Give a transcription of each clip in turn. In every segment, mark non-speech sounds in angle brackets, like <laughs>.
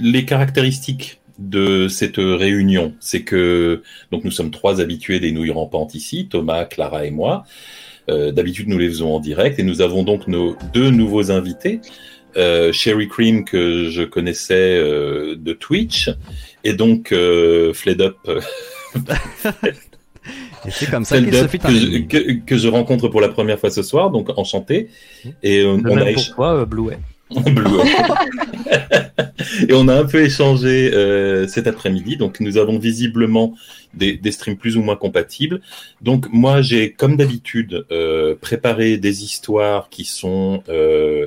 les caractéristiques de cette réunion, c'est que donc nous sommes trois habitués des nouilles rampantes ici, Thomas, Clara et moi. Euh, d'habitude, nous les faisons en direct et nous avons donc nos deux nouveaux invités, euh, Sherry Cream que je connaissais euh, de Twitch et donc euh, Fled Up. <laughs> C'est comme ça fait que, je, que, je rencontre pour la première fois ce soir, donc enchanté. Et on, a pourquoi, euh, Blueway Hein. <laughs> Et on a un peu échangé euh, cet après-midi. Donc, nous avons visiblement des, des, streams plus ou moins compatibles. Donc, moi, j'ai, comme d'habitude, euh, préparé des histoires qui sont euh,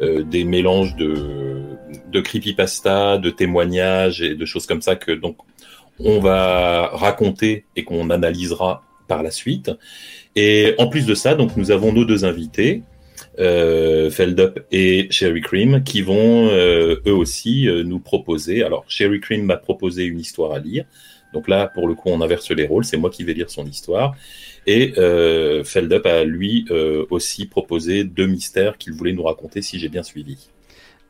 euh, des mélanges de, de creepypasta, de témoignages et de choses comme ça que, donc, on va raconter et qu'on analysera par la suite. Et en plus de ça, donc, nous avons nos deux invités euh, Feldup et Sherry Cream, qui vont euh, eux aussi euh, nous proposer. Alors, Sherry Cream m'a proposé une histoire à lire. Donc là, pour le coup, on inverse les rôles. C'est moi qui vais lire son histoire. Et euh, Feldup a lui aussi proposé deux mystères qu'il voulait nous raconter, si j'ai bien suivi.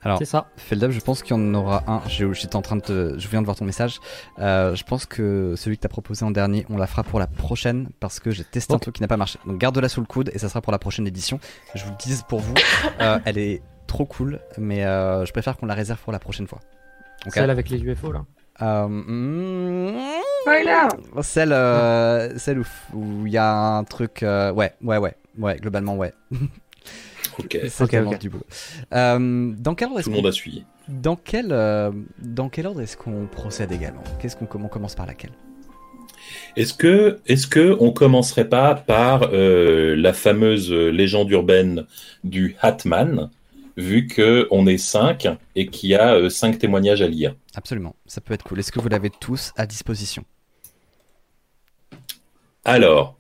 Alors, c'est ça. Je pense qu'il y en aura un. J'étais en train de. Je viens de voir ton message. Euh, je pense que celui que t'as proposé en dernier, on la fera pour la prochaine parce que j'ai testé un truc qui n'a pas marché. Donc garde-la sous le coude et ça sera pour la prochaine édition. Je vous le dis pour vous, <laughs> euh, elle est trop cool, mais euh, je préfère qu'on la réserve pour la prochaine fois. Celle avec les UFO hmm. oh, là Celle, ah. celle où il y a un truc. ouais, ouais, ouais. Ouais, globalement, ouais. <laughs> Okay. Ça, okay, okay. du boulot. Euh, dans quel ordre Tout le monde a suivi. Dans quel, euh, dans quel ordre est-ce qu'on procède également? Qu'est-ce qu'on on commence par laquelle? Est-ce que est-ce que on commencerait pas par euh, la fameuse euh, légende urbaine du Hatman Vu que on est 5 et qu'il y a euh, 5 témoignages à lire? Absolument, ça peut être cool. Est-ce que vous l'avez tous à disposition? Alors,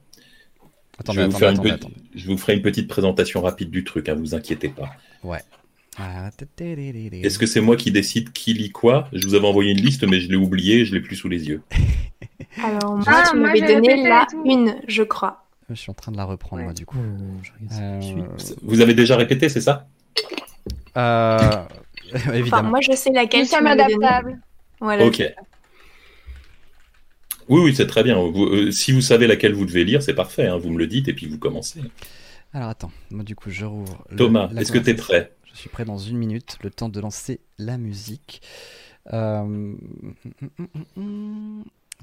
je, vous ferai une petite présentation rapide du truc, hein, vous inquiétez pas. Ouais. Ah, Est-ce que c'est moi qui décide qui lit quoi? Je vous avais envoyé une liste, mais je l'ai oubliée, je l'ai plus sous les yeux. <laughs> Alors, moi, ah, tu m'avais donné la une, je crois. Je suis en train de la reprendre, moi, du coup. Euh, vous avez déjà répété, c'est ça? Euh, <laughs> évidemment. Moi, je sais laquelle. Nous sommes adaptables. Ok. Oui, oui, c'est très bien. Vous- euh, si vous savez laquelle vous devez lire, c'est parfait. hein. Vous me le dites et puis vous commencez. Alors attends, moi du coup je rouvre. le- Thomas, est-ce que tu es prêt? Je suis prêt dans une minute, le temps de lancer la musique. Euh,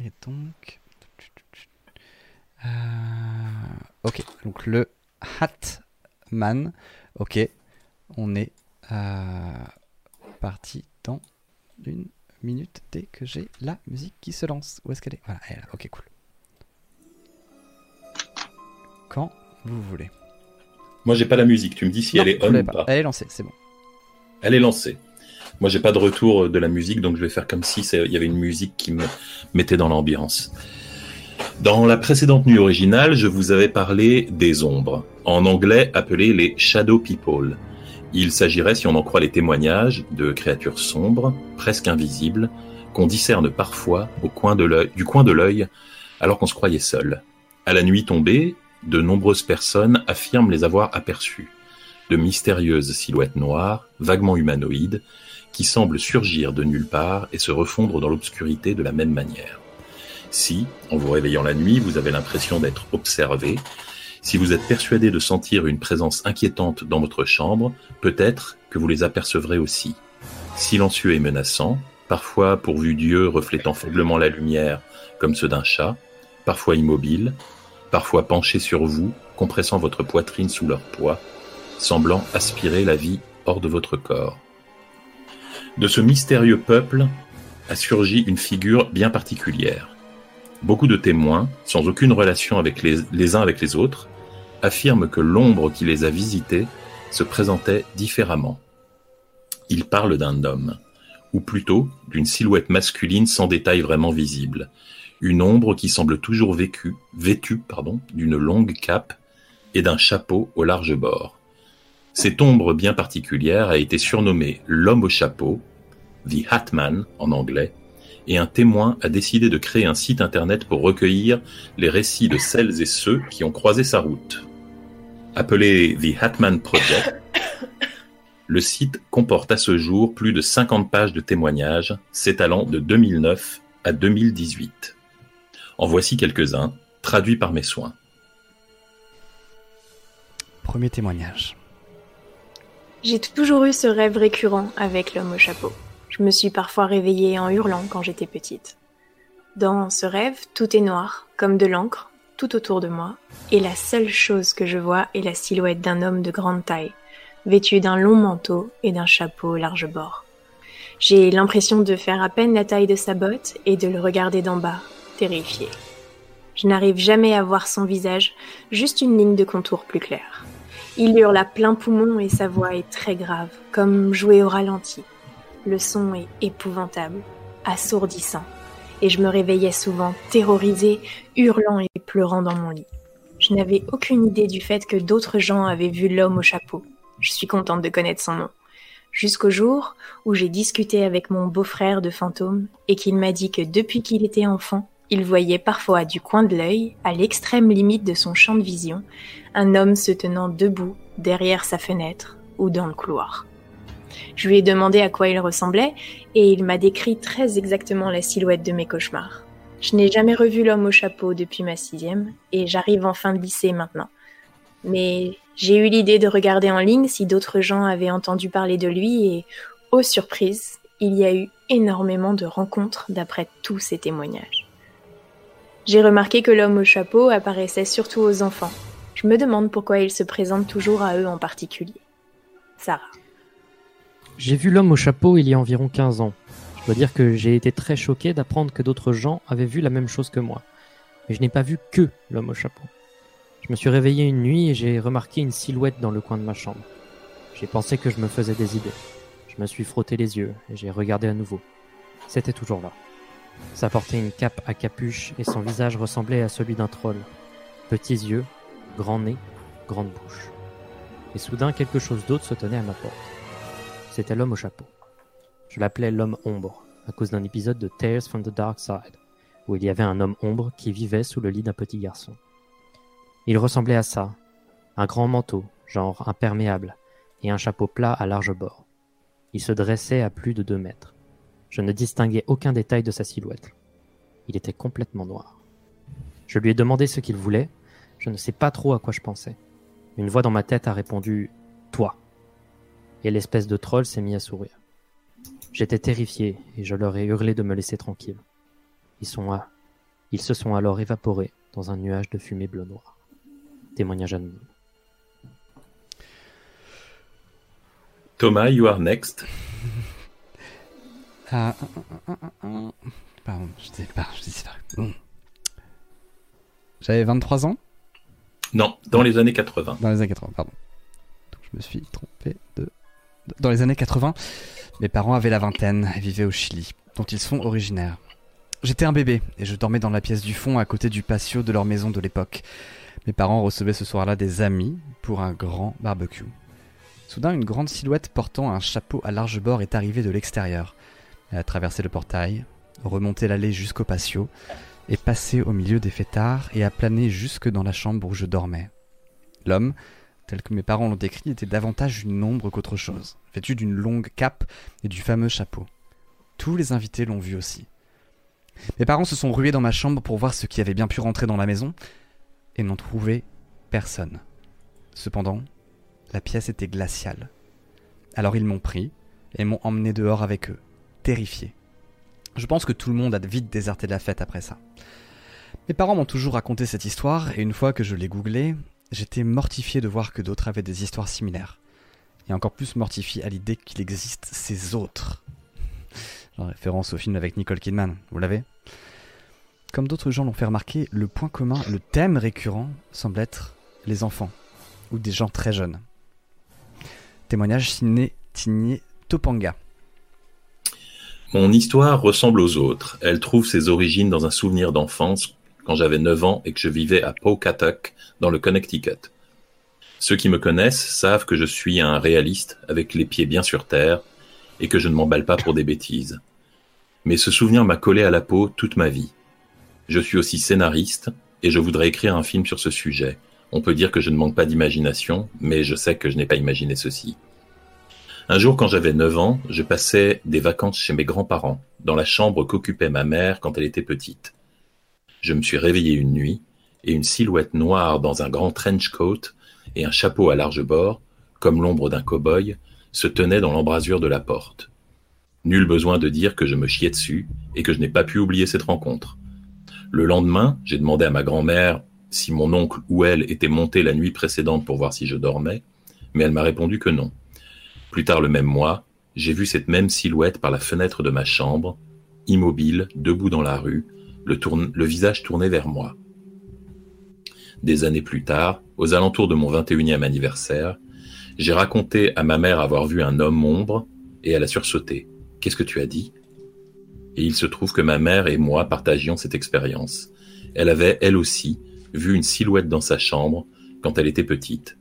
Et donc. Euh, Ok, donc le Hatman. Ok, on est parti dans une minute dès que j'ai la musique qui se lance. Où est-ce qu'elle est? Voilà, elle est là. Ok, cool. Quand vous voulez. Moi, j'ai pas la musique. Tu me dis si Non, elle est on ou pas. pas. Elle est lancée, c'est bon. Elle est lancée. Moi, j'ai pas de retour de la musique, donc je vais faire comme si il y avait une musique qui me mettait dans l'ambiance. Dans la précédente nuit originale, je vous avais parlé des ombres, en anglais appelées les Shadow People. Il s'agirait, si on en croit les témoignages, de créatures sombres, presque invisibles, qu'on discerne parfois au coin du coin de l'œil alors qu'on se croyait seul. À la nuit tombée, de nombreuses personnes affirment les avoir aperçues. De mystérieuses silhouettes noires, vaguement humanoïdes, qui semblent surgir de nulle part et se refondre dans l'obscurité de la même manière. Si, en vous réveillant la nuit, vous avez l'impression d'être observé, si vous êtes persuadé de sentir une présence inquiétante dans votre chambre, peut-être que vous les apercevrez aussi. Silencieux et menaçants, parfois pourvus d'yeux reflétant faiblement la lumière comme ceux d'un chat, parfois immobiles, parfois penchés sur vous, compressant votre poitrine sous leur poids, semblant aspirer la vie hors de votre corps. De ce mystérieux peuple a surgi une figure bien particulière. Beaucoup de témoins, sans aucune relation avec les, uns avec les autres, affirment que l'ombre qui les a visités se présentait différemment. Ils parlent d'un homme, ou plutôt d'une silhouette masculine sans détail vraiment visible, une ombre qui semble toujours vécue, vêtue pardon, d'une longue cape et d'un chapeau au large bord. Cette ombre bien particulière a été surnommée l'homme au chapeau, The Hatman en anglais, et un témoin a décidé de créer un site internet pour recueillir les récits de celles et ceux qui ont croisé sa route. Appelé The Hatman Project, Le site comporte à ce jour plus de 50 pages de témoignages s'étalant de 2009 à 2018. En voici quelques-uns, traduits par mes soins. Premier témoignage. J'ai toujours eu ce rêve récurrent avec l'homme au chapeau. Je me suis parfois réveillée en hurlant quand j'étais petite. Dans ce rêve, tout est noir, comme de l'encre, tout autour de moi, et la seule chose que je vois est la silhouette d'un homme de grande taille, vêtu d'un long manteau et d'un chapeau large bord. J'ai l'impression de faire à peine la taille de sa botte et de le regarder d'en bas, terrifié. Je n'arrive jamais à voir son visage, juste une ligne de contour plus claire. Il hurle à plein poumon et sa voix est très grave, comme jouée au ralenti. Le son est épouvantable, assourdissant, et je me réveillais souvent terrorisée, hurlant et pleurant dans mon lit. Je n'avais aucune idée du fait que d'autres gens avaient vu l'homme au chapeau. Je suis contente de connaître son nom. Jusqu'au jour où j'ai discuté avec mon beau-frère de fantôme et qu'il m'a dit que depuis qu'il était enfant, il voyait parfois du coin de l'œil, à l'extrême limite de son champ de vision, un homme se tenant debout derrière sa fenêtre ou dans le couloir. Je lui ai demandé à quoi il ressemblait et il m'a décrit très exactement la silhouette de mes cauchemars. Je n'ai jamais revu l'homme au chapeau depuis ma sixième et j'arrive en fin de lycée maintenant. Mais j'ai eu l'idée de regarder en ligne si d'autres gens avaient entendu parler de lui et, aux surprises, il y a eu énormément de rencontres d'après tous ces témoignages. J'ai remarqué que l'homme au chapeau apparaissait surtout aux enfants. Je me demande pourquoi il se présente toujours à eux en particulier. Sarah. J'ai vu l'homme au chapeau il y a environ 15 ans. Je dois dire que j'ai été très choqué d'apprendre que d'autres gens avaient vu la même chose que moi. Mais je n'ai pas vu que l'homme au chapeau. Je me suis réveillé une nuit et j'ai remarqué une silhouette dans le coin de ma chambre. J'ai pensé que je me faisais des idées. Je me suis frotté les yeux et j'ai regardé à nouveau. C'était toujours là. Ça portait une cape à capuche et son visage ressemblait à celui d'un troll. Petits yeux, grand nez, grande bouche. Et soudain, quelque chose d'autre se tenait à ma porte. C'était l'homme au chapeau. Je l'appelais l'homme ombre, à cause d'un épisode de Tales from the Dark Side, où il y avait un homme ombre qui vivait sous le lit d'un petit garçon. Il ressemblait à ça, un grand manteau, genre imperméable, et un chapeau plat à large bord. Il se dressait à plus de deux mètres. Je ne distinguais aucun détail de sa silhouette. Il était complètement noir. Je lui ai demandé ce qu'il voulait. Je ne sais pas trop à quoi je pensais. Une voix dans ma tête a répondu Toi. Et l'espèce de troll s'est mis à sourire. J'étais terrifié et je leur ai hurlé de me laisser tranquille. Ils sont à... Ils se sont alors évaporés dans un nuage de fumée bleu-noir. Témoignage anonyme. Thomas, you are next. <laughs> Ah, ah, ah, ah, Pardon, je sais pas, je sais pas. J'avais 23 ans? Non, dans les années 80. Dans les années 80, pardon. Donc, je me suis trompé de... Dans les années 80, mes parents avaient la vingtaine et vivaient au Chili, dont ils sont originaires. J'étais un bébé et je dormais dans la pièce du fond à côté du patio de leur maison de l'époque. Mes parents recevaient ce soir-là des amis pour un grand barbecue. Soudain, une grande silhouette portant un chapeau à large bord est arrivée de l'extérieur. Elle a traversé le portail, remonté l'allée jusqu'au patio, et passé au milieu des fêtards et a plané jusque dans la chambre où je dormais. L'homme, tel que mes parents l'ont décrit, était davantage une ombre qu'autre chose, vêtu d'une longue cape et du fameux chapeau. Tous les invités l'ont vu aussi. Mes parents se sont rués dans ma chambre pour voir ce qui avait bien pu rentrer dans la maison, et n'ont trouvé personne. Cependant, la pièce était glaciale. Alors ils m'ont pris et m'ont emmené dehors avec eux terrifié. Je pense que tout le monde a vite déserté la fête après ça. Mes parents m'ont toujours raconté cette histoire, et une fois que je l'ai googlée, j'étais mortifié de voir que d'autres avaient des histoires similaires. Et encore plus mortifié à l'idée qu'il existe ces autres. <laughs> En référence au film avec Nicole Kidman, vous l'avez? Comme d'autres gens l'ont fait remarquer, le point commun, le thème récurrent, semble être les enfants, ou des gens très jeunes. Témoignage signé Tigné Topanga. Mon histoire ressemble aux autres. Elle trouve ses origines dans un souvenir d'enfance quand j'avais 9 ans et que je vivais à Pawcatuck, dans le Connecticut. Ceux qui me connaissent savent que je suis un réaliste avec les pieds bien sur terre et que je ne m'emballe pas pour des bêtises. Mais ce souvenir m'a collé à la peau toute ma vie. Je suis aussi scénariste et je voudrais écrire un film sur ce sujet. On peut dire que je ne manque pas d'imagination, mais je sais que je n'ai pas imaginé ceci. Un jour, quand j'avais 9 ans, je passais des vacances chez mes grands-parents, dans la chambre qu'occupait ma mère quand elle était petite. Je me suis réveillé une nuit, et une silhouette noire dans un grand trench coat et un chapeau à large bord, comme l'ombre d'un cow-boy, se tenait dans l'embrasure de la porte. Nul besoin de dire que je me chiais dessus et que je n'ai pas pu oublier cette rencontre. Le lendemain, j'ai demandé à ma grand-mère si mon oncle ou elle était monté la nuit précédente pour voir si je dormais, mais elle m'a répondu que non. Plus tard le même mois, j'ai vu cette même silhouette par la fenêtre de ma chambre, immobile, debout dans la rue, le, le visage tourné vers moi. Des années plus tard, aux alentours de mon 21e anniversaire, j'ai raconté à ma mère avoir vu un homme ombre et elle a sursauté. Qu'est-ce que tu as dit? Et il se trouve que ma mère et moi partagions cette expérience. Elle avait, elle aussi, vu une silhouette dans sa chambre quand elle était petite.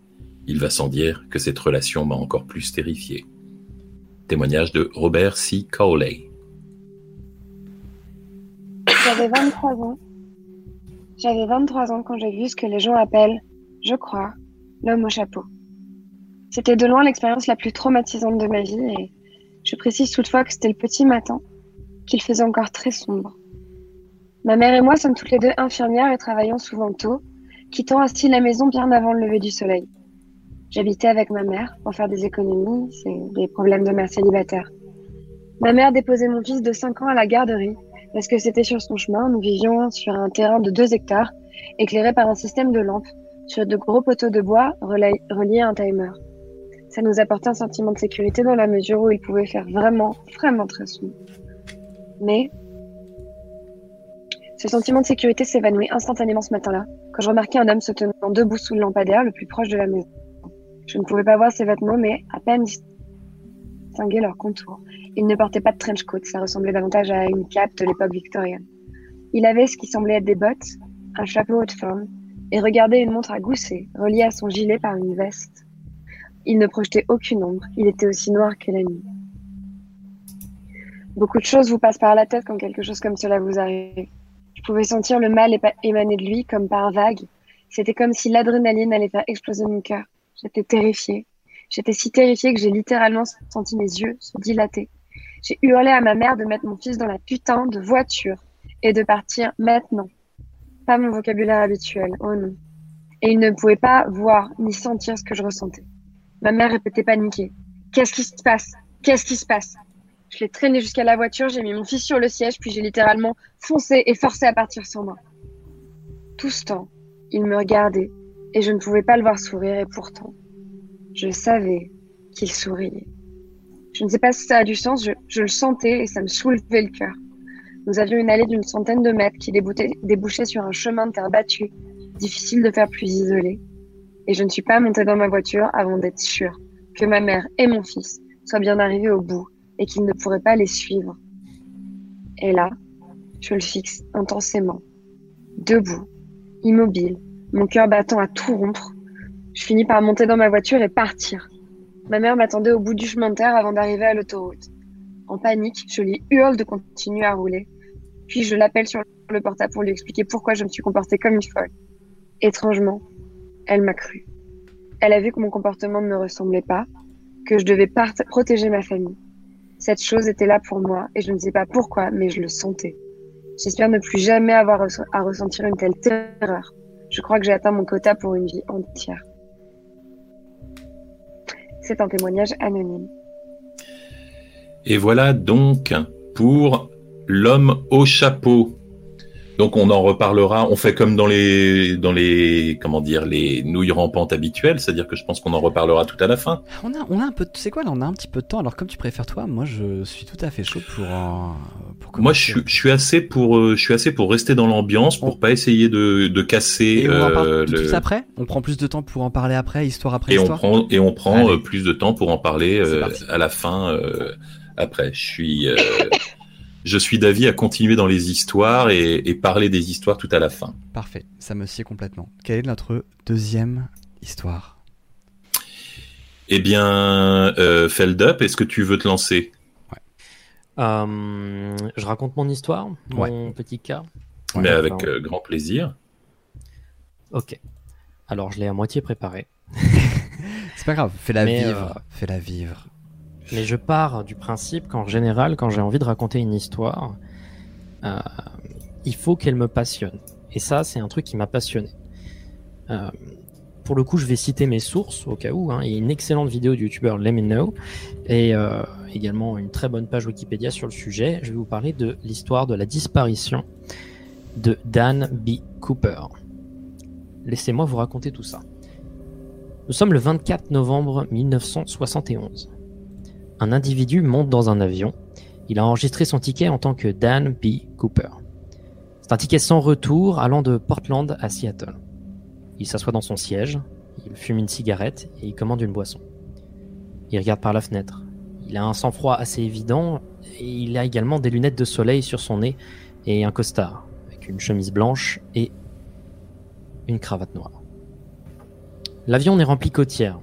Il va sans dire que cette relation m'a encore plus terrifié. Témoignage de Robert C. Cowley. J'avais 23 ans. J'avais 23 ans quand j'ai vu ce que les gens appellent, je crois, l'homme au chapeau. C'était de loin l'expérience la plus traumatisante de ma vie et je précise toutefois que c'était le petit matin, qu'il faisait encore très sombre. Ma mère et moi sommes toutes les deux infirmières et travaillons souvent tôt, quittant ainsi la maison bien avant le lever du soleil. J'habitais avec ma mère pour faire des économies, c'est des problèmes de mère célibataire. Ma mère déposait mon fils de 5 ans à la garderie parce que c'était sur son chemin. Nous vivions sur un terrain de 2 hectares, éclairé par un système de lampes, sur de gros poteaux de bois reliés à un timer. Ça nous apportait un sentiment de sécurité dans la mesure où il pouvait faire vraiment, vraiment très sombre. Mais ce sentiment de sécurité s'évanouit instantanément ce matin-là, quand je remarquai un homme se tenant debout sous le lampadaire le plus proche de la maison. Je ne pouvais pas voir ses vêtements, mais à peine distinguer leur contour. Il ne portait pas de trench coat, ça ressemblait davantage à une cape de l'époque victorienne. Il avait ce qui semblait être des bottes, un chapeau haute forme, et regardait une montre à gousset, reliée à son gilet par une veste. Il ne projetait aucune ombre. Il était aussi noir que la nuit. Beaucoup de choses vous passent par la tête quand quelque chose comme cela vous arrive. Je pouvais sentir le mal émaner de lui comme par vague. C'était comme si l'adrénaline allait faire exploser mon cœur. J'étais terrifiée. J'étais si terrifiée que j'ai littéralement senti mes yeux se dilater. J'ai hurlé à ma mère de mettre mon fils dans la putain de voiture et de partir maintenant. Pas mon vocabulaire habituel, oh non. Et il ne pouvait pas voir ni sentir ce que je ressentais. Ma mère répétait paniquée. Qu'est-ce qui se passe? Qu'est-ce qui se passe? Je l'ai traîné jusqu'à la voiture, j'ai mis mon fils sur le siège, puis j'ai littéralement foncé et forcé à partir sans moi. Tout ce temps, il me regardait et je ne pouvais pas le voir sourire et pourtant, je savais qu'il souriait. Je ne sais pas si ça a du sens, je, le sentais et ça me soulevait le cœur. Nous avions une allée d'une centaine de mètres qui débouchait sur un chemin de terre battue, difficile de faire plus isolé et je ne suis pas montée dans ma voiture avant d'être sûre que ma mère et mon fils soient bien arrivés au bout et qu'ils ne pourraient pas les suivre. Et là, je le fixe intensément, debout, immobile, mon cœur battant à tout rompre. Je finis par monter dans ma voiture et partir. Ma mère m'attendait au bout du chemin de terre avant d'arriver à l'autoroute. En panique, je lui hurle de continuer à rouler. Puis je l'appelle sur le portable pour lui expliquer pourquoi je me suis comportée comme une folle. Étrangement, elle m'a cru. Elle a vu que mon comportement ne me ressemblait pas, que je devais protéger ma famille. Cette chose était là pour moi et je ne sais pas pourquoi, mais je le sentais. J'espère ne plus jamais avoir à ressentir une telle terreur. Je crois que j'ai atteint mon quota pour une vie entière. C'est un témoignage anonyme. Et voilà donc pour l'homme au chapeau. Donc on en reparlera. On fait comme dans les dans les comment dire les nouilles rampantes habituelles, c'est-à-dire que je pense qu'on en reparlera tout à la fin. On a on a un peu. Sais quoi là, on a un petit peu de temps. Alors comme tu préfères toi, moi je suis tout à fait chaud pour. pour moi je suis, je suis assez pour euh, je suis assez pour rester dans l'ambiance pour pas essayer de, de casser. Et on en parle euh, tout le... après? On prend plus de temps pour en parler après, histoire après et histoire? On prend et on prend euh, plus de temps pour en parler à la fin après. Je suis <laughs> je suis d'avis à continuer dans les histoires et, parler des histoires tout à la fin. Parfait, ça me sied complètement. Quelle est notre deuxième histoire? Eh bien, euh, Feldup, est-ce que tu veux te lancer? Ouais. Euh, je raconte mon histoire, mon petit cas? Mais avec euh, grand plaisir. Ok. Alors, je l'ai à moitié préparé. <laughs> C'est pas grave, fais-la vivre. Fais-la vivre. Mais je pars du principe qu'en général, quand j'ai envie de raconter une histoire, euh, il faut qu'elle me passionne. Et ça, c'est un truc qui m'a passionné. Euh, pour le coup, je vais citer mes sources au cas où. Il y a une excellente vidéo du youtubeur Let Me Know et euh, également une très bonne page Wikipédia sur le sujet. Je vais vous parler de l'histoire de la disparition de Dan B. Cooper. Laissez-moi vous raconter tout ça. Nous sommes le 24 novembre 1971. Un individu monte dans un avion. Il a enregistré son ticket en tant que Dan B. Cooper. C'est un ticket sans retour allant de Portland à Seattle. Il s'assoit dans son siège, il fume une cigarette et il commande une boisson. Il regarde par la fenêtre. Il a un sang-froid assez évident et il a également des lunettes de soleil sur son nez et un costard avec une chemise blanche et une cravate noire. L'avion n'est rempli tiers,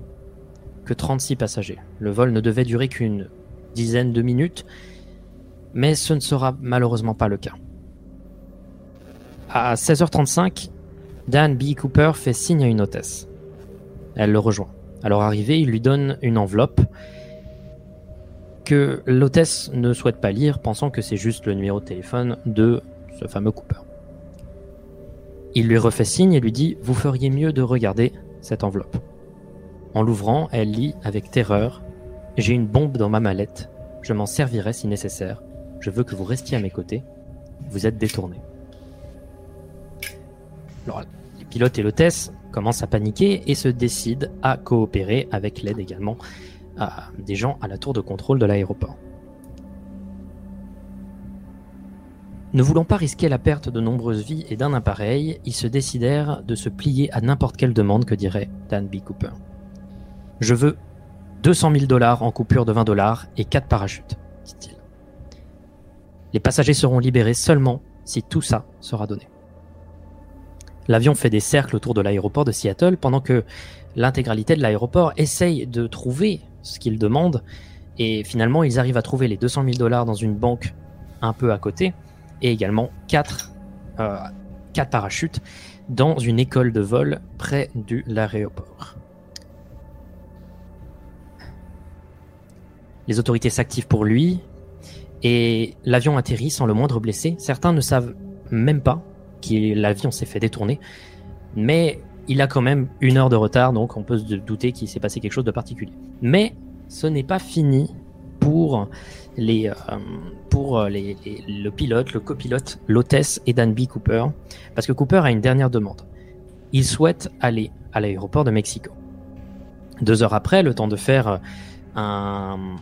que 36 passagers. Le vol ne devait durer qu'une dizaine de minutes, mais ce ne sera malheureusement pas le cas. À 16h35, Dan B. Cooper fait signe à une hôtesse. Elle le rejoint. Alors arrivé, il lui donne une enveloppe que l'hôtesse ne souhaite pas lire, pensant que c'est juste le numéro de téléphone de ce fameux Cooper. Il lui refait signe et lui dit Vous feriez mieux de regarder cette enveloppe. En l'ouvrant, elle lit avec terreur J'ai une bombe dans ma mallette. Je m'en servirai si nécessaire. Je veux que vous restiez à mes côtés. Vous êtes détourné. Les pilotes et l'hôtesse commencent à paniquer et se décident à coopérer avec l'aide également des gens à la tour de contrôle de l'aéroport. Ne voulant pas risquer la perte de nombreuses vies et d'un appareil, ils se décidèrent de se plier à n'importe quelle demande que dirait Dan B. Cooper. Je veux 200 000 dollars en coupure de 20 dollars et 4 parachutes, dit-il. Les passagers seront libérés seulement si tout ça sera donné. L'avion fait des cercles autour de l'aéroport de Seattle pendant que l'intégralité de l'aéroport essaye de trouver ce qu'ils demandent. Et finalement, ils arrivent à trouver les 200 000 dollars dans une banque un peu à côté et également 4, euh, parachutes dans une école de vol près de l'aéroport. Les autorités s'activent pour lui et l'avion atterrit sans le moindre blessé. Certains ne savent même pas l'avion s'est fait détourner. Mais il a quand même une heure de retard, donc on peut se douter qu'il s'est passé quelque chose de particulier. Mais ce n'est pas fini pour les, euh, pour les, le pilote, le copilote, l'hôtesse et Dan B. Cooper, parce que Cooper a une dernière demande. Il souhaite aller à l'aéroport de Mexico. Deux heures après, le temps de faire un,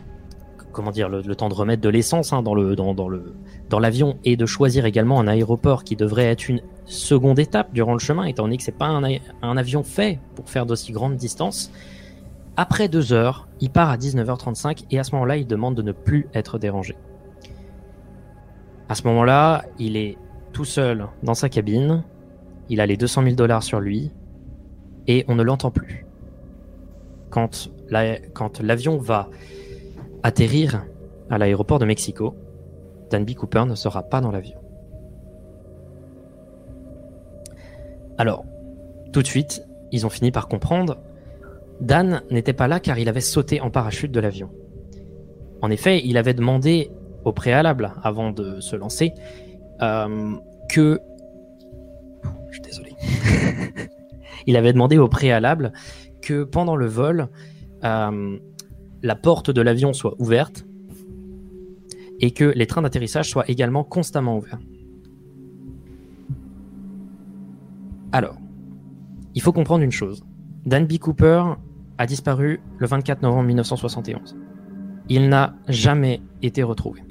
comment dire, le, temps de remettre de l'essence hein, dans le, dans, le, dans l'avion et de choisir également un aéroport qui devrait être une seconde étape durant le chemin, étant donné que c'est pas un, avion fait pour faire d'aussi grandes distances. Après deux heures, il part à 19h35 et à ce moment-là, il demande de ne plus être dérangé. À ce moment-là, il est tout seul dans sa cabine, il a les 200 000 dollars sur lui et on ne l'entend plus. Quand l'avion va atterrir à l'aéroport de Mexico, Danby Cooper ne sera pas dans l'avion. Alors, tout de suite, ils ont fini par comprendre. Dan n'était pas là car il avait sauté en parachute de l'avion. En effet, il avait demandé au préalable, avant de se lancer, euh, que... Je suis désolé. <laughs> il avait demandé au préalable que pendant le vol, euh, la porte de l'avion soit ouverte et que les trains d'atterrissage soient également constamment ouverts. Alors, il faut comprendre une chose. Dan B. Cooper a disparu le 24 novembre 1971. Il n'a jamais été retrouvé.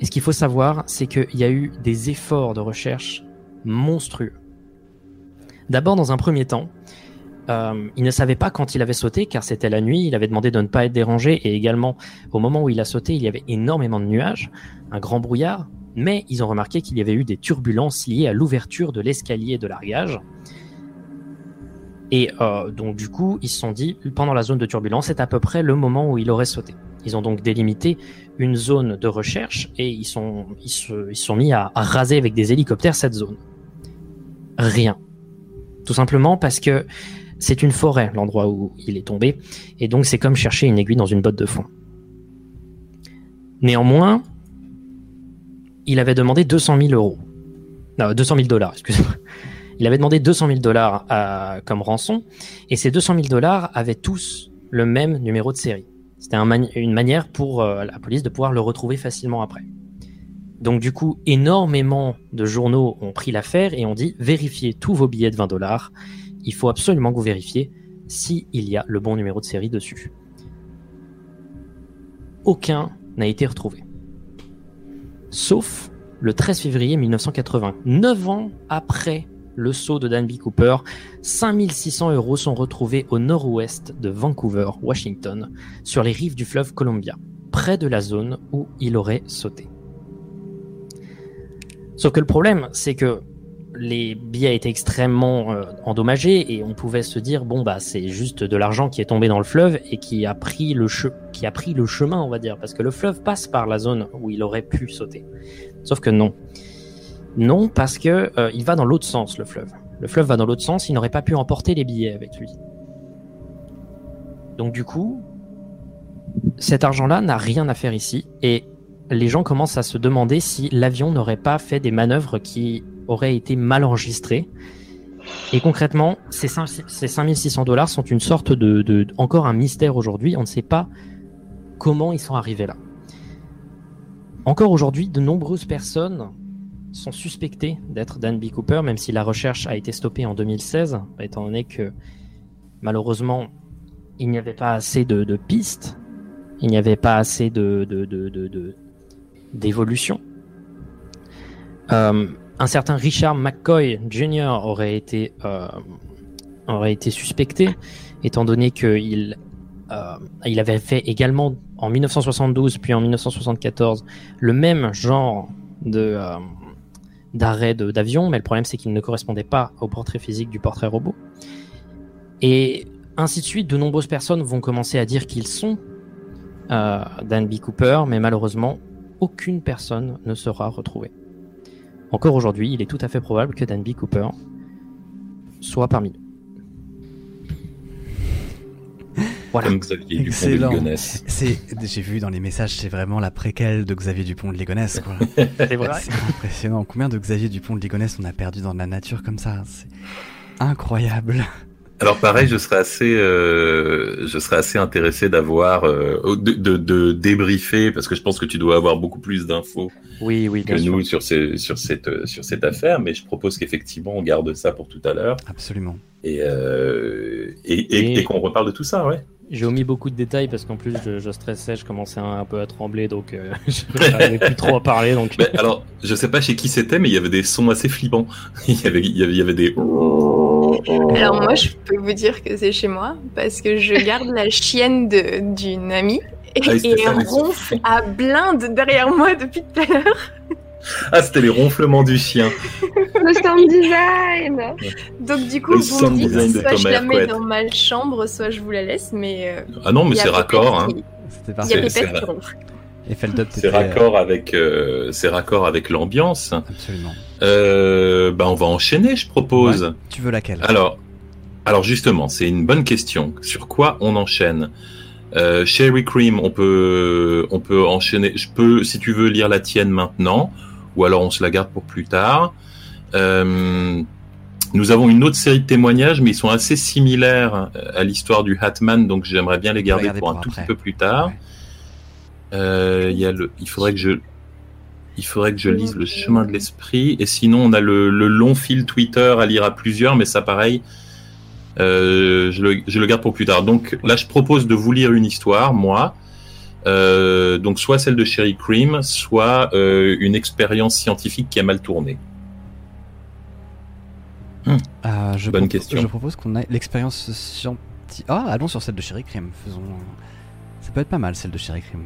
Et ce qu'il faut savoir, c'est qu'il y a eu des efforts de recherche monstrueux. D'abord, dans un premier temps, euh, il ne savait pas quand il avait sauté car c'était la nuit, il avait demandé de ne pas être dérangé et également au moment où il a sauté il y avait énormément de nuages, un grand brouillard, mais ils ont remarqué qu'il y avait eu des turbulences liées à l'ouverture de l'escalier de largage. Et euh, donc du coup ils se sont dit pendant la zone de turbulence c'est à peu près le moment où il aurait sauté. Ils ont donc délimité une zone de recherche et ils se, sont mis à raser avec des hélicoptères cette zone. Rien. Tout simplement parce que c'est une forêt, l'endroit où il est tombé, et donc c'est comme chercher une aiguille dans une botte de foin. Néanmoins, il avait demandé 200 000 euros. Non, 200 000 dollars, excusez-moi. Il avait demandé 200 000 dollars comme rançon, et ces 200 000 dollars avaient tous le même numéro de série. C'était une manière pour euh, la police de pouvoir le retrouver facilement après. Donc du coup, énormément de journaux ont pris l'affaire et ont dit vérifiez tous vos billets de 20 dollars. Il faut absolument que vous vérifiez s'il y a le bon numéro de série dessus. Aucun n'a été retrouvé. Sauf le 13 février 1980, 9 ans après le saut de Danby Cooper, 5600 euros sont retrouvés au nord-ouest de Vancouver, Washington, sur les rives du fleuve Columbia, près de la zone où il aurait sauté. Sauf que le problème, c'est que les billets étaient extrêmement euh, endommagés et on pouvait se dire bon bah c'est juste de l'argent qui est tombé dans le fleuve et qui a pris le chemin on va dire parce que le fleuve passe par la zone où il aurait pu sauter. Sauf que non. Non parce que euh, il va dans l'autre sens le fleuve. Le fleuve va dans l'autre sens, il n'aurait pas pu emporter les billets avec lui. Donc du coup, cet argent-là n'a rien à faire ici et les gens commencent à se demander si l'avion n'aurait pas fait des manœuvres qui auraient été mal enregistrées. Et concrètement, ces, 5 ces 5600 dollars sont une sorte de, de- encore un mystère aujourd'hui. On ne sait pas comment ils sont arrivés là. Encore aujourd'hui, de nombreuses personnes sont suspectées d'être Dan B. Cooper, même si la recherche a été stoppée en 2016, étant donné que malheureusement, il n'y avait pas assez de, de pistes, il n'y avait pas assez de, de, de, de- d'évolution. Euh, un certain Richard McCoy Jr. aurait été, euh, aurait été suspecté, étant donné qu'il euh, il avait fait également en 1972 puis en 1974 le même genre de euh, d'arrêt d'avion, mais le problème c'est qu'il ne correspondait pas au portrait physique du portrait robot. Et ainsi de suite, de nombreuses personnes vont commencer à dire qu'ils sont Dan B. Cooper, mais malheureusement, aucune personne ne sera retrouvée. Encore aujourd'hui, il est tout à fait probable que Dan B. Cooper soit parmi nous. Voilà. Comme Xavier Dupont de Excellent. Ligonnès. C'est, j'ai vu dans les messages, c'est vraiment la préquelle de Xavier Dupont de Ligonnès. Quoi. <laughs> C'est vrai. C'est impressionnant. Combien de Xavier Dupont de Ligonnès on a perdu dans la nature comme ça? C'est incroyable. Alors pareil, je serais assez, euh, je serais assez intéressé d'avoir, euh, de, de, de débriefer parce que je pense que tu dois avoir beaucoup plus d'infos Oui, oui, que sûr. nous sur, ces, sur cette, euh, sur cette affaire. Mais je propose qu'effectivement on garde ça pour tout à l'heure Absolument. Et euh, et, et, qu'on reparle de tout ça, ouais. J'ai omis beaucoup de détails parce qu'en plus je, je stressais, je commençais un, un peu à trembler, donc euh, <laughs> je n'arrivais plus trop à parler. Donc Mais alors, je sais pas chez qui c'était, mais il y avait des sons assez flippants. <laughs> Il y avait, il y avait, il y avait des. <laughs> Alors moi, je peux vous dire que c'est chez moi parce que je garde la chienne de- d'une amie et, Ah, c'était et ça, elle ronfle à blinde derrière moi depuis tout à l'heure. <laughs> Ah, c'était les ronflements du chien. Le sound design Donc du coup, Le vous me dites, soit je la mets Couette. dans ma chambre, soit je vous la laisse, mais euh, Ah non, mais il y a c'est Pépette raccord. Hein. qui- C'était Il y a parfait. C'est- Pépette c'est- qui ronfle. Et Feldup, C'est t'étais- raccord avec, euh, c'est raccord avec l'ambiance. Absolument. Euh, bah, on va enchaîner, je propose. Tu veux laquelle? Alors, alors justement, c'est une bonne question. Sur quoi on enchaîne? Euh, Sherry Cream, on peut, on peut enchaîner. Je peux, si tu veux lire la tienne maintenant, ou alors on se la garde pour plus tard. Euh, nous avons une autre série de témoignages, mais ils sont assez similaires à l'histoire du Hatman, donc j'aimerais bien les garder pour un tout petit peu plus tard. Ouais. Euh, il y a le, il faudrait que je, il faudrait que je lise le chemin de l'esprit, et sinon on a le, le long fil Twitter à lire à plusieurs, mais ça pareil, euh, je, le, je le garde pour plus tard. Donc là, je propose de vous lire une histoire, moi. Euh, donc soit celle de Sherry Cream, soit euh, une expérience scientifique qui a mal tourné. Euh, je Bonne question. Je propose qu'on ait l'expérience scientifique. Ah, allons sur celle de Sherry Cream. Faisons. Ça peut être pas mal celle de Sherry Cream.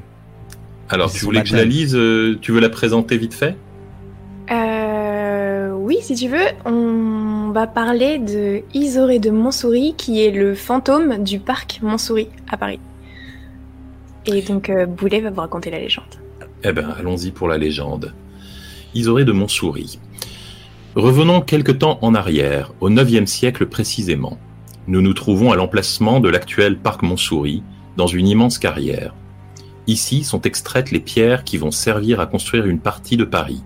Alors, C'est tu voulais que je la lise euh, Tu veux la présenter vite fait? Euh, oui, si tu veux, on va parler de Isoré de Montsouris, qui est le fantôme du parc Montsouris à Paris. Et donc, euh, Boulet va vous raconter la légende. Eh ben, allons-y pour la légende. Isoré de Montsouris. Revenons quelque temps en arrière, au IXe siècle précisément. Nous nous trouvons à l'emplacement de l'actuel parc Montsouris, dans une immense carrière. Ici sont extraites les pierres qui vont servir à construire une partie de Paris.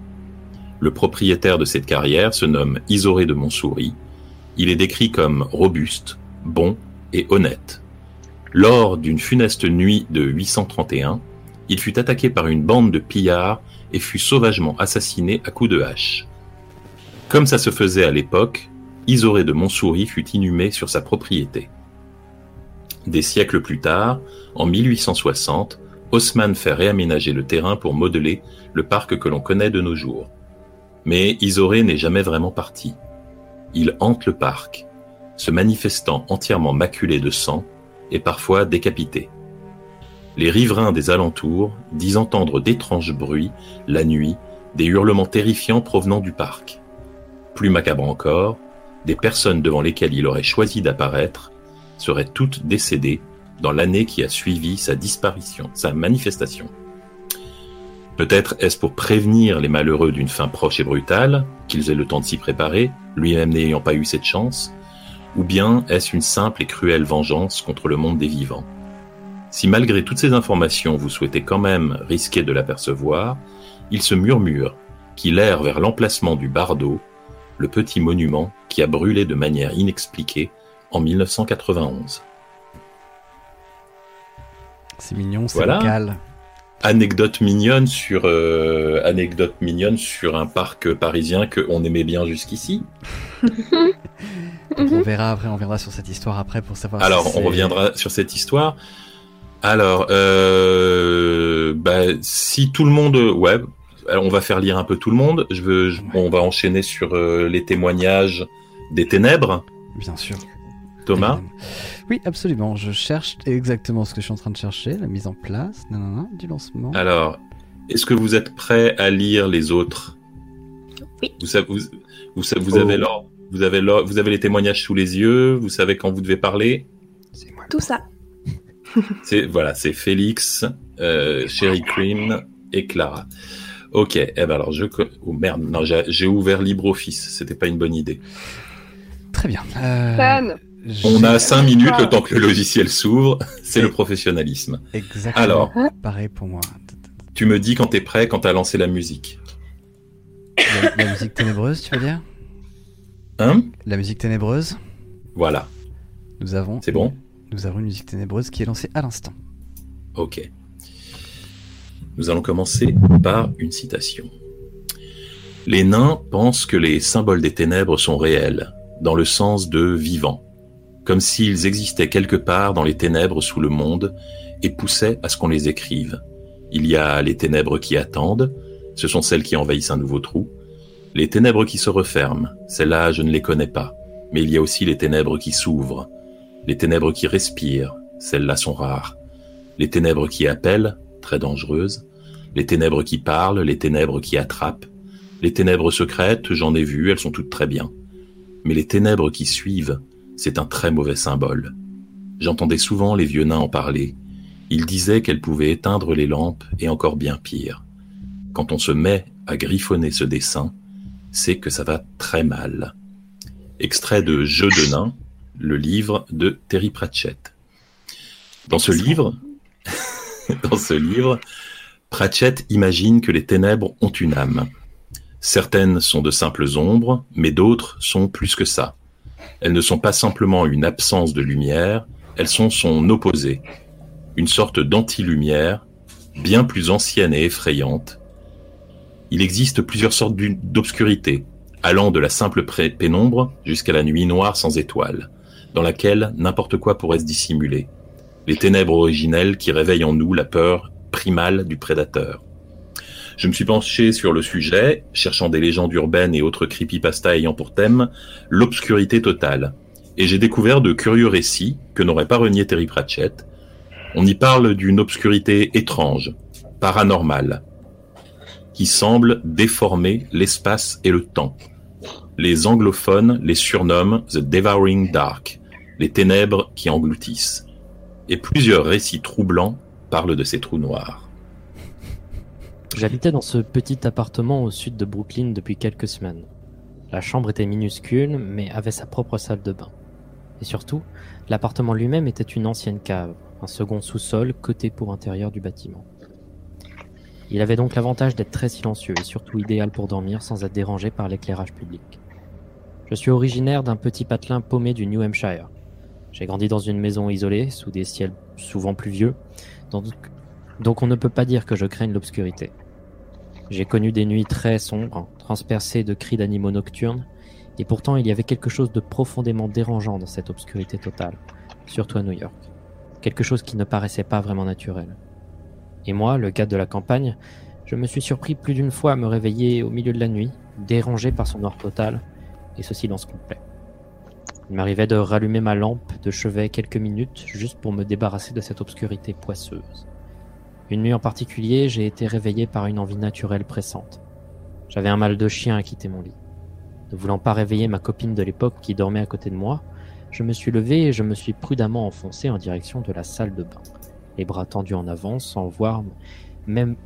Le propriétaire de cette carrière se nomme Isoré de Montsouris. Il est décrit comme robuste, bon et honnête. Lors d'une funeste nuit de 831, il fut attaqué par une bande de pillards et fut sauvagement assassiné à coups de hache. Comme ça se faisait à l'époque, Isoré de Montsouris fut inhumé sur sa propriété. Des siècles plus tard, en 1860, Haussmann fait réaménager le terrain pour modeler le parc que l'on connaît de nos jours. Mais Isoré n'est jamais vraiment parti. Il hante le parc, se manifestant entièrement maculé de sang et parfois décapité. Les riverains des alentours disent entendre d'étranges bruits, la nuit, des hurlements terrifiants provenant du parc. Plus macabre encore, des personnes devant lesquelles il aurait choisi d'apparaître seraient toutes décédées dans l'année qui a suivi sa disparition, sa manifestation. Peut-être est-ce pour prévenir les malheureux d'une fin proche et brutale, qu'ils aient le temps de s'y préparer, lui-même n'ayant pas eu cette chance, ou bien est-ce une simple et cruelle vengeance contre le monde des vivants? Si malgré toutes ces informations vous souhaitez quand même risquer de l'apercevoir, il se murmure qu'il erre vers l'emplacement du Bardo, le petit monument qui a brûlé de manière inexpliquée en 1991. C'est mignon, c'est Voilà. local. Anecdote mignonne sur euh, anecdote mignonne sur un parc parisien que on aimait bien jusqu'ici. On verra après, on reviendra sur cette histoire après pour savoir. Alors, on reviendra sur cette histoire. Alors, euh, bah, si tout le monde, ouais, alors on va faire lire un peu tout le monde. Je veux, je- on va enchaîner sur euh, les témoignages des ténèbres. Bien sûr. Thomas. Oui, absolument. Je cherche exactement ce que je suis en train de chercher, la mise en place non, non, non, du lancement. alors, est-ce que vous êtes prêts à lire les autres? Oui. Vous savez, vous, vous, sa- vous Oh. avez l'or- vous avez l'or- vous avez les témoignages sous les yeux. Vous savez quand vous devez parler? Tout ça. <laughs> C'est voilà, c'est Félix, euh, Sherry Cream et Clara. Ok, eh ben alors je oh merde, non j'ai j'ai ouvert LibreOffice, c'était pas une bonne idée. Très bien. Euh, Fan. On a cinq minutes le temps que le <laughs> logiciel s'ouvre, c'est le professionnalisme. Exactement. Alors. pareil pour moi. Tu me dis quand t'es prêt, quand t'as lancé la musique. La, la musique ténébreuse, tu veux dire? Hein? La musique ténébreuse? Voilà, Nous avons. c'est bon? Nous avons une musique ténébreuse qui est lancée à l'instant. Ok. Nous allons commencer par une citation. Les nains pensent que les symboles des ténèbres sont réels, dans le sens de vivants, comme s'ils existaient quelque part dans les ténèbres sous le monde et poussaient à ce qu'on les écrive. Il y a les ténèbres qui attendent, ce sont celles qui envahissent un nouveau trou, les ténèbres qui se referment, celles-là je ne les connais pas, mais il y a aussi les ténèbres qui s'ouvrent, les ténèbres qui respirent, celles-là sont rares, les ténèbres qui appellent, très dangereuses, les ténèbres qui parlent, les ténèbres qui attrapent, les ténèbres secrètes, j'en ai vu, elles sont toutes très bien. Mais les ténèbres qui suivent, c'est un très mauvais symbole. J'entendais souvent les vieux nains en parler. Ils disaient qu'elles pouvaient éteindre les lampes et encore bien pire. Quand on se met à griffonner ce dessin, c'est que ça va très mal. Extrait de Jeux de nains, le livre de Terry Pratchett. Dans ce livre, <laughs> dans ce livre, Pratchett imagine que les ténèbres ont une âme. Certaines sont de simples ombres, mais d'autres sont plus que ça. Elles ne sont pas simplement une absence de lumière, elles sont son opposé, une sorte d'anti-lumière, bien plus ancienne et effrayante. Il existe plusieurs sortes d'obscurité, allant de la simple pénombre jusqu'à la nuit noire sans étoiles, dans laquelle n'importe quoi pourrait se dissimuler. Les ténèbres originelles qui réveillent en nous la peur primale du prédateur. Je me suis penché sur le sujet, cherchant des légendes urbaines et autres creepypasta ayant pour thème l'obscurité totale. Et j'ai découvert de curieux récits que n'aurait pas renié Terry Pratchett. On y parle d'une obscurité étrange, paranormale, qui semble déformer l'espace et le temps. Les anglophones les surnomment The Devouring Dark, les ténèbres qui engloutissent. Et plusieurs récits troublants parlent de ces trous noirs. J'habitais dans ce petit appartement au sud de Brooklyn depuis quelques semaines. La chambre était minuscule, mais avait sa propre salle de bain. Et surtout, l'appartement lui-même était une ancienne cave, un second sous-sol côté pour intérieur du bâtiment. Il avait donc l'avantage d'être très silencieux et surtout idéal pour dormir sans être dérangé par l'éclairage public. Je suis originaire d'un petit patelin paumé du New Hampshire. J'ai grandi dans une maison isolée, sous des ciels souvent pluvieux, donc, donc on ne peut pas dire que je craigne l'obscurité. J'ai connu des nuits très sombres, transpercées de cris d'animaux nocturnes, et pourtant il y avait quelque chose de profondément dérangeant dans cette obscurité totale, surtout à New York. Quelque chose qui ne paraissait pas vraiment naturel. Et moi, le gars de la campagne, je me suis surpris plus d'une fois à me réveiller au milieu de la nuit, dérangé par son noir total et ce silence complet. Il m'arrivait de rallumer ma lampe de chevet quelques minutes juste pour me débarrasser de cette obscurité poisseuse. Une nuit en particulier, j'ai été réveillé par une envie naturelle pressante. J'avais un mal de chien à quitter mon lit. Ne voulant pas réveiller ma copine de l'époque qui dormait à côté de moi, je me suis levé et je me suis prudemment enfoncé en direction de la salle de bain les bras tendus en avant, sans voir même,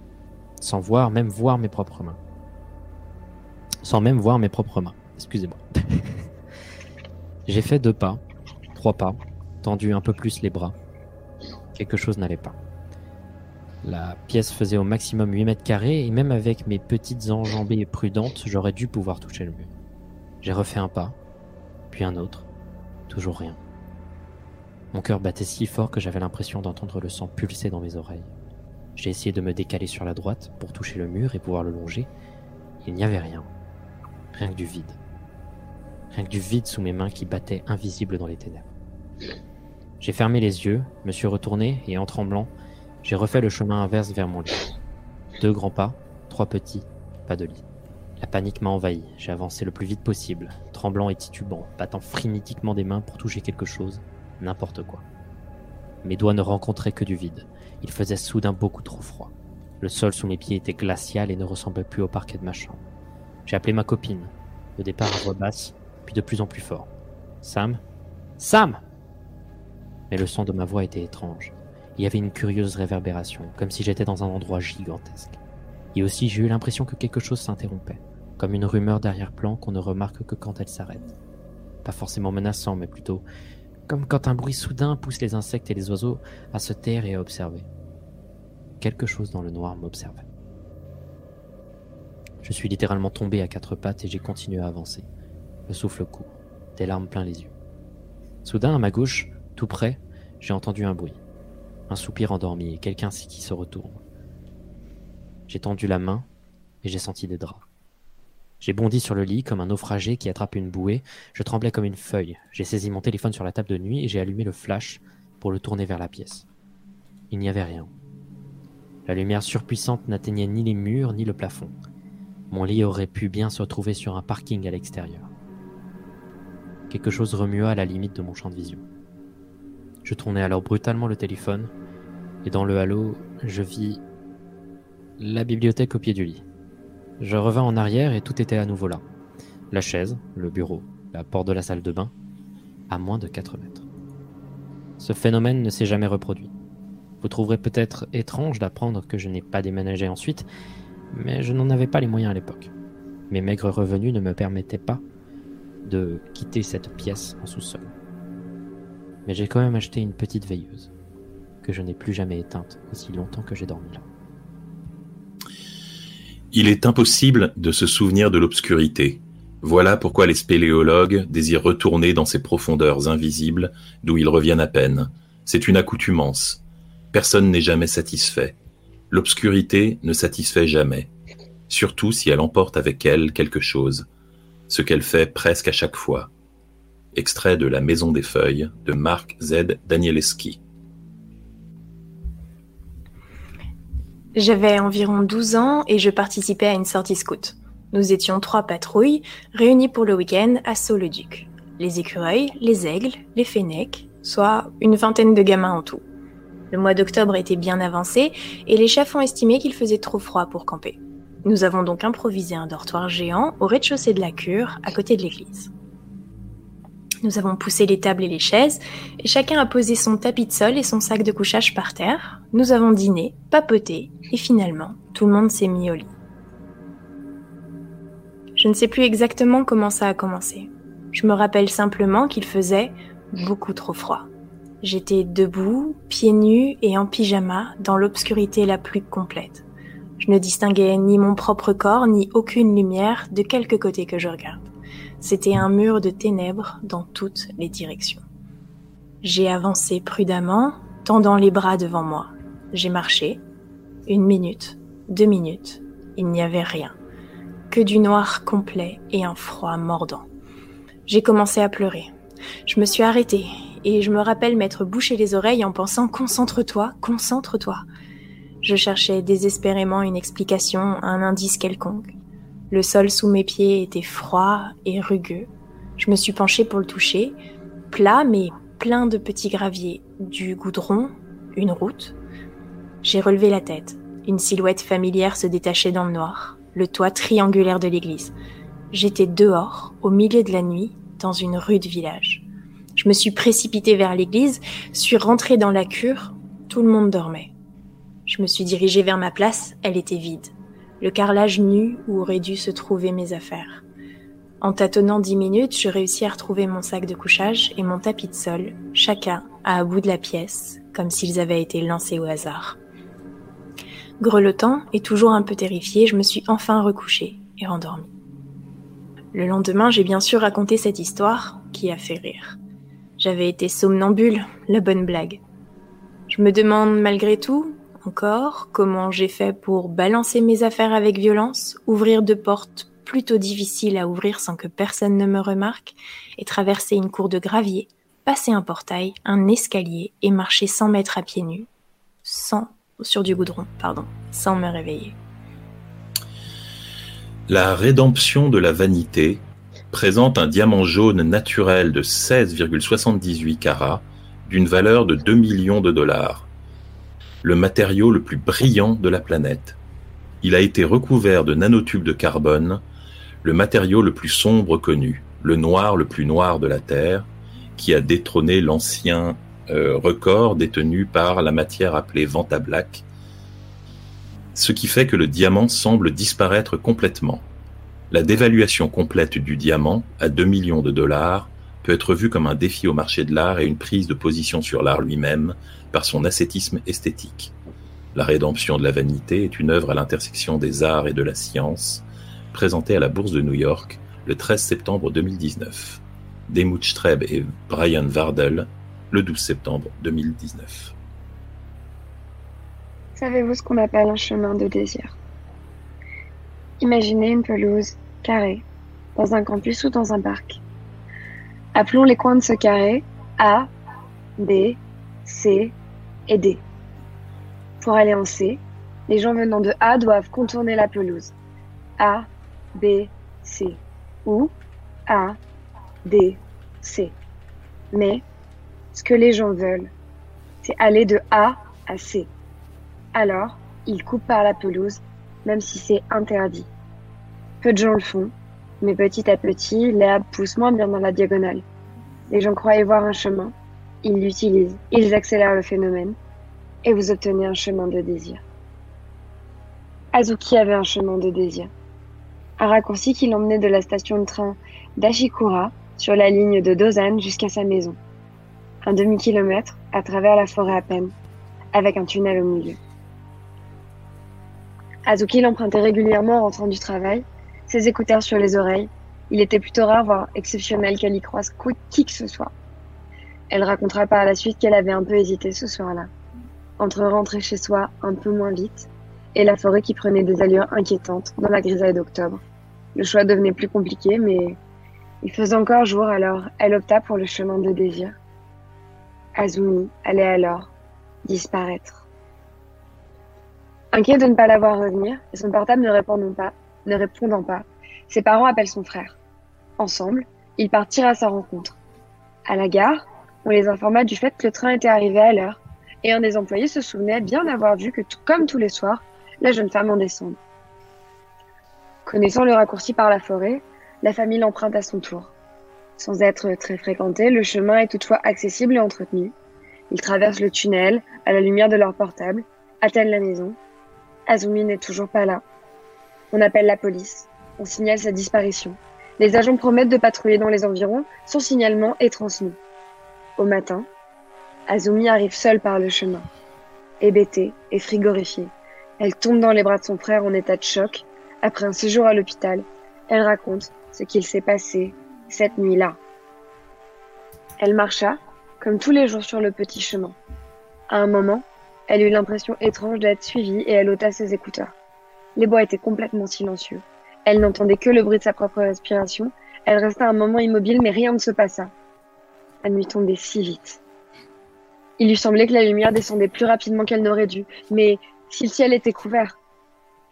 sans voir même voir mes propres mains. Sans même voir mes propres mains. Excusez-moi. <laughs> J'ai fait deux pas, trois pas, tendu un peu plus les bras. Quelque chose n'allait pas. La pièce faisait au maximum 8 mètres carrés et même avec mes petites enjambées prudentes, j'aurais dû pouvoir toucher le mur. J'ai refait un pas, puis un autre. Toujours rien. Mon cœur battait si fort que j'avais l'impression d'entendre le sang pulser dans mes oreilles. J'ai essayé de me décaler sur la droite pour toucher le mur et pouvoir le longer. Il n'y avait rien. Rien que du vide. Rien que du vide sous mes mains qui battaient invisibles dans les ténèbres. J'ai fermé les yeux, me suis retourné et en tremblant, j'ai refait le chemin inverse vers mon lit. Deux grands pas, trois petits, pas de lit. La panique m'a envahi. J'ai avancé le plus vite possible, tremblant et titubant, battant frénétiquement des mains pour toucher quelque chose, n'importe quoi. Mes doigts ne rencontraient que du vide. Il faisait soudain beaucoup trop froid. Le sol sous mes pieds était glacial et ne ressemblait plus au parquet de ma chambre. J'ai appelé ma copine, au départ à voix basse, puis de plus en plus fort. Sam? Sam Mais le son de ma voix était étrange. Il y avait une curieuse réverbération, comme si j'étais dans un endroit gigantesque. Et aussi j'ai eu l'impression que quelque chose s'interrompait, comme une rumeur d'arrière-plan qu'on ne remarque que quand elle s'arrête. Pas forcément menaçant, mais plutôt comme quand un bruit soudain pousse les insectes et les oiseaux à se taire et à observer. Quelque chose dans le noir m'observait. Je suis littéralement tombé à quatre pattes et j'ai continué à avancer, le souffle court, des larmes plein les yeux. Soudain, à ma gauche, tout près, j'ai entendu un bruit, un soupir endormi et quelqu'un qui se retourne. J'ai tendu la main et j'ai senti des draps. J'ai bondi sur le lit comme un naufragé qui attrape une bouée. Je tremblais comme une feuille. J'ai saisi mon téléphone sur la table de nuit et j'ai allumé le flash pour le tourner vers la pièce. Il n'y avait rien. La lumière surpuissante n'atteignait ni les murs ni le plafond. Mon lit aurait pu bien se retrouver sur un parking à l'extérieur. Quelque chose remua à la limite de mon champ de vision. Je tournai alors brutalement le téléphone et dans le halo, je vis la bibliothèque au pied du lit. Je revins en arrière et tout était à nouveau là. La chaise, le bureau, la porte de la salle de bain, à moins de 4 mètres. Ce phénomène ne s'est jamais reproduit. Vous trouverez peut-être étrange d'apprendre que je n'ai pas déménagé ensuite, mais je n'en avais pas les moyens à l'époque. Mes maigres revenus ne me permettaient pas de quitter cette pièce en sous-sol. Mais j'ai quand même acheté une petite veilleuse, que je n'ai plus jamais éteinte aussi longtemps que j'ai dormi là. Il est impossible de se souvenir de l'obscurité. Voilà pourquoi les spéléologues désirent retourner dans ces profondeurs invisibles d'où ils reviennent à peine. C'est une accoutumance. Personne n'est jamais satisfait. L'obscurité ne satisfait jamais, surtout si elle emporte avec elle quelque chose, ce qu'elle fait presque à chaque fois. Extrait de La Maison des Feuilles de Marc Z. Danielewski. J'avais environ 12 ans et je participais à une sortie scout. Nous étions trois patrouilles réunies pour le week-end à Sault-le-Duc. Les écureuils, les aigles, les fennecs, soit une vingtaine de gamins en tout. Le mois d'octobre était bien avancé et les chefs ont estimé qu'il faisait trop froid pour camper. Nous avons donc improvisé un dortoir géant au rez-de-chaussée de la cure, à côté de l'église. Nous avons poussé les tables et les chaises, et chacun a posé son tapis de sol et son sac de couchage par terre. Nous avons dîné, papoté, et finalement, tout le monde s'est mis au lit. Je ne sais plus exactement comment ça a commencé. Je me rappelle simplement qu'il faisait beaucoup trop froid. J'étais debout, pieds nus et en pyjama, dans l'obscurité la plus complète. Je ne distinguais ni mon propre corps, ni aucune lumière de quelque côté que je regarde. C'était un mur de ténèbres dans toutes les directions. J'ai avancé prudemment, tendant les bras devant moi. J'ai marché. Une minute, deux minutes, il n'y avait rien. Que du noir complet et un froid mordant. J'ai commencé à pleurer. Je me suis arrêtée et je me rappelle m'être bouché les oreilles en pensant Concentre-toi, concentre-toi. Je cherchais désespérément une explication, un indice quelconque. Le sol sous mes pieds était froid et rugueux. Je me suis penchée pour le toucher, plat mais plein de petits graviers, du goudron, une route. J'ai relevé la tête. Une silhouette familière se détachait dans le noir, le toit triangulaire de l'église. J'étais dehors, au milieu de la nuit, dans une rue de village. Je me suis précipitée vers l'église, suis rentrée dans la cure, tout le monde dormait. Je me suis dirigée vers ma place, elle était vide. Le carrelage nu où auraient dû se trouver mes affaires. En tâtonnant dix minutes, je réussis à retrouver mon sac de couchage et mon tapis de sol, chacun à bout de la pièce, comme s'ils avaient été lancés au hasard. Grelottant et toujours un peu terrifiée, je me suis enfin recouchée et rendormie. Le lendemain, j'ai bien sûr raconté cette histoire qui a fait rire. J'avais été somnambule, la bonne blague. Je me demande malgré tout, encore, comment j'ai fait pour balancer mes affaires avec violence, ouvrir deux portes plutôt difficiles à ouvrir sans que personne ne me remarque, et traverser une cour de gravier, passer un portail, un escalier et marcher 100 mètres à pieds nus, sans, sur du goudron, pardon, sans me réveiller. La rédemption de la vanité présente un diamant jaune naturel de 16,78 carats d'une valeur de 2 millions de dollars, le matériau le plus brillant de la planète. Il a été recouvert de nanotubes de carbone, le matériau le plus sombre connu, le noir le plus noir de la Terre, qui a détrôné l'ancien euh, record détenu par la matière appelée Vantablack, ce qui fait que le diamant semble disparaître complètement. La dévaluation complète du diamant, à 2 millions de dollars, peut être vue comme un défi au marché de l'art et une prise de position sur l'art lui-même par son ascétisme esthétique. La rédemption de la vanité est une œuvre à l'intersection des arts et de la science, présentée à la Bourse de New York le 13 septembre 2019. Demut Streb et Brian Vardel, le 12 septembre 2019. Savez-vous ce qu'on appelle un chemin de désir? Imaginez une pelouse carrée, dans un campus ou dans un parc. Appelons les coins de ce carré A, B, C et D. Pour aller en C, les gens venant de A doivent contourner la pelouse. A, B, C. Ou A, D, C. Mais ce que les gens veulent, c'est aller de A à C. Alors, ils coupent par la pelouse même si c'est interdit. Peu de gens le font, mais petit à petit, l'herbe pousse moins bien dans la diagonale. Les gens croyaient voir un chemin, ils l'utilisent, ils accélèrent le phénomène, et vous obtenez un chemin de désir. Azuki avait un chemin de désir. Un raccourci qui l'emmenait de la station de train d'Ashikura sur la ligne de Dozan jusqu'à sa maison. Un demi-kilomètre à travers la forêt à peine, avec un tunnel au milieu. Azuki l'empruntait régulièrement en rentrant du travail, ses écouteurs sur les oreilles. Il était plutôt rare, voire exceptionnel qu'elle y croise qui que ce soit. Elle racontera par la suite qu'elle avait un peu hésité ce soir-là, entre rentrer chez soi un peu moins vite et la forêt qui prenait des allures inquiétantes dans la grisaille d'octobre. Le choix devenait plus compliqué, mais il faisait encore jour, alors elle opta pour le chemin de désir. Azumi allait alors disparaître. Inquiet de ne pas la voir revenir et son portable ne répondant pas, ne répondant pas, ses parents appellent son frère. Ensemble, ils partirent à sa rencontre. À la gare, on les informa du fait que le train était arrivé à l'heure et un des employés se souvenait bien d'avoir vu que, comme tous les soirs, la jeune femme en descend. Connaissant le raccourci par la forêt, la famille l'emprunte à son tour. Sans être très fréquenté, le chemin est toutefois accessible et entretenu. Ils traversent le tunnel à la lumière de leur portable, atteignent la maison Azumi n'est toujours pas là. On appelle la police. On signale sa disparition. Les agents promettent de patrouiller dans les environs. Son signalement est transmis. Au matin, Azumi arrive seule par le chemin. Hébétée et frigorifiée, elle tombe dans les bras de son frère en état de choc. Après un séjour à l'hôpital, elle raconte ce qu'il s'est passé cette nuit-là. Elle marcha, comme tous les jours sur le petit chemin. À un moment, elle eut l'impression étrange d'être suivie et elle ôta ses écouteurs. Les bois étaient complètement silencieux. Elle n'entendait que le bruit de sa propre respiration. Elle resta un moment immobile, mais rien ne se passa. La nuit tombait si vite. Il lui semblait que la lumière descendait plus rapidement qu'elle n'aurait dû, mais si le ciel était couvert.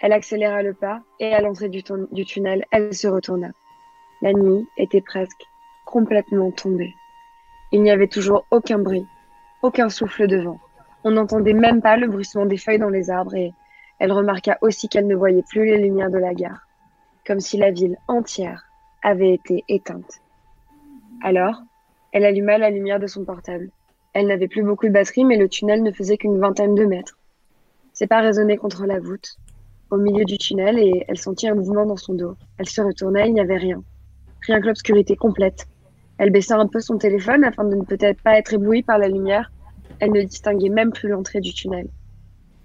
Elle accéléra le pas et à l'entrée du, tunnel, elle se retourna. La nuit était presque complètement tombée. Il n'y avait toujours aucun bruit, aucun souffle de vent. On n'entendait même pas le bruissement des feuilles dans les arbres et elle remarqua aussi qu'elle ne voyait plus les lumières de la gare, comme si la ville entière avait été éteinte. Alors, elle alluma la lumière de son portable. Elle n'avait plus beaucoup de batterie, mais le tunnel ne faisait qu'une vingtaine de mètres. Ses pas résonnaient contre la voûte, au milieu du tunnel, et elle sentit un mouvement dans son dos. Elle se retourna, il n'y avait rien. Rien que l'obscurité complète. Elle baissa un peu son téléphone afin de ne peut-être pas être éblouie par la lumière. Elle ne distinguait même plus l'entrée du tunnel.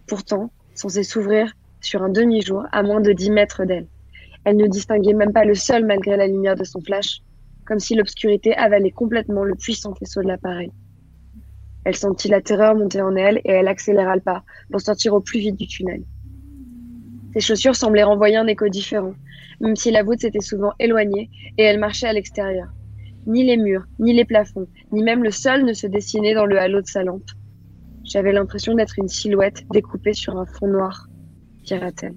Pourtant, censé s'ouvrir sur un demi-jour à moins de dix mètres d'elle. Elle ne distinguait même pas le sol malgré la lumière de son flash, comme si l'obscurité avalait complètement le puissant faisceau de l'appareil. Elle sentit la terreur monter en elle et elle accéléra le pas pour sortir au plus vite du tunnel. Ses chaussures semblaient renvoyer un écho différent, même si la voûte s'était souvent éloignée et elle marchait à l'extérieur. Ni les murs, ni les plafonds, ni même le sol ne se dessinaient dans le halo de sa lampe. J'avais l'impression d'être une silhouette découpée sur un fond noir, dira-t-elle.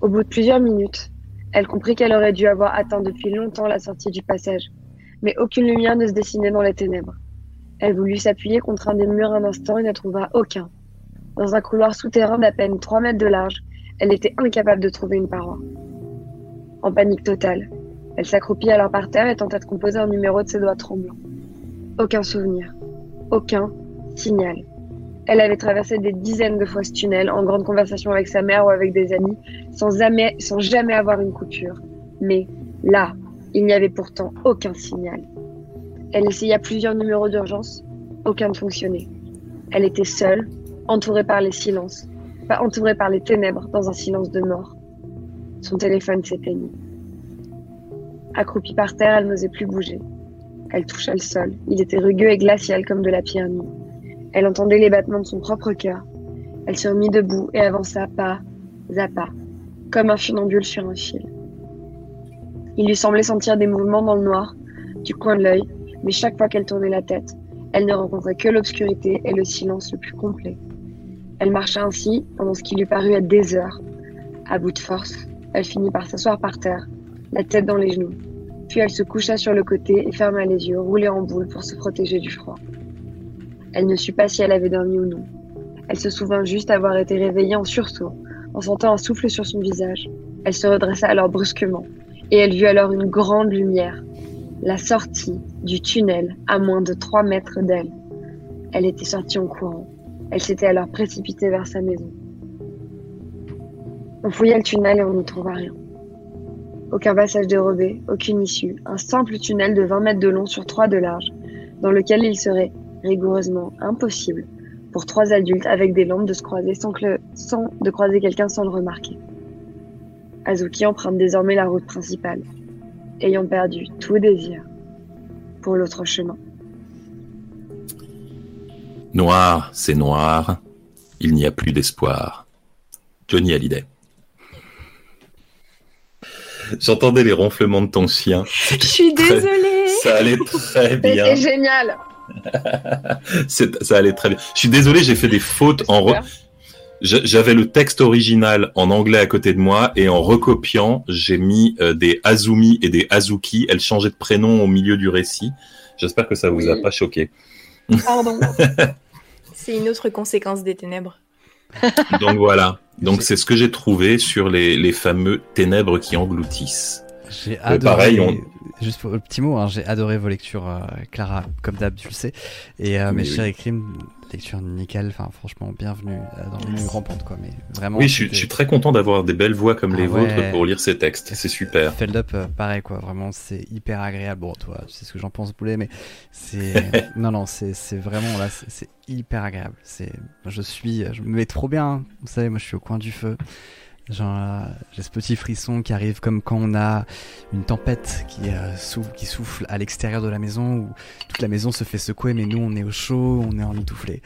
Au bout de plusieurs minutes, elle comprit qu'elle aurait dû avoir atteint depuis longtemps la sortie du passage, mais aucune lumière ne se dessinait dans les ténèbres. Elle voulut s'appuyer contre un des murs un instant et ne trouva aucun. Dans un couloir souterrain d'à peine trois mètres de large, elle était incapable de trouver une paroi. En panique totale, elle s'accroupit alors par terre et tenta de composer un numéro de ses doigts tremblants. Aucun souvenir, aucun signal. Elle avait traversé des dizaines de fois ce tunnel en grande conversation avec sa mère ou avec des amis, sans jamais, avoir une coupure. Mais là, il n'y avait pourtant aucun signal. Elle essaya plusieurs numéros d'urgence, aucun ne fonctionnait. Elle était seule, entourée par les silences, pas entourée par les ténèbres, dans un silence de mort. Son téléphone s'éteignit. Accroupie par terre, elle n'osait plus bouger. Elle toucha le sol. Il était rugueux et glacial comme de la pierre nue. Elle entendait les battements de son propre cœur. Elle se remit debout et avança pas à pas, comme un funambule sur un fil. Il lui semblait sentir des mouvements dans le noir, du coin de l'œil, mais chaque fois qu'elle tournait la tête, elle ne rencontrait que l'obscurité et le silence le plus complet. Elle marcha ainsi pendant ce qui lui parut être des heures. À bout de force, elle finit par s'asseoir par terre, la tête dans les genoux. Puis elle se coucha sur le côté et ferma les yeux, roulée en boule pour se protéger du froid. Elle ne sut pas si elle avait dormi ou non. Elle se souvint juste avoir été réveillée en sursaut, en sentant un souffle sur son visage. Elle se redressa alors brusquement, et elle vit alors une grande lumière, la sortie du tunnel à moins de trois mètres d'elle. Elle était sortie en courant. Elle s'était alors précipitée vers sa maison. On fouilla le tunnel et on n'y trouva rien. Aucun passage dérobé, aucune issue, un simple tunnel de 20 mètres de long sur 3 de large, dans lequel il serait rigoureusement impossible pour trois adultes avec des lampes de se croiser sans, que sans de croiser quelqu'un sans le remarquer. Azuki emprunte désormais la route principale, ayant perdu tout désir pour l'autre chemin. Noir, c'est noir, il n'y a plus d'espoir. Johnny Hallyday. J'entendais les ronflements de ton chien. Je suis désolée. Ça allait très bien. C'était génial. <laughs> ça allait très bien. Je suis désolé, j'ai fait des fautes en. J'avais le texte original en anglais à côté de moi et en recopiant, j'ai mis euh, des Azumi et des Azuki. Elles changeaient de prénom au milieu du récit. J'espère que ça vous a pas choqué. Pardon. <laughs> C'est une autre conséquence des ténèbres. Donc voilà. Donc c'est ce que j'ai trouvé sur les, les fameux ténèbres qui engloutissent. J'ai adoré. pareil, on- Juste pour le petit mot, hein, j'ai adoré vos lectures, euh, Clara, comme d'hab, tu le sais. Et euh, mes Oui, oui. chers crimes, lecture nickel. Enfin, franchement, bienvenue euh, dans le grand pente, quoi. Mais vraiment. Oui, je suis, je c'était- suis très content d'avoir des belles voix comme Ah les ouais. vôtres pour lire ces textes. C'est super. Feld Up, euh, pareil quoi, vraiment c'est hyper agréable. Bon, toi, tu sais ce que j'en pense, Boulet, mais c'est. <laughs> non, non, c'est vraiment là, c'est- hyper agréable. C'est, Je suis. Je me mets trop bien, hein. vous savez, moi je suis au coin du feu. Là, j'ai ce petit frisson qui arrive comme quand on a une tempête qui, euh, souffle, qui souffle à l'extérieur de la maison où toute la maison se fait secouer, mais nous on est au chaud, on est emmitouflé.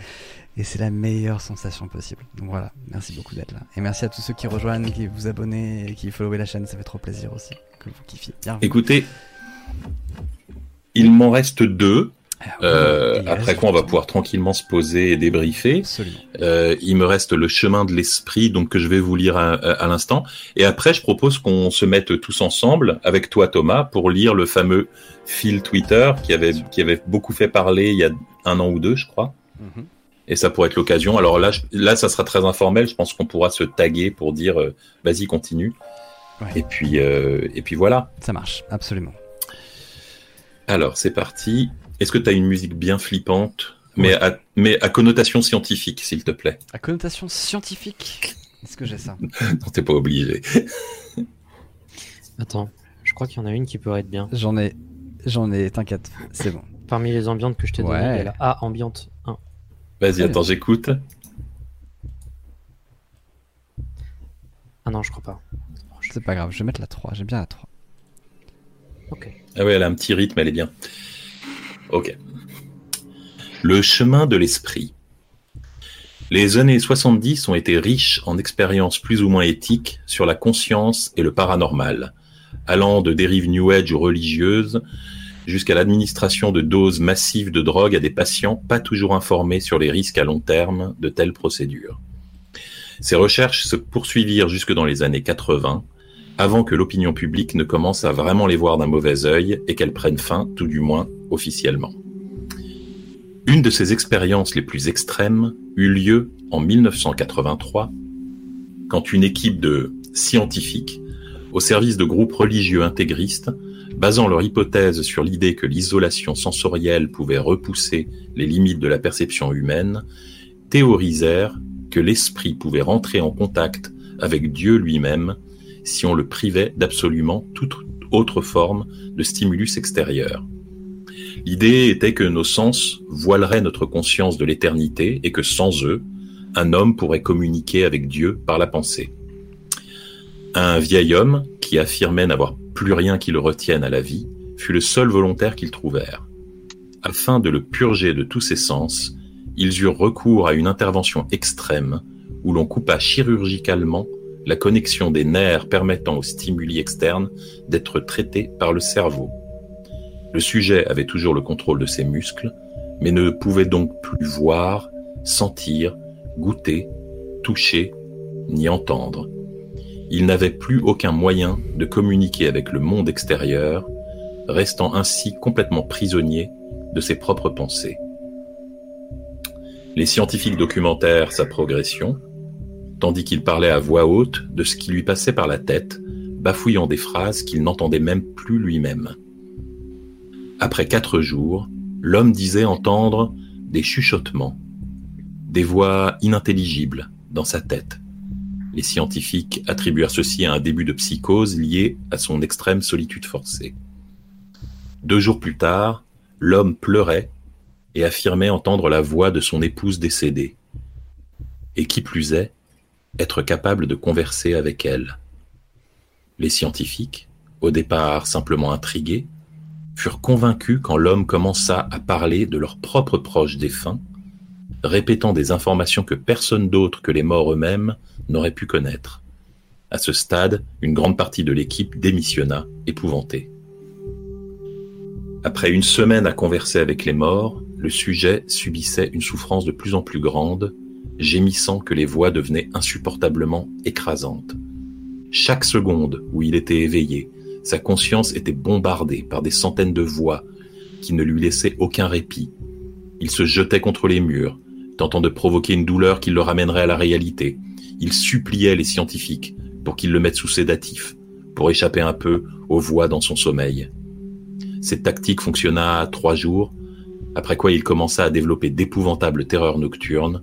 Et c'est la meilleure sensation possible. Donc voilà, merci beaucoup d'être là. Et merci à tous ceux qui rejoignent, qui vous abonnez et qui followez la chaîne, ça fait trop plaisir aussi que vous kiffiez. Écoutez, il m'en reste deux. Ah, Euh, après quoi, on va pouvoir tranquillement se poser et débriefer. Euh, il me reste le chemin de l'esprit, donc que je vais vous lire à, à l'instant. Et après, je propose qu'on se mette tous ensemble, avec toi Thomas, pour lire le fameux fil Twitter qui avait, qui avait beaucoup fait parler il y a un an ou deux, je crois. Mhm. Et ça pourrait être l'occasion. Alors là, je- là, ça sera très informel. Je pense qu'on pourra se taguer pour dire, euh, vas-y, continue. Ouais. Et puis, et puis voilà. Ça marche, absolument. Alors, c'est parti. Est-ce que tu as une musique bien flippante, mais, à, mais à connotation scientifique, s'il te plaît? À connotation scientifique, est-ce que j'ai ça? <laughs> Non, t'es pas obligé. <laughs> Attends, je crois qu'il y en a une qui pourrait être bien. J'en ai, j'en ai, t'inquiète, c'est bon. Parmi les ambiantes que je t'ai Ouais. données, il y a la A ambiante 1. Vas-y, attends, j'écoute. Ah non, je crois pas. C'est pas grave, je vais mettre la 3, j'aime bien la 3. Ok. Ah ouais, elle a un petit rythme, elle est bien. Ok. Le chemin de l'esprit. Les années 70 ont été riches en expériences plus ou moins éthiques sur la conscience et le paranormal, allant de dérives New Age ou religieuses jusqu'à l'administration de doses massives de drogue à des patients pas toujours informés sur les risques à long terme de telles procédures. Ces recherches se poursuivirent jusque dans les années 80, avant que l'opinion publique ne commence à vraiment les voir d'un mauvais œil et qu'elles prennent fin, tout du moins officiellement. Une de ces expériences les plus extrêmes eut lieu en 1983, quand une équipe de scientifiques, au service de groupes religieux intégristes, basant leur hypothèse sur l'idée que l'isolation sensorielle pouvait repousser les limites de la perception humaine, théorisèrent que l'esprit pouvait rentrer en contact avec Dieu lui-même si on le privait d'absolument toute autre forme de stimulus extérieur. L'idée était que nos sens voileraient notre conscience de l'éternité et que sans eux, un homme pourrait communiquer avec Dieu par la pensée. Un vieil homme, qui affirmait n'avoir plus rien qui le retienne à la vie, fut le seul volontaire qu'ils trouvèrent. Afin de le purger de tous ses sens, ils eurent recours à une intervention extrême où l'on coupa chirurgicalement la connexion des nerfs permettant aux stimuli externes d'être traités par le cerveau. Le sujet avait toujours le contrôle de ses muscles, mais ne pouvait donc plus voir, sentir, goûter, toucher, ni entendre. Il n'avait plus aucun moyen de communiquer avec le monde extérieur, restant ainsi complètement prisonnier de ses propres pensées. Les scientifiques documentèrent sa progression, tandis qu'il parlait à voix haute de ce qui lui passait par la tête, bafouillant des phrases qu'il n'entendait même plus lui-même. Après quatre jours, l'homme disait entendre des chuchotements, des voix inintelligibles dans sa tête. Les scientifiques attribuèrent ceci à un début de psychose lié à son extrême solitude forcée. Deux jours plus tard, l'homme pleurait et affirmait entendre la voix de son épouse décédée. Et qui plus est, être capable de converser avec elle. Les scientifiques, au départ simplement intrigués, furent convaincus quand l'homme commença à parler de leurs propres proches défunts, répétant des informations que personne d'autre que les morts eux-mêmes n'aurait pu connaître. À ce stade, une grande partie de l'équipe démissionna, épouvantée. Après une semaine à converser avec les morts, le sujet subissait une souffrance de plus en plus grande, gémissant que les voix devenaient insupportablement écrasantes. Chaque seconde où il était éveillé, sa conscience était bombardée par des centaines de voix qui ne lui laissaient aucun répit. Il se jetait contre les murs, tentant de provoquer une douleur qui le ramènerait à la réalité. Il suppliait les scientifiques pour qu'ils le mettent sous sédatif, pour échapper un peu aux voix dans son sommeil. Cette tactique fonctionna trois jours, après quoi il commença à développer d'épouvantables terreurs nocturnes.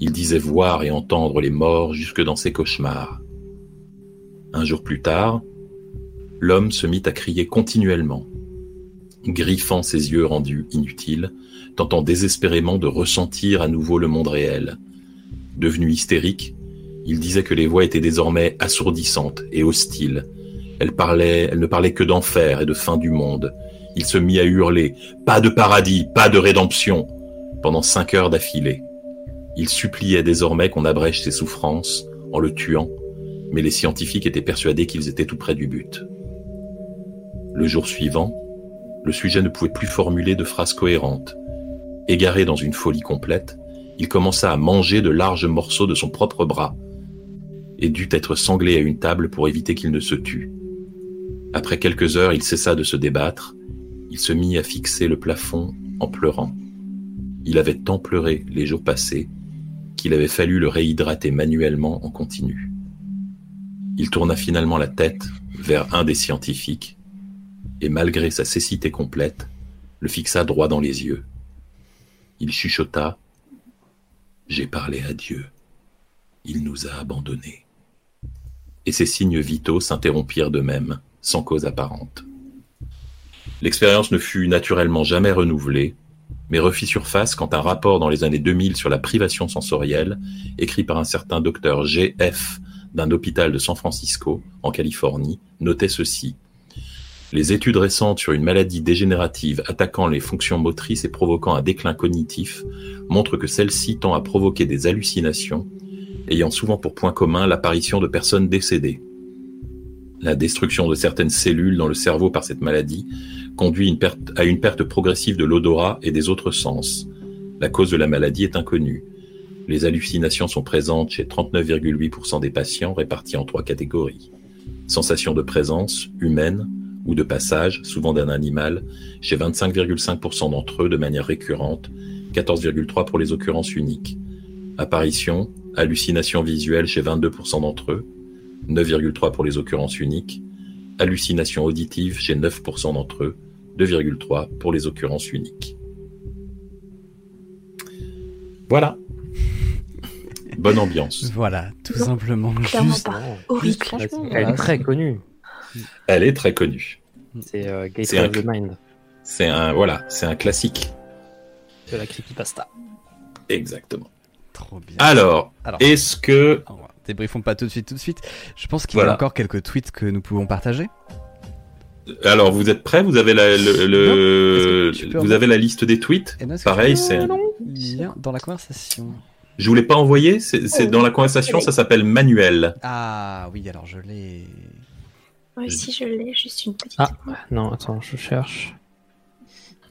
Il disait voir et entendre les morts jusque dans ses cauchemars. Un jour plus tard, l'homme se mit à crier continuellement, griffant ses yeux rendus inutiles, tentant désespérément de ressentir à nouveau le monde réel. Devenu hystérique, il disait que les voix étaient désormais assourdissantes et hostiles. Elles, parlaient, elles ne parlaient que d'enfer et de fin du monde. Il se mit à hurler ⁇ Pas de paradis, pas de rédemption !⁇ pendant cinq heures d'affilée. Il suppliait désormais qu'on abrège ses souffrances en le tuant, mais les scientifiques étaient persuadés qu'ils étaient tout près du but. Le jour suivant, le sujet ne pouvait plus formuler de phrases cohérentes. Égaré dans une folie complète, il commença à manger de larges morceaux de son propre bras et dut être sanglé à une table pour éviter qu'il ne se tût. Après quelques heures, il cessa de se débattre, il se mit à fixer le plafond en pleurant. Il avait tant pleuré les jours passés qu'il avait fallu le réhydrater manuellement en continu. Il tourna finalement la tête vers un des scientifiques et malgré sa cécité complète, le fixa droit dans les yeux. Il chuchota J'ai parlé à Dieu. Il nous a abandonnés. Et ses signes vitaux s'interrompirent d'eux-mêmes, sans cause apparente. L'expérience ne fut naturellement jamais renouvelée, mais refit surface quand un rapport dans les années 2000 sur la privation sensorielle, écrit par un certain docteur G.F. d'un hôpital de San Francisco, en Californie, notait ceci. Les études récentes sur une maladie dégénérative attaquant les fonctions motrices et provoquant un déclin cognitif montrent que celle-ci tend à provoquer des hallucinations, ayant souvent pour point commun l'apparition de personnes décédées. La destruction de certaines cellules dans le cerveau par cette maladie conduit à une perte progressive de l'odorat et des autres sens. La cause de la maladie est inconnue. Les hallucinations sont présentes chez 39,8% des patients répartis en trois catégories. Sensation de présence, humaine, ou de passage, souvent d'un animal, chez 25,5% d'entre eux de manière récurrente, 14,3% pour les occurrences uniques. Apparition, hallucination visuelle chez 22% d'entre eux, 9,3% pour les occurrences uniques. Hallucination auditive chez 9% d'entre eux, 2,3% pour les occurrences uniques. Voilà. <laughs> Bonne ambiance. Voilà, tout simplement Clairement juste. pas. Horrible. Elle est très connue. Elle est très connue. C'est euh, C'est Gateway un of the Mind C'est un voilà, c'est un classique. de la creepypasta. Exactement. Trop bien. Alors, Alors, est-ce que débriefons pas tout de suite, tout de suite. Je pense qu'il y a encore quelques tweets que nous pouvons partager. alors vous êtes prêts? Vous avez la le, vous avez la liste des tweets? Et non, est-ce que Pareil, c'est dans la conversation. je vous l'ai pas envoyé, c'est c'est dans la conversation, ça s'appelle manuel. Ah oui, alors je l'ai. Moi aussi, je l'ai, juste une petite. Ah, non, attends, je cherche.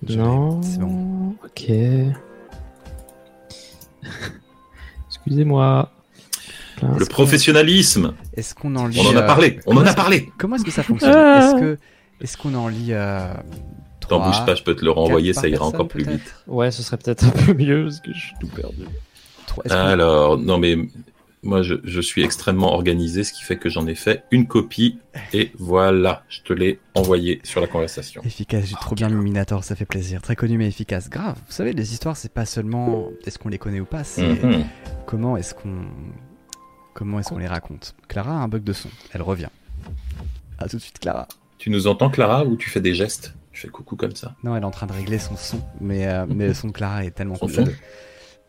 Je non. c'est bon. Ok. <laughs> Excusez-moi. Le professionnalisme, Est-ce qu'on en lit on en a euh, parlé, on comment en a est-ce que- parlé. Comment est-ce que ça fonctionne? Est-ce que est-ce qu'on en lit euh, T'en bouge pas, je peux te le renvoyer, ça ira encore plus vite. Ouais, ce serait peut-être un peu mieux parce que je suis tout perdu. Alors, non mais moi je, je suis extrêmement organisé, ce qui fait que j'en ai fait une copie et voilà, je te l'ai envoyé sur la conversation. Efficace, j'ai trop bien Minator, ça fait plaisir. Très connu mais efficace. Grave, vous savez, les histoires, c'est pas seulement est-ce qu'on les connaît ou pas, c'est Mhm. comment est-ce qu'on comment est-ce qu'on les raconte. Clara a un bug de son, elle revient. À tout de suite, Clara. Tu nous entends Clara ou tu fais des gestes Tu fais coucou comme ça. Non, elle est en train de régler son son, mais, euh, mais le son de Clara est tellement Son cool. son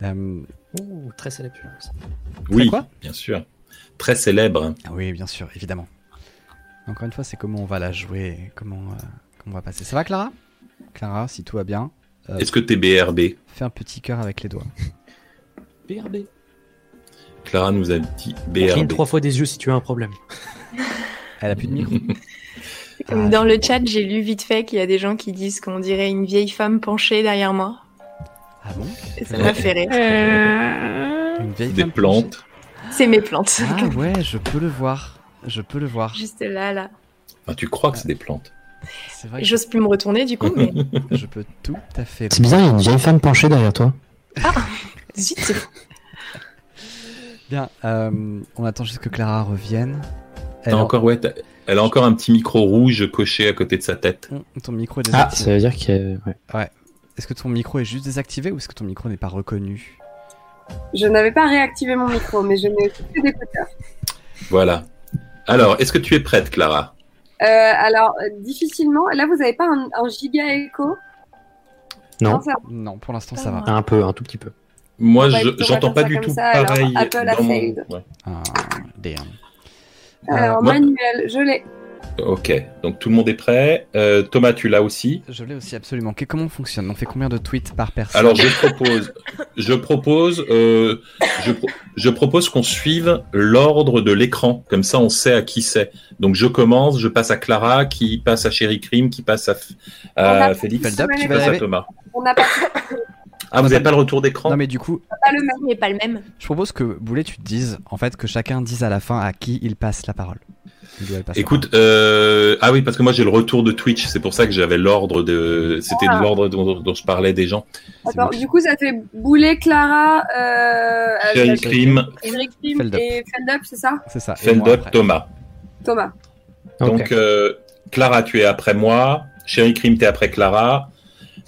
Euh, Ouh, très célèbre. Oui, quoi bien sûr. Très célèbre. ah oui, bien sûr, évidemment. Encore une fois, c'est comment on va la jouer, comment, euh, comment on va passer. Ça va, Clara? Clara, si tout va bien, Euh, Est-ce que t'es BRB fais un petit cœur avec les doigts. BRB. Clara nous a dit Cligne BRB. trois fois des yeux si tu as un problème. <laughs> Elle a plus de micro Comme Ah, dans le chat, j'ai lu vite fait qu'il y a des gens qui disent qu'on dirait une vieille femme penchée derrière moi. Ah bon ça m'a fait rire. Une vieille Des femme plantes. <laughs> C'est mes plantes. Ah ouais, je peux le voir. Je peux le voir. Juste là, là. Enfin, tu crois que c'est des plantes. C'est vrai que J'ose plus me retourner du coup, mais <laughs> je peux tout à fait C'est bizarre, il y a une vieille femme penchée derrière toi. zut, c'est fou. Bien, euh, on attend juste que Clara revienne. Elle encore, ouais, a encore un petit micro rouge coché à côté de sa tête. Hum, Ton micro est Ah, désactivé. ça veut dire que. ouais. Est-ce que ton micro est juste désactivé ou est-ce que ton micro n'est pas reconnu? Je n'avais pas réactivé mon micro, mais je n'ai plus d'écouteurs. Voilà. Alors, est-ce que tu es prête, Clara? Euh, alors, difficilement. Là, vous n'avez pas un, un giga écho? Non, ça- Non, pour l'instant ça va. un peu, un tout petit peu. Moi, je- j'entends pas du tout ça, alors. pareil. Apple a dans mon- failed. Ouais. Ah, damn. Alors, moi- manuel, je l'ai. Ok, donc tout le monde est prêt. Euh, Thomas, tu l'as aussi. Je l'ai aussi absolument. Que- Comment on fonctionne? On fait combien de tweets par personne? Alors, je propose, je propose, euh, je, pro- je propose qu'on suive l'ordre de l'écran. Comme ça, on sait à qui c'est. Donc, je commence, je passe à Clara, qui passe à Chéri Crime, qui passe à, à Félix, qui tu vas passe à Thomas. On n'a pas, Ah, vous n'avez pas le retour d'écran Non mais du coup, pas le même. Mais pas le même. je propose que Boulet tu te dises en fait que chacun dise à la fin à qui il passe la parole. Écoute, euh, ah oui, parce que moi j'ai le retour de Twitch, c'est pour ça que j'avais l'ordre de, c'était Ah. l'ordre dont, dont je parlais des gens. Du coup, ça fait Boulet, Clara, euh, Eric Feldup. et Feldup, c'est ça. C'est ça. Feldup. Thomas. Thomas. Donc, euh, Clara, tu es après moi. Chéri Crime, t'es après Clara.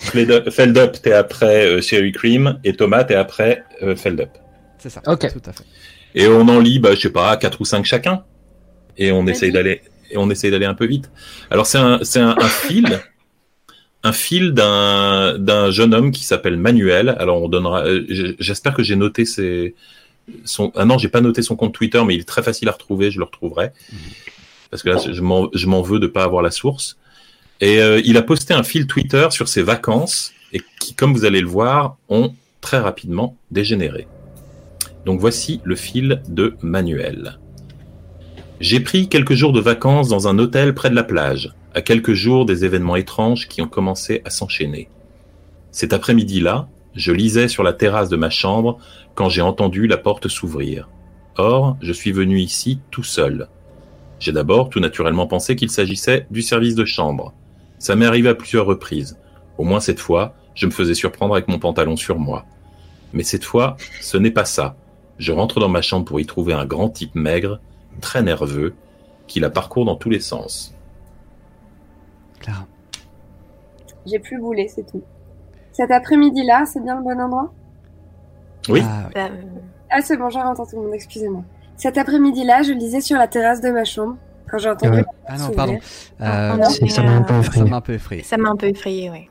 Feldup, t'es après euh, Chéri Crime. Et Thomas, t'es après euh, Feldup. C'est ça. Ok. Tout à fait. Et on en lit, bah, je sais pas, quatre ou cinq chacun. Et on essaye d'aller, et on essaye d'aller un peu vite. Alors, c'est un, c'est un, un fil, un fil d'un, d'un jeune homme qui s'appelle Manuel. Alors, on donnera, euh, j'espère que j'ai noté ses, son, ah non, j'ai pas noté son compte Twitter, mais il est très facile à retrouver, je le retrouverai. Parce que là, je m'en, je m'en veux de pas avoir la source. Et euh, il a posté un fil Twitter sur ses vacances et qui, comme vous allez le voir, ont très rapidement dégénéré. Donc voici le fil de Manuel. J'ai pris quelques jours de vacances dans un hôtel près de la plage, à quelques jours des événements étranges qui ont commencé à s'enchaîner. Cet après-midi-là, je lisais sur la terrasse de ma chambre quand j'ai entendu la porte s'ouvrir. Or, je suis venu ici tout seul. J'ai d'abord tout naturellement pensé qu'il s'agissait du service de chambre. Ça m'est arrivé à plusieurs reprises. Au moins cette fois, je me faisais surprendre avec mon pantalon sur moi. Mais cette fois, ce n'est pas ça. Je rentre dans ma chambre pour y trouver un grand type maigre, très nerveux, qui la parcourt dans tous les sens. Clara. J'ai plus Boulet, c'est tout. Cet après-midi-là, c'est bien le bon endroit? Oui. Ah, oui. Euh, Ah, c'est bon, j'ai entendu tout le monde, excusez-moi. Cet après-midi-là, je lisais sur la terrasse de ma chambre quand j'ai entendu. Ouais. Ah non, pardon. Ah, Euh, non. Ça m'a un peu ça effrayé. m'a un peu effrayé. ça m'a un peu effrayé, ouais.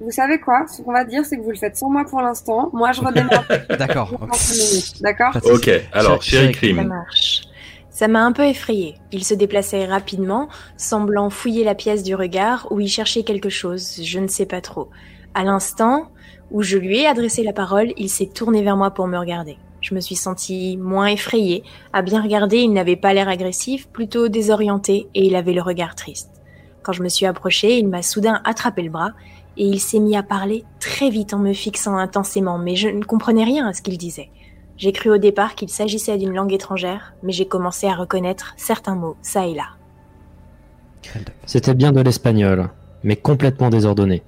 Vous savez quoi? Ce qu'on va dire, c'est que vous le faites sans moi pour l'instant. Moi, je redémarre D'accord. dans ok. 5 minutes. D'accord. Ok, alors, Chéri- Chéri Chéri Ça Crime. marche. Ça m'a un peu effrayé. Il se déplaçait rapidement, semblant fouiller la pièce du regard ou y chercher quelque chose, je ne sais pas trop. À l'instant où je lui ai adressé la parole, il s'est tourné vers moi pour me regarder. Je me suis sentie moins effrayée. À bien regarder, il n'avait pas l'air agressif, plutôt désorienté, et il avait le regard triste. Quand je me suis approchée, il m'a soudain attrapé le bras, et il s'est mis à parler très vite en me fixant intensément, mais je ne comprenais rien à ce qu'il disait. J'ai cru au départ qu'il s'agissait d'une langue étrangère, mais j'ai commencé à reconnaître certains mots, ça et là. C'était bien de l'espagnol, mais complètement désordonné.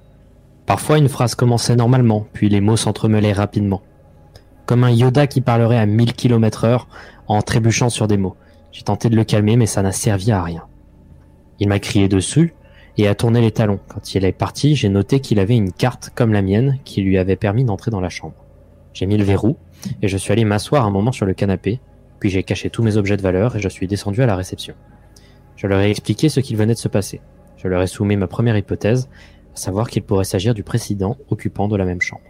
Parfois une phrase commençait normalement, puis les mots s'entremêlaient rapidement. Comme un Yoda qui parlerait à 1000 km heure en trébuchant sur des mots. J'ai tenté de le calmer, mais ça n'a servi à rien. Il m'a crié dessus et a tourné les talons. Quand il est parti, j'ai noté qu'il avait une carte comme la mienne qui lui avait permis d'entrer dans la chambre. J'ai mis le verrou et je suis allé m'asseoir un moment sur le canapé, puis j'ai caché tous mes objets de valeur et je suis descendu à la réception. Je leur ai expliqué ce qu'il venait de se passer. Je leur ai soumis ma première hypothèse, à savoir qu'il pourrait s'agir du président occupant de la même chambre.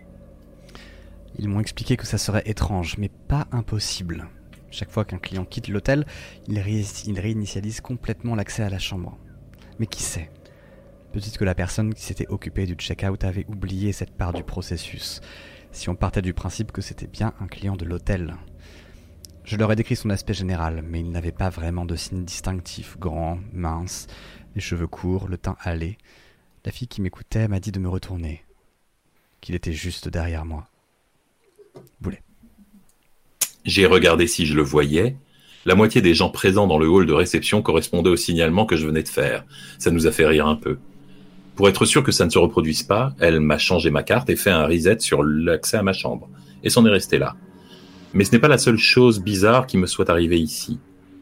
Ils m'ont expliqué que ça serait étrange, mais pas impossible. Chaque fois qu'un client quitte l'hôtel, il, ré- il réinitialise complètement l'accès à la chambre. Mais qui sait? Peut-être que la personne qui s'était occupée du check-out avait oublié cette part du processus, si on partait du principe que c'était bien un client de l'hôtel. Je leur ai décrit son aspect général, mais il n'avait pas vraiment de signes distinctifs, grand, mince, les cheveux courts, le teint hâlé. La fille qui m'écoutait m'a dit de me retourner, qu'il était juste derrière moi. J'ai regardé si je le voyais. La moitié des gens présents dans le hall de réception correspondaient au signalement que je venais de faire. Ça nous a fait rire un peu. Pour être sûr que ça ne se reproduise pas, elle m'a changé ma carte et fait un reset sur l'accès à ma chambre. Et c'en est resté là. Mais ce n'est pas la seule chose bizarre qui me soit arrivée ici.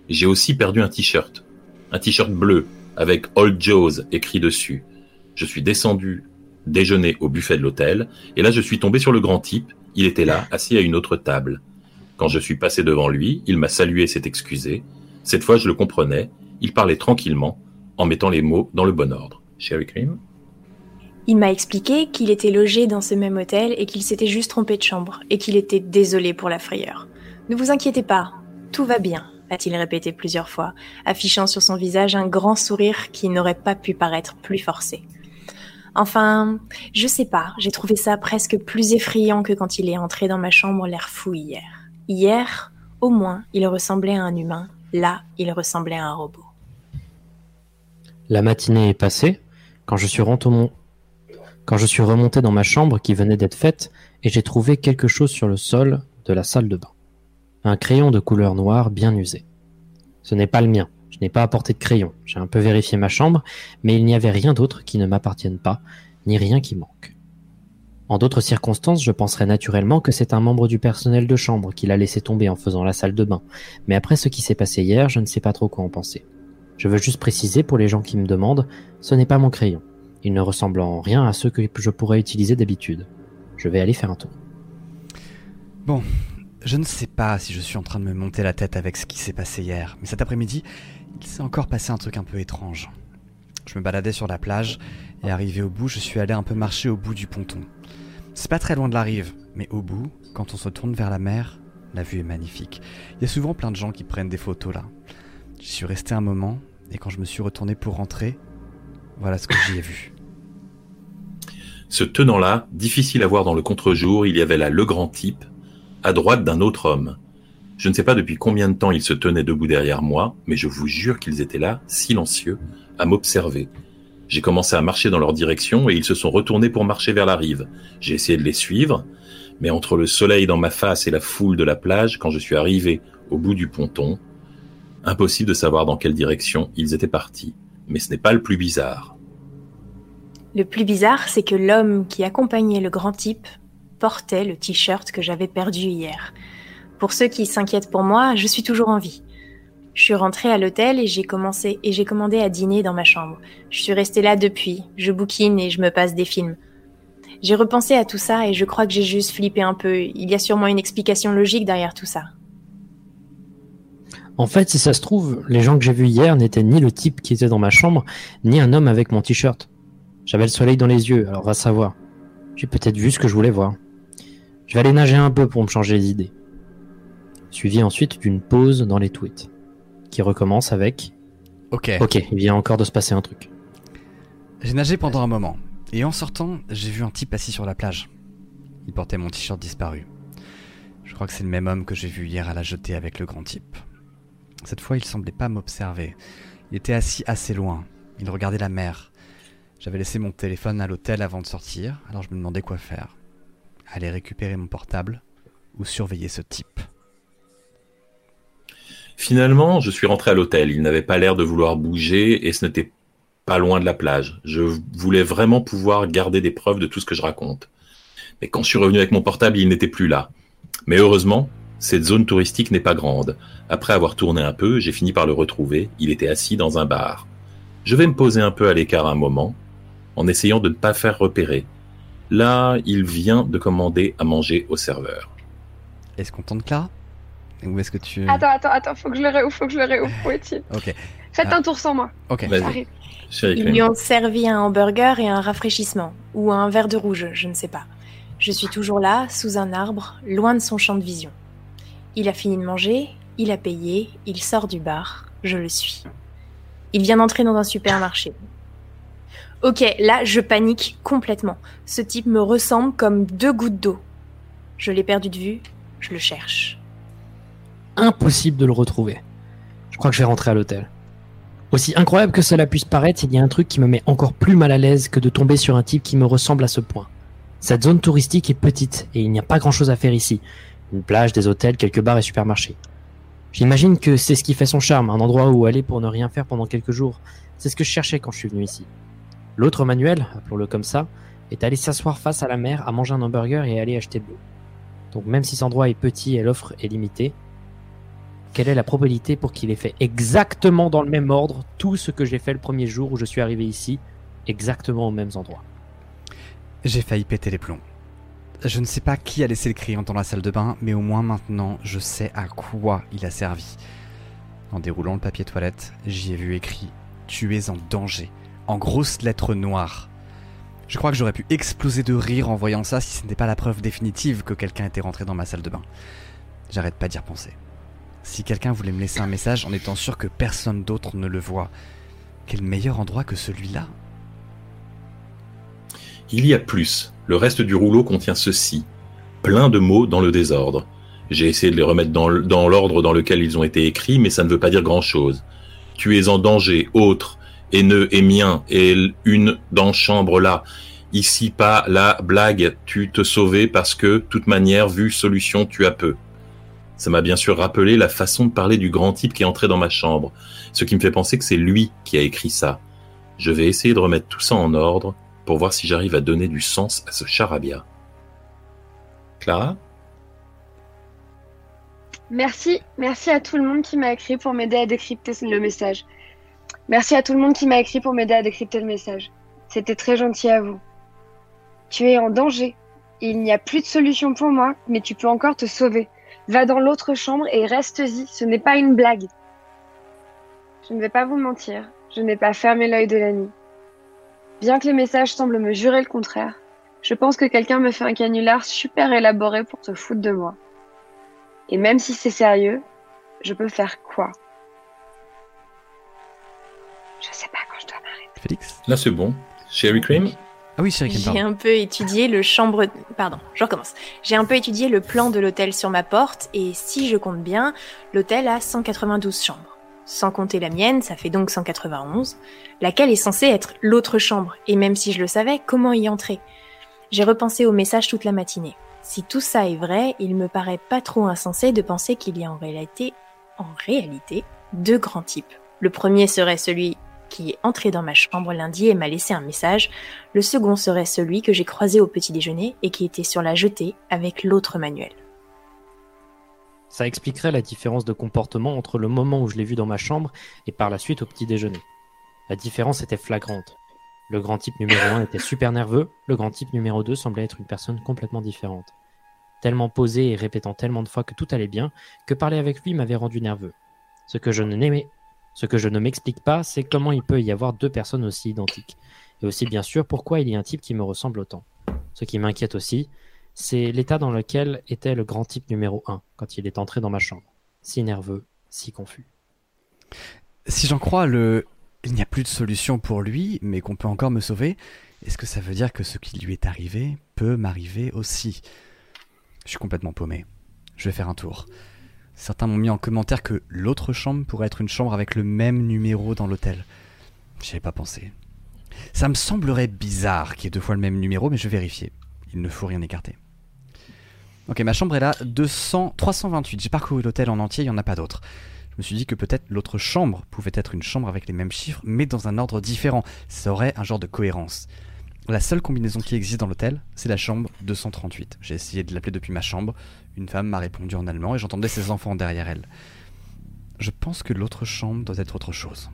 J'ai aussi perdu un t-shirt. Un t-shirt bleu avec Old Joe's écrit dessus. Je suis descendu déjeuner au buffet de l'hôtel et là je suis tombé sur le grand type. Il était là, assis à une autre table. Quand je suis passé devant lui, il m'a salué et s'est excusé. Cette fois, je le comprenais. Il parlait tranquillement, en mettant les mots dans le bon ordre. Sherry Cream Il m'a expliqué qu'il était logé dans ce même hôtel et qu'il s'était juste trompé de chambre et qu'il était désolé pour la frayeur. Ne vous inquiétez pas, tout va bien, a-t-il répété plusieurs fois, affichant sur son visage un grand sourire qui n'aurait pas pu paraître plus forcé. Enfin, je sais pas, j'ai trouvé ça presque plus effrayant que quand il est entré dans ma chambre l'air fou hier. Hier, au moins, il ressemblait à un humain, là, il ressemblait à un robot. La matinée est passée quand je suis quand je suis remonté dans ma chambre qui venait d'être faite et j'ai trouvé quelque chose sur le sol de la salle de bain. Un crayon de couleur noire bien usé. Ce n'est pas le mien. Je n'ai pas apporté de crayon. J'ai un peu vérifié ma chambre, mais il n'y avait rien d'autre qui ne m'appartienne pas, ni rien qui manque. En d'autres circonstances, je penserais naturellement que c'est un membre du personnel de chambre qui l'a laissé tomber en faisant la salle de bain, mais après ce qui s'est passé hier, je ne sais pas trop quoi en penser. Je veux juste préciser pour les gens qui me demandent, ce n'est pas mon crayon. Il ne ressemble en rien à ceux que je pourrais utiliser d'habitude. Je vais aller faire un tour. Bon, je ne sais pas si je suis en train de me monter la tête avec ce qui s'est passé hier, mais cet après-midi, il s'est encore passé un truc un peu étrange. Je me baladais sur la plage et arrivé au bout, je suis allé un peu marcher au bout du ponton. C'est pas très loin de la rive, mais au bout, quand on se tourne vers la mer, la vue est magnifique. Il y a souvent plein de gens qui prennent des photos là. J'y suis resté un moment et quand je me suis retourné pour rentrer, voilà ce que j'y ai vu. Ce tenant-là, difficile à voir dans le contre-jour, il y avait là le grand type, à droite d'un autre homme. Je ne sais pas depuis combien de temps ils se tenaient debout derrière moi, mais je vous jure qu'ils étaient là, silencieux, à m'observer. J'ai commencé à marcher dans leur direction et ils se sont retournés pour marcher vers la rive. J'ai essayé de les suivre, mais entre le soleil dans ma face et la foule de la plage, quand je suis arrivé au bout du ponton, impossible de savoir dans quelle direction ils étaient partis. Mais ce n'est pas le plus bizarre. Le plus bizarre, c'est que l'homme qui accompagnait le grand type portait le t-shirt que j'avais perdu hier. Pour ceux qui s'inquiètent pour moi, je suis toujours en vie. Je suis rentrée à l'hôtel et j'ai commencé et j'ai commandé à dîner dans ma chambre. Je suis restée là depuis. Je bouquine et je me passe des films. J'ai repensé à tout ça et je crois que j'ai juste flippé un peu. Il y a sûrement une explication logique derrière tout ça. En fait, si ça se trouve, les gens que j'ai vus hier n'étaient ni le type qui était dans ma chambre, ni un homme avec mon t-shirt. J'avais le soleil dans les yeux, alors va savoir. J'ai peut-être vu ce que je voulais voir. Je vais aller nager un peu pour me changer les idées. Suivi ensuite d'une pause dans les tweets, qui recommence avec Ok. Ok, il vient encore de se passer un truc. J'ai nagé pendant un moment, et en sortant, j'ai vu un type assis sur la plage. Il portait mon t-shirt disparu. Je crois que c'est le même homme que j'ai vu hier à la jetée avec le grand type. Cette fois, il semblait pas m'observer. Il était assis assez loin. Il regardait la mer. J'avais laissé mon téléphone à l'hôtel avant de sortir, alors je me demandais quoi faire. Aller récupérer mon portable ou surveiller ce type. Finalement, je suis rentré à l'hôtel. Il n'avait pas l'air de vouloir bouger et ce n'était pas loin de la plage. Je voulais vraiment pouvoir garder des preuves de tout ce que je raconte. Mais quand je suis revenu avec mon portable, il n'était plus là. Mais heureusement, cette zone touristique n'est pas grande. Après avoir tourné un peu, j'ai fini par le retrouver. Il était assis dans un bar. Je vais me poser un peu à l'écart un moment, en essayant de ne pas faire repérer. Là, il vient de commander à manger au serveur. Est-ce qu'on tente Clara Ou est-ce que tu... Attends, attends, attends, faut que je le réouvre, faut que je le réouvre. Où est-il? Ok, Faites Ah. un tour sans moi. ok. Vas-y. Ils lui ont servi un hamburger et un rafraîchissement, ou un verre de rouge, je ne sais pas. Je suis toujours là, sous un arbre, loin de son champ de vision. Il a fini de manger, il a payé, il sort du bar, je le suis. Il vient d'entrer dans un supermarché. Ok, là, je panique complètement. Ce type me ressemble comme deux gouttes d'eau. Je l'ai perdu de vue, je le cherche. Impossible de le retrouver. Je crois que je vais rentrer à l'hôtel. Aussi incroyable que cela puisse paraître, il y a un truc qui me met encore plus mal à l'aise que de tomber sur un type qui me ressemble à ce point. Cette zone touristique est petite et il n'y a pas grand chose à faire ici. Une plage, des hôtels, quelques bars et supermarchés. J'imagine que c'est ce qui fait son charme, un endroit où aller pour ne rien faire pendant quelques jours. C'est ce que je cherchais quand je suis venu ici. L'autre Manuel, appelons-le comme ça, est allé s'asseoir face à la mer, à manger un hamburger et aller acheter de l'eau. Donc même si cet endroit est petit et l'offre est limitée, quelle est la probabilité pour qu'il ait fait exactement dans le même ordre tout ce que j'ai fait le premier jour où je suis arrivé ici, exactement aux mêmes endroits J'ai failli péter les plombs. Je ne sais pas qui a laissé le crayon dans la salle de bain, mais au moins maintenant, je sais à quoi il a servi. En déroulant le papier toilette, j'y ai vu écrit Tu es en danger, en grosses lettres noires. Je crois que j'aurais pu exploser de rire en voyant ça si ce n'était pas la preuve définitive que quelqu'un était rentré dans ma salle de bain. J'arrête pas d'y repenser. Si quelqu'un voulait me laisser un message en étant sûr que personne d'autre ne le voit, quel meilleur endroit que celui-là? Il y a plus. Le reste du rouleau contient ceci. Plein de mots dans le désordre. J'ai essayé de les remettre dans l'ordre dans lequel ils ont été écrits, mais ça ne veut pas dire grand-chose. Tu es en danger, autre, haineux et mien, et une dans chambre là. Ici pas, là, blague, tu te sauvais parce que, toute manière, vu solution, tu as peu. Ça m'a bien sûr rappelé la façon de parler du grand type qui est entré dans ma chambre, ce qui me fait penser que c'est lui qui a écrit ça. Je vais essayer de remettre tout ça en ordre pour voir si j'arrive à donner du sens à ce charabia. Clara? Merci, merci à tout le monde qui m'a écrit pour m'aider à décrypter le message. Merci à tout le monde qui m'a écrit pour m'aider à décrypter le message. C'était très gentil à vous. Tu es en danger. Il n'y a plus de solution pour moi, mais tu peux encore te sauver. Va dans l'autre chambre et reste-y. Ce n'est pas une blague. Je ne vais pas vous mentir. Je n'ai pas fermé l'œil de la nuit. Bien que les messages semblent me jurer le contraire, je pense que quelqu'un me fait un canular super élaboré pour te foutre de moi. Et même si c'est sérieux, je peux faire quoi? Je sais pas quand je dois m'arrêter. Félix Là, c'est bon. Sherry Cream? Ah oui, Kim, J'ai un peu étudié le chambre. Pardon, je recommence. J'ai un peu étudié le plan de l'hôtel sur ma porte et si je compte bien, l'hôtel a 192 chambres. Sans compter la mienne, ça fait donc 191, laquelle est censée être l'autre chambre. Et même si je le savais, comment y entrer? J'ai repensé au message toute la matinée. Si tout ça est vrai, il me paraît pas trop insensé de penser qu'il y a en réalité, en réalité, deux grands types. Le premier serait celui qui est entré dans ma chambre lundi et m'a laissé un message. Le second serait celui que j'ai croisé au petit déjeuner et qui était sur la jetée avec l'autre manuel. Ça expliquerait la différence de comportement entre le moment où je l'ai vu dans ma chambre et par la suite au petit déjeuner. La différence était flagrante. Le grand type numéro 1 était super nerveux, le grand type numéro 2 semblait être une personne complètement différente. Tellement posé et répétant tellement de fois que tout allait bien, que parler avec lui m'avait rendu nerveux. Ce que je n'aimais- ce que je ne m'explique pas, c'est comment il peut y avoir deux personnes aussi identiques. Et aussi bien sûr pourquoi il y a un type qui me ressemble autant. Ce qui m'inquiète aussi, c'est l'état dans lequel était le grand type numéro 1 quand il est entré dans ma chambre. Si nerveux, si confus. Si j'en crois le il n'y a plus de solution pour lui, mais qu'on peut encore me sauver, est-ce que ça veut dire que ce qui lui est arrivé peut m'arriver aussi? Je suis complètement paumé. Je vais faire un tour. Certains m'ont mis en commentaire que l'autre chambre pourrait être une chambre avec le même numéro dans l'hôtel. J'y avais pas pensé. Ça me semblerait bizarre qu'il y ait deux fois le même numéro, mais je vais vérifier. Il ne faut rien écarter. Ok, ma chambre est là, 200, 328. J'ai parcouru l'hôtel en entier, il n'y en a pas d'autres. Je me suis dit que peut-être l'autre chambre pouvait être une chambre avec les mêmes chiffres, mais dans un ordre différent. Ça aurait un genre de cohérence. La seule combinaison qui existe dans l'hôtel, c'est la chambre 238. J'ai essayé de l'appeler depuis ma chambre. Une femme m'a répondu en allemand et j'entendais ses enfants derrière elle. Je pense que l'autre chambre doit être autre chose.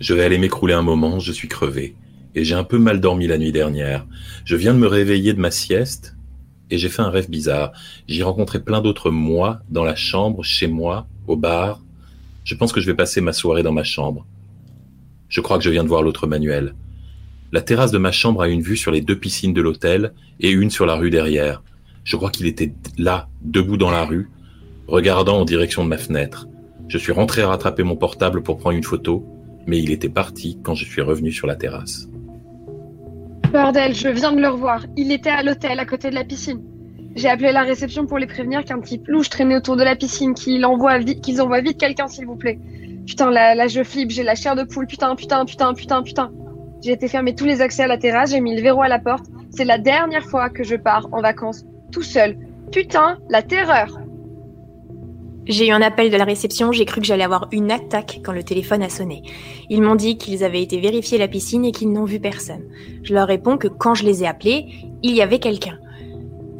Je vais aller m'écrouler un moment, je suis crevé. Et j'ai un peu mal dormi la nuit dernière. Je viens de me réveiller de ma sieste et j'ai fait un rêve bizarre. J'y rencontré plein d'autres moi dans la chambre, chez moi, au bar. Je pense que je vais passer ma soirée dans ma chambre. Je crois que je viens de voir l'autre manuel. La terrasse de ma chambre a une vue sur les deux piscines de l'hôtel et une sur la rue derrière. Je crois qu'il était là, debout dans la rue, regardant en direction de ma fenêtre. Je suis rentré à rattraper mon portable pour prendre une photo, mais il était parti quand je suis revenu sur la terrasse. Bordel, je viens de le revoir. Il était à l'hôtel à côté de la piscine. J'ai appelé la réception pour les prévenir qu'un type louche traînait autour de la piscine, vite, qu'ils envoient vite quelqu'un s'il vous plaît. Putain, là, là je flippe, j'ai la chair de poule. Putain, putain, putain, putain, putain. J'ai été fermer tous les accès à la terrasse, j'ai mis le verrou à la porte. C'est la dernière fois que je pars en vacances tout seul. Putain, la terreur. J'ai eu un appel de la réception, j'ai cru que j'allais avoir une attaque quand le téléphone a sonné. Ils m'ont dit qu'ils avaient été vérifier la piscine et qu'ils n'ont vu personne. Je leur réponds que quand je les ai appelés, il y avait quelqu'un.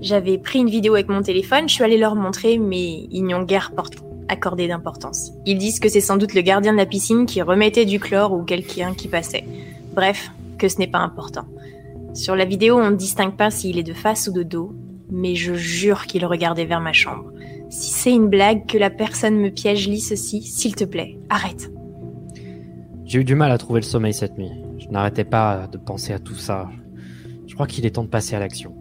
J'avais pris une vidéo avec mon téléphone, je suis allée leur montrer, mais ils n'y ont guère accorder d'importance. Ils disent que c'est sans doute le gardien de la piscine qui remettait du chlore ou quelqu'un qui passait. Bref, que ce n'est pas important. Sur la vidéo, on ne distingue pas s'il est de face ou de dos, mais je jure qu'il regardait vers ma chambre. Si c'est une blague que la personne me piège, lis ceci, s'il te plaît, arrête. J'ai eu du mal à trouver le sommeil cette nuit. Je n'arrêtais pas de penser à tout ça. Je crois qu'il est temps de passer à l'action.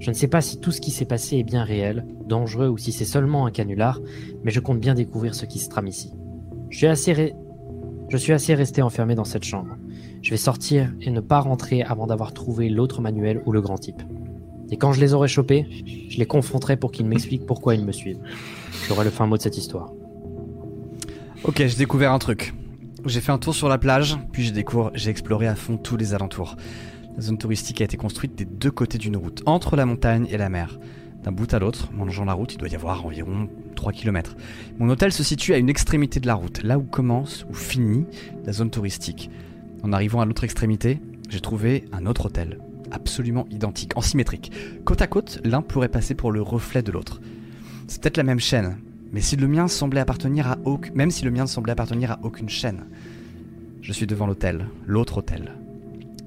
Je ne sais pas si tout ce qui s'est passé est bien réel, dangereux ou si c'est seulement un canular, mais je compte bien découvrir ce qui se trame ici. Je suis assez, je suis assez resté enfermé dans cette chambre. Je vais sortir et ne pas rentrer avant d'avoir trouvé l'autre manuel ou le grand type. Et quand je les aurai chopés, je les confronterai pour qu'ils m'expliquent pourquoi ils me suivent. J'aurai le fin mot de cette histoire. Ok, j'ai découvert un truc. J'ai fait un tour sur la plage, puis j'ai j'ai exploré à fond tous les alentours. La zone touristique a été construite des deux côtés d'une route, entre la montagne et la mer. D'un bout à l'autre, en longeant la route, il doit y avoir environ 3 km. Mon hôtel se situe à une extrémité de la route, là où commence ou finit la zone touristique. En arrivant à l'autre extrémité, j'ai trouvé un autre hôtel, absolument identique, en symétrique. Côte à côte, l'un pourrait passer pour le reflet de l'autre. C'est peut-être la même chaîne, mais si le mien semblait appartenir à aucune, même si le mien semblait appartenir à aucune chaîne, je suis devant l'hôtel, l'autre hôtel.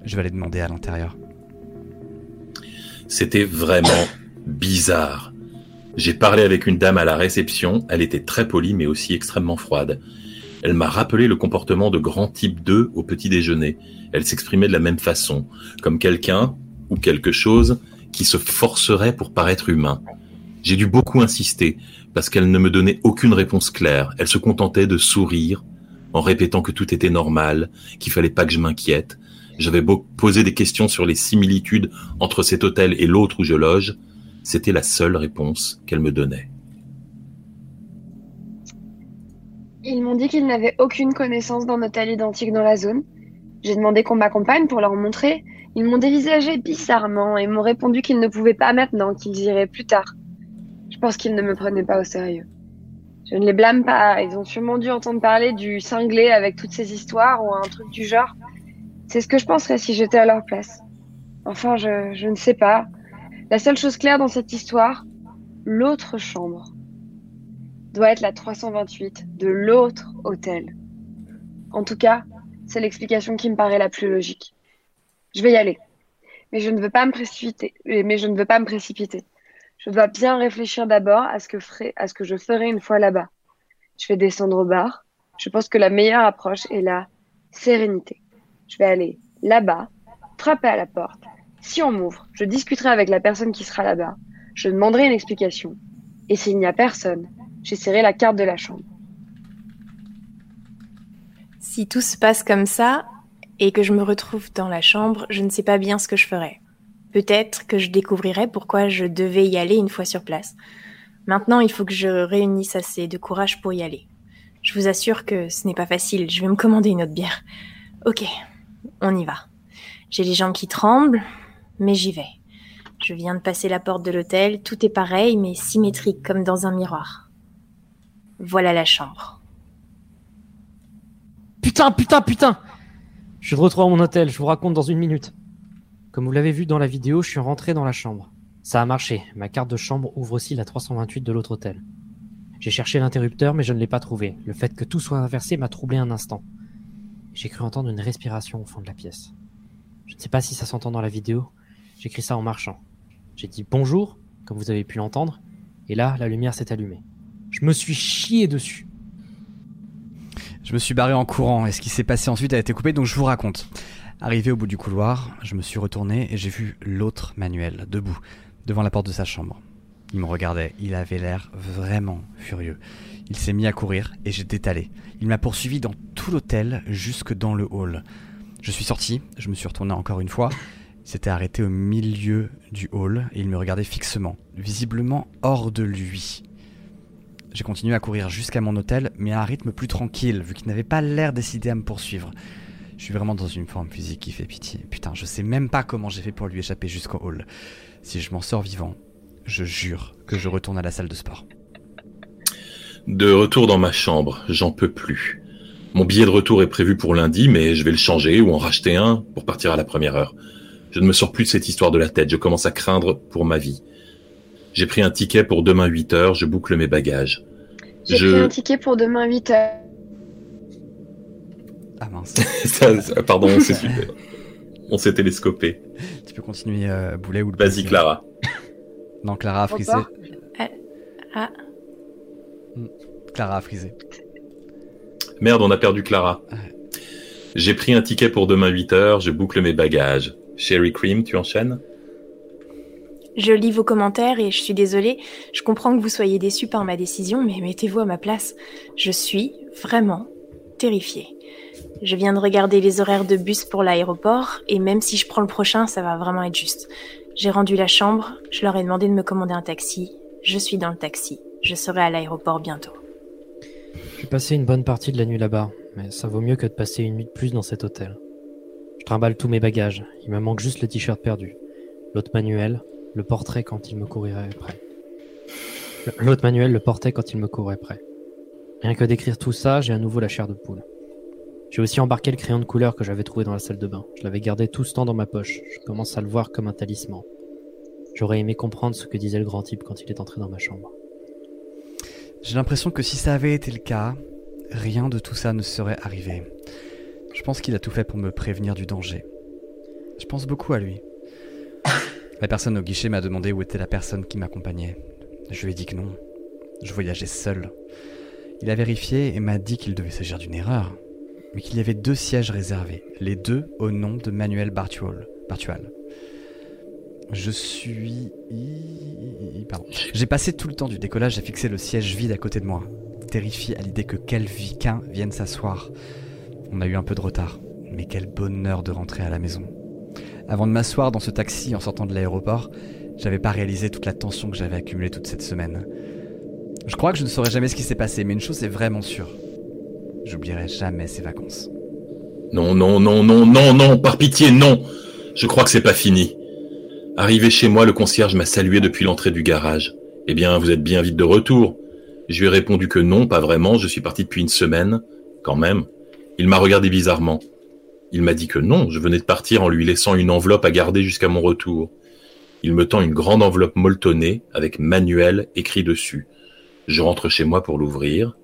Je vais aller demander à l'intérieur. C'était vraiment bizarre. J'ai parlé avec une dame à la réception, elle était très polie mais aussi extrêmement froide. Elle m'a rappelé le comportement de grand type 2 au petit déjeuner. Elle s'exprimait de la même façon, comme quelqu'un ou quelque chose qui se forcerait pour paraître humain. J'ai dû beaucoup insister, parce qu'elle ne me donnait aucune réponse claire. Elle se contentait de sourire, en répétant que tout était normal, qu'il fallait pas que je m'inquiète. J'avais beau poser des questions sur les similitudes entre cet hôtel et l'autre où je loge, c'était la seule réponse qu'elle me donnait. Ils m'ont dit qu'ils n'avaient aucune connaissance d'un hôtel identique dans la zone. J'ai demandé qu'on m'accompagne pour leur montrer. Ils m'ont dévisagé bizarrement et m'ont répondu qu'ils ne pouvaient pas maintenant, qu'ils iraient plus tard. Je pense qu'ils ne me prenaient pas au sérieux. Je ne les blâme pas, ils ont sûrement dû entendre parler du cinglé avec toutes ces histoires ou un truc du genre. C'est ce que je penserais si j'étais à leur place. Enfin, je, je ne sais pas. La seule chose claire dans cette histoire, l'autre chambre, doit être la 328 de l'autre hôtel. En tout cas, c'est l'explication qui me paraît la plus logique. Je vais y aller. Mais je ne veux pas me précipiter. Mais je ne veux pas me précipiter. Je dois bien réfléchir d'abord à ce que ferai, à ce que je ferai une fois là-bas. Je vais descendre au bar. Je pense que la meilleure approche est la sérénité. Je vais aller là-bas, frapper à la porte. Si on m'ouvre, je discuterai avec la personne qui sera là-bas. Je demanderai une explication. Et s'il n'y a personne, j'essaierai la carte de la chambre. Si tout se passe comme ça, et que je me retrouve dans la chambre, je ne sais pas bien ce que je ferai. Peut-être que je découvrirai pourquoi je devais y aller une fois sur place. Maintenant, il faut que je réunisse assez de courage pour y aller. Je vous assure que ce n'est pas facile, je vais me commander une autre bière. Ok, on y va. J'ai les jambes qui tremblent, mais j'y vais. Je viens de passer la porte de l'hôtel, tout est pareil, mais symétrique comme dans un miroir. Voilà la chambre. Putain, putain, putain Je suis de à mon hôtel, je vous raconte dans une minute. Comme vous l'avez vu dans la vidéo, je suis rentré dans la chambre. Ça a marché, ma carte de chambre ouvre aussi la 328 de l'autre hôtel. J'ai cherché l'interrupteur, mais je ne l'ai pas trouvé. Le fait que tout soit inversé m'a troublé un instant. J'ai cru entendre une respiration au fond de la pièce. Je ne sais pas si ça s'entend dans la vidéo. J'écris ça en marchant. J'ai dit bonjour, comme vous avez pu l'entendre, et là, la lumière s'est allumée. Je me suis chié dessus. Je me suis barré en courant et ce qui s'est passé ensuite a été coupé, donc je vous raconte. Arrivé au bout du couloir, je me suis retourné et j'ai vu l'autre Manuel, debout, devant la porte de sa chambre. Il me regardait, il avait l'air vraiment furieux. Il s'est mis à courir et j'ai détalé. Il m'a poursuivi dans tout l'hôtel jusque dans le hall. Je suis sorti, je me suis retourné encore une fois. Il s'était arrêté au milieu du hall et il me regardait fixement, visiblement hors de lui. J'ai continué à courir jusqu'à mon hôtel, mais à un rythme plus tranquille, vu qu'il n'avait pas l'air décidé à me poursuivre. Je suis vraiment dans une forme physique qui fait pitié. Putain, je sais même pas comment j'ai fait pour lui échapper jusqu'au hall. Si je m'en sors vivant, je jure que je retourne à la salle de sport. De retour dans ma chambre, j'en peux plus. Mon billet de retour est prévu pour lundi, mais je vais le changer ou en racheter un pour partir à la première heure. Je ne me sors plus de cette histoire de la tête, je commence à craindre pour ma vie. J'ai pris un ticket pour demain 8 heures, je boucle mes bagages. J'ai Je- pris un ticket pour demain 8h. Ah mince. <laughs> Ça- ça- pardon, c'est super. On s'est télescopé. tu peux continuer, euh, Boulet ou le Vas-y, Clara. Non, Clara a frisé. Repas. Ah, Clara a frisé. Merde, on a perdu Clara. J'ai pris un ticket pour demain 8h, je boucle mes bagages. Sherry Cream, tu enchaînes? Je lis vos commentaires et je suis désolée. Je comprends que vous soyez déçus par ma décision, mais mettez-vous à ma place. Je suis vraiment terrifiée. Je viens de regarder les horaires de bus pour l'aéroport et même si je prends le prochain, ça va vraiment être juste. J'ai rendu la chambre, je leur ai demandé de me commander un taxi. Je suis dans le taxi. Je serai à l'aéroport bientôt. J'ai passé une bonne partie de la nuit là-bas, mais ça vaut mieux que de passer une nuit de plus dans cet hôtel. Je trimballe tous mes bagages, il me manque juste le t-shirt perdu. L'autre manuel, le portrait quand il me courirait près. L'autre manuel, le portrait quand il me courait près. Rien que d'écrire tout ça, j'ai à nouveau la chair de poule. J'ai aussi embarqué le crayon de couleur que j'avais trouvé dans la salle de bain. Je l'avais gardé tout ce temps dans ma poche. Je commence à le voir comme un talisman. J'aurais aimé comprendre ce que disait le grand type quand il est entré dans ma chambre. J'ai l'impression que si ça avait été le cas, rien de tout ça ne serait arrivé. Je pense qu'il a tout fait pour me prévenir du danger. Je pense beaucoup à lui. La personne au guichet m'a demandé où était la personne qui m'accompagnait. Je lui ai dit que non. Je voyageais seul. Il a vérifié et m'a dit qu'il devait s'agir d'une erreur, mais qu'il y avait deux sièges réservés, les deux au nom de Manuel Bartual. Je suis... J'ai passé tout le temps du décollage à fixer le siège vide à côté de moi, terrifié à l'idée que quelqu'un vienne s'asseoir. On a eu un peu de retard, mais quel bonheur de rentrer à la maison. Avant de m'asseoir dans ce taxi en sortant de l'aéroport, j'avais pas réalisé toute la tension que j'avais accumulée toute cette semaine. Je crois que je ne saurais jamais ce qui s'est passé, mais une chose est vraiment sûre. J'oublierai jamais ces vacances. Non, non, non, non, non, non, par pitié, non. Je crois que c'est pas fini. Arrivé chez moi, le concierge m'a salué depuis l'entrée du garage. Eh bien, vous êtes bien vite de retour. Je lui ai répondu que non, pas vraiment, je suis parti depuis une semaine. Quand même. Il m'a regardé bizarrement. Il m'a dit que non, je venais de partir en lui laissant une enveloppe à garder jusqu'à mon retour. Il me tend une grande enveloppe molletonnée avec manuel écrit dessus. Je rentre chez moi pour l'ouvrir.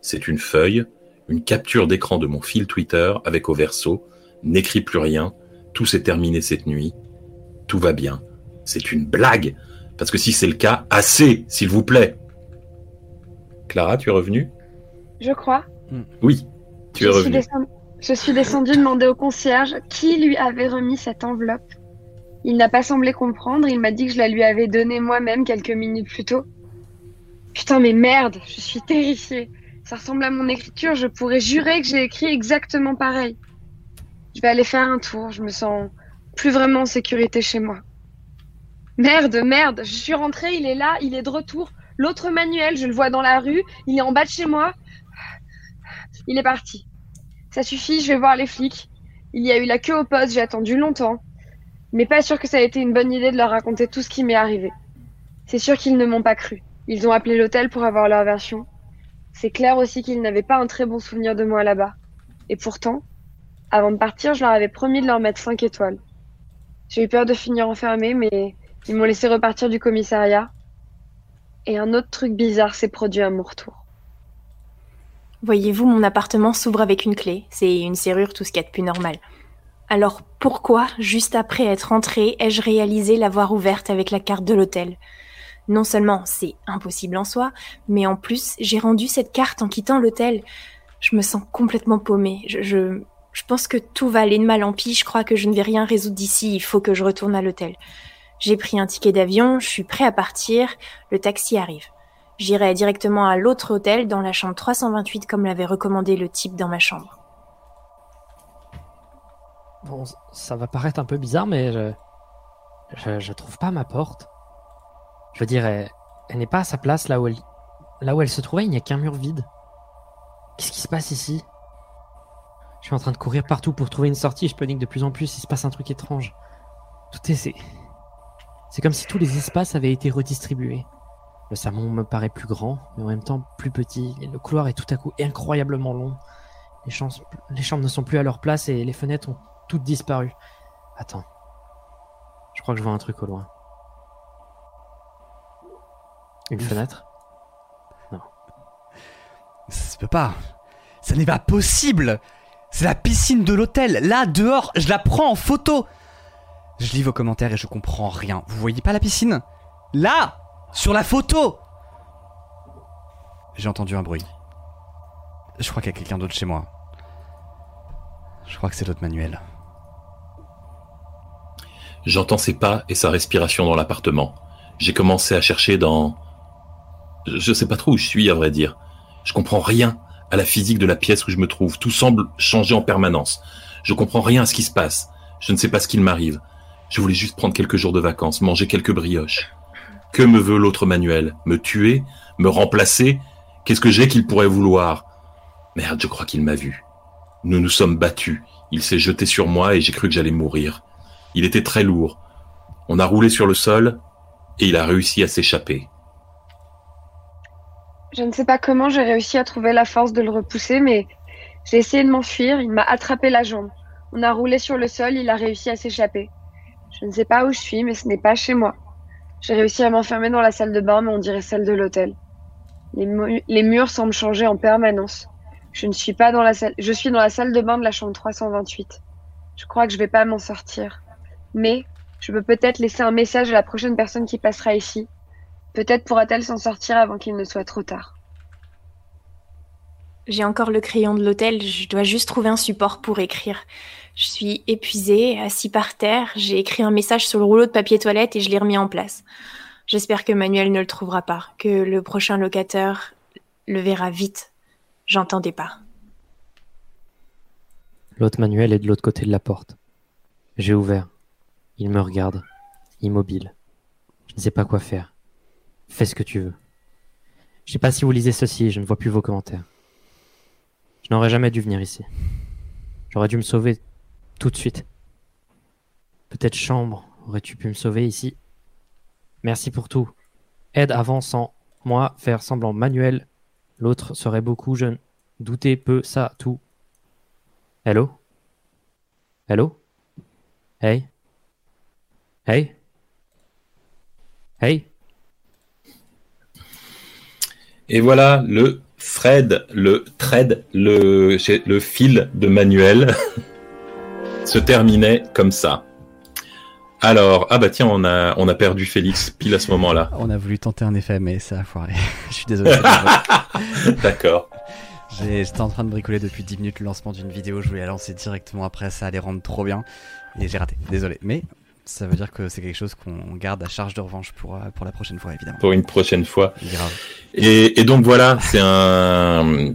C'est une feuille, une capture d'écran de mon fil Twitter avec au verso N'écris plus rien, tout s'est terminé cette nuit, tout va bien. C'est une blague, parce que si c'est le cas, assez, s'il vous plaît. Clara, tu es revenue? Je crois. Oui, tu es je, revenue. descend- je suis descendue demander au concierge qui lui avait remis cette enveloppe. Il n'a pas semblé comprendre, il m'a dit que je la lui avais donnée moi-même quelques minutes plus tôt. Putain, mais merde, je suis terrifiée. Ça ressemble à mon écriture, je pourrais jurer que j'ai écrit exactement pareil. Je vais aller faire un tour, je me sens plus vraiment en sécurité chez moi. Merde, merde, je suis rentrée, il est là, il est de retour. L'autre manuel, je le vois dans la rue, il est en bas de chez moi. Il est parti. Ça suffit, je vais voir les flics. Il y a eu la queue au poste, j'ai attendu longtemps. Mais pas sûr que ça a été une bonne idée de leur raconter tout ce qui m'est arrivé. C'est sûr qu'ils ne m'ont pas cru. Ils ont appelé l'hôtel pour avoir leur version. C'est clair aussi qu'ils n'avaient pas un très bon souvenir de moi là-bas. Et pourtant, avant de partir, je leur avais promis de leur mettre 5 étoiles. J'ai eu peur de finir enfermée, mais ils m'ont laissé repartir du commissariat. Et un autre truc bizarre s'est produit à mon retour. Voyez-vous, mon appartement s'ouvre avec une clé. C'est une serrure, tout ce qu'il y a de plus normal. Alors pourquoi, juste après être entrée, ai-je réalisé l'avoir ouverte avec la carte de l'hôtel? Non seulement c'est impossible en soi, mais en plus j'ai rendu cette carte en quittant l'hôtel. Je me sens complètement paumée. Je, je, je pense que tout va aller de mal en pis. Je crois que je ne vais rien résoudre d'ici. Il faut que je retourne à l'hôtel. J'ai pris un ticket d'avion. Je suis prêt à partir. Le taxi arrive. J'irai directement à l'autre hôtel dans la chambre 328 comme l'avait recommandé le type dans ma chambre. Bon, ça va paraître un peu bizarre, mais je, je, trouve pas ma porte. Je veux dire, elle, elle n'est pas à sa place là où elle, là où elle se trouvait. Il n'y a qu'un mur vide. Qu'est-ce qui se passe ici? Je suis en train de courir partout pour trouver une sortie. Je panique de plus en plus. Il se passe un truc étrange. Tout est, c'est, c'est comme si tous les espaces avaient été redistribués. Le salon me paraît plus grand, mais en même temps plus petit. Et le couloir est tout à coup incroyablement long. Les chambres, les chambres ne sont plus à leur place et les fenêtres ont toutes disparu. Attends. Je crois que je vois un truc au loin. Une fenêtre? Ça se peut pas. Ça n'est pas possible. C'est la piscine de l'hôtel. Là, dehors, je la prends en photo. Je lis vos commentaires et je comprends rien. Vous voyez pas la piscine? Là Sur la photo J'ai entendu un bruit. Je crois qu'il y a quelqu'un d'autre chez moi. Je crois que c'est l'autre manuel. J'entends ses pas et sa respiration dans l'appartement. J'ai commencé à chercher dans... Je sais pas trop où je suis, à vrai dire. Je comprends rien à la physique de la pièce où je me trouve. Tout semble changer en permanence. Je comprends rien à ce qui se passe. Je ne sais pas ce qu'il m'arrive. Je voulais juste prendre quelques jours de vacances, manger quelques brioches. Que me veut l'autre Manuel? Me tuer? Me remplacer? Qu'est-ce que j'ai qu'il pourrait vouloir? Merde, je crois qu'il m'a vu. Nous nous sommes battus. Il s'est jeté sur moi et j'ai cru que j'allais mourir. Il était très lourd. On a roulé sur le sol et il a réussi à s'échapper. Je ne sais pas comment j'ai réussi à trouver la force de le repousser, mais j'ai essayé de m'enfuir, il m'a attrapé la jambe. On a roulé sur le sol, il a réussi à s'échapper. Je ne sais pas où je suis, mais ce n'est pas chez moi. J'ai réussi à m'enfermer dans la salle de bain, mais on dirait celle de l'hôtel. Les, mu- les murs semblent changer en permanence. Je ne suis pas dans la salle, je suis dans la salle de bain de la chambre 328. Je crois que je vais pas m'en sortir. Mais je peux peut-être laisser un message à la prochaine personne qui passera ici. Peut-être pourra-t-elle s'en sortir avant qu'il ne soit trop tard. J'ai encore le crayon de l'hôtel, je dois juste trouver un support pour écrire. Je suis épuisée, assis par terre, j'ai écrit un message sur le rouleau de papier toilette et je l'ai remis en place. J'espère que Manuel ne le trouvera pas, que le prochain locataire le verra vite. J'entendais pas. L'autre manuel est de l'autre côté de la porte. J'ai ouvert. Il me regarde, immobile. Je ne sais pas quoi faire. Fais ce que tu veux. Je sais pas si vous lisez ceci, je ne vois plus vos commentaires. N'aurais jamais dû venir ici. J'aurais dû me sauver tout de suite. Peut-être chambre, aurais-tu pu me sauver ici? Merci pour tout. Aide avant sans moi faire semblant manuel. L'autre serait beaucoup jeune. Douter peu ça tout. Hello? Hello? Hey? Hey? Hey? Et voilà le thread, le thread, le, le fil de Manuel <laughs> se terminait comme ça. Alors, ah bah tiens, on a, on a perdu Félix pile à ce moment-là. On a voulu tenter un effet, mais ça a foiré. <laughs> Je suis désolé. <laughs> D'accord. J'étais en train de bricoler depuis 10 minutes le lancement d'une vidéo, je voulais la lancer directement après, ça allait rendre trop bien, et j'ai raté, désolé. Mais ça veut dire que c'est quelque chose qu'on garde à charge de revanche pour, euh, pour la prochaine fois, évidemment. Pour une prochaine fois. Grave. Et, et donc voilà, c'est un.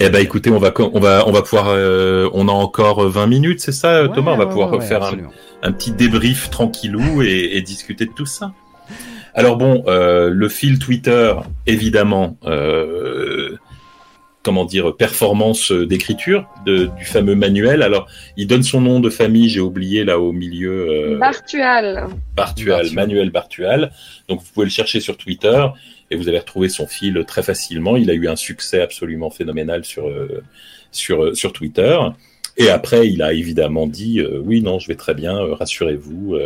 Eh ben écoutez, on va, on va, on va pouvoir, euh, on a encore 20 minutes, c'est ça, Ouais, Thomas? On va ouais, pouvoir ouais, faire un, petit débrief tranquillou et, et discuter de tout ça. Alors bon, euh, le fil Twitter, évidemment, euh, comment dire, performance d'écriture de, du fameux manuel. Alors, il donne son nom de famille, j'ai oublié là au milieu, euh, Bartual. Bartual. Manuel Bartual. Donc vous pouvez le chercher sur Twitter et vous allez retrouver son fil très facilement. Il a eu un succès absolument phénoménal sur euh, sur euh, sur Twitter. Et après, il a évidemment dit euh, oui, non, je vais très bien, euh, rassurez-vous.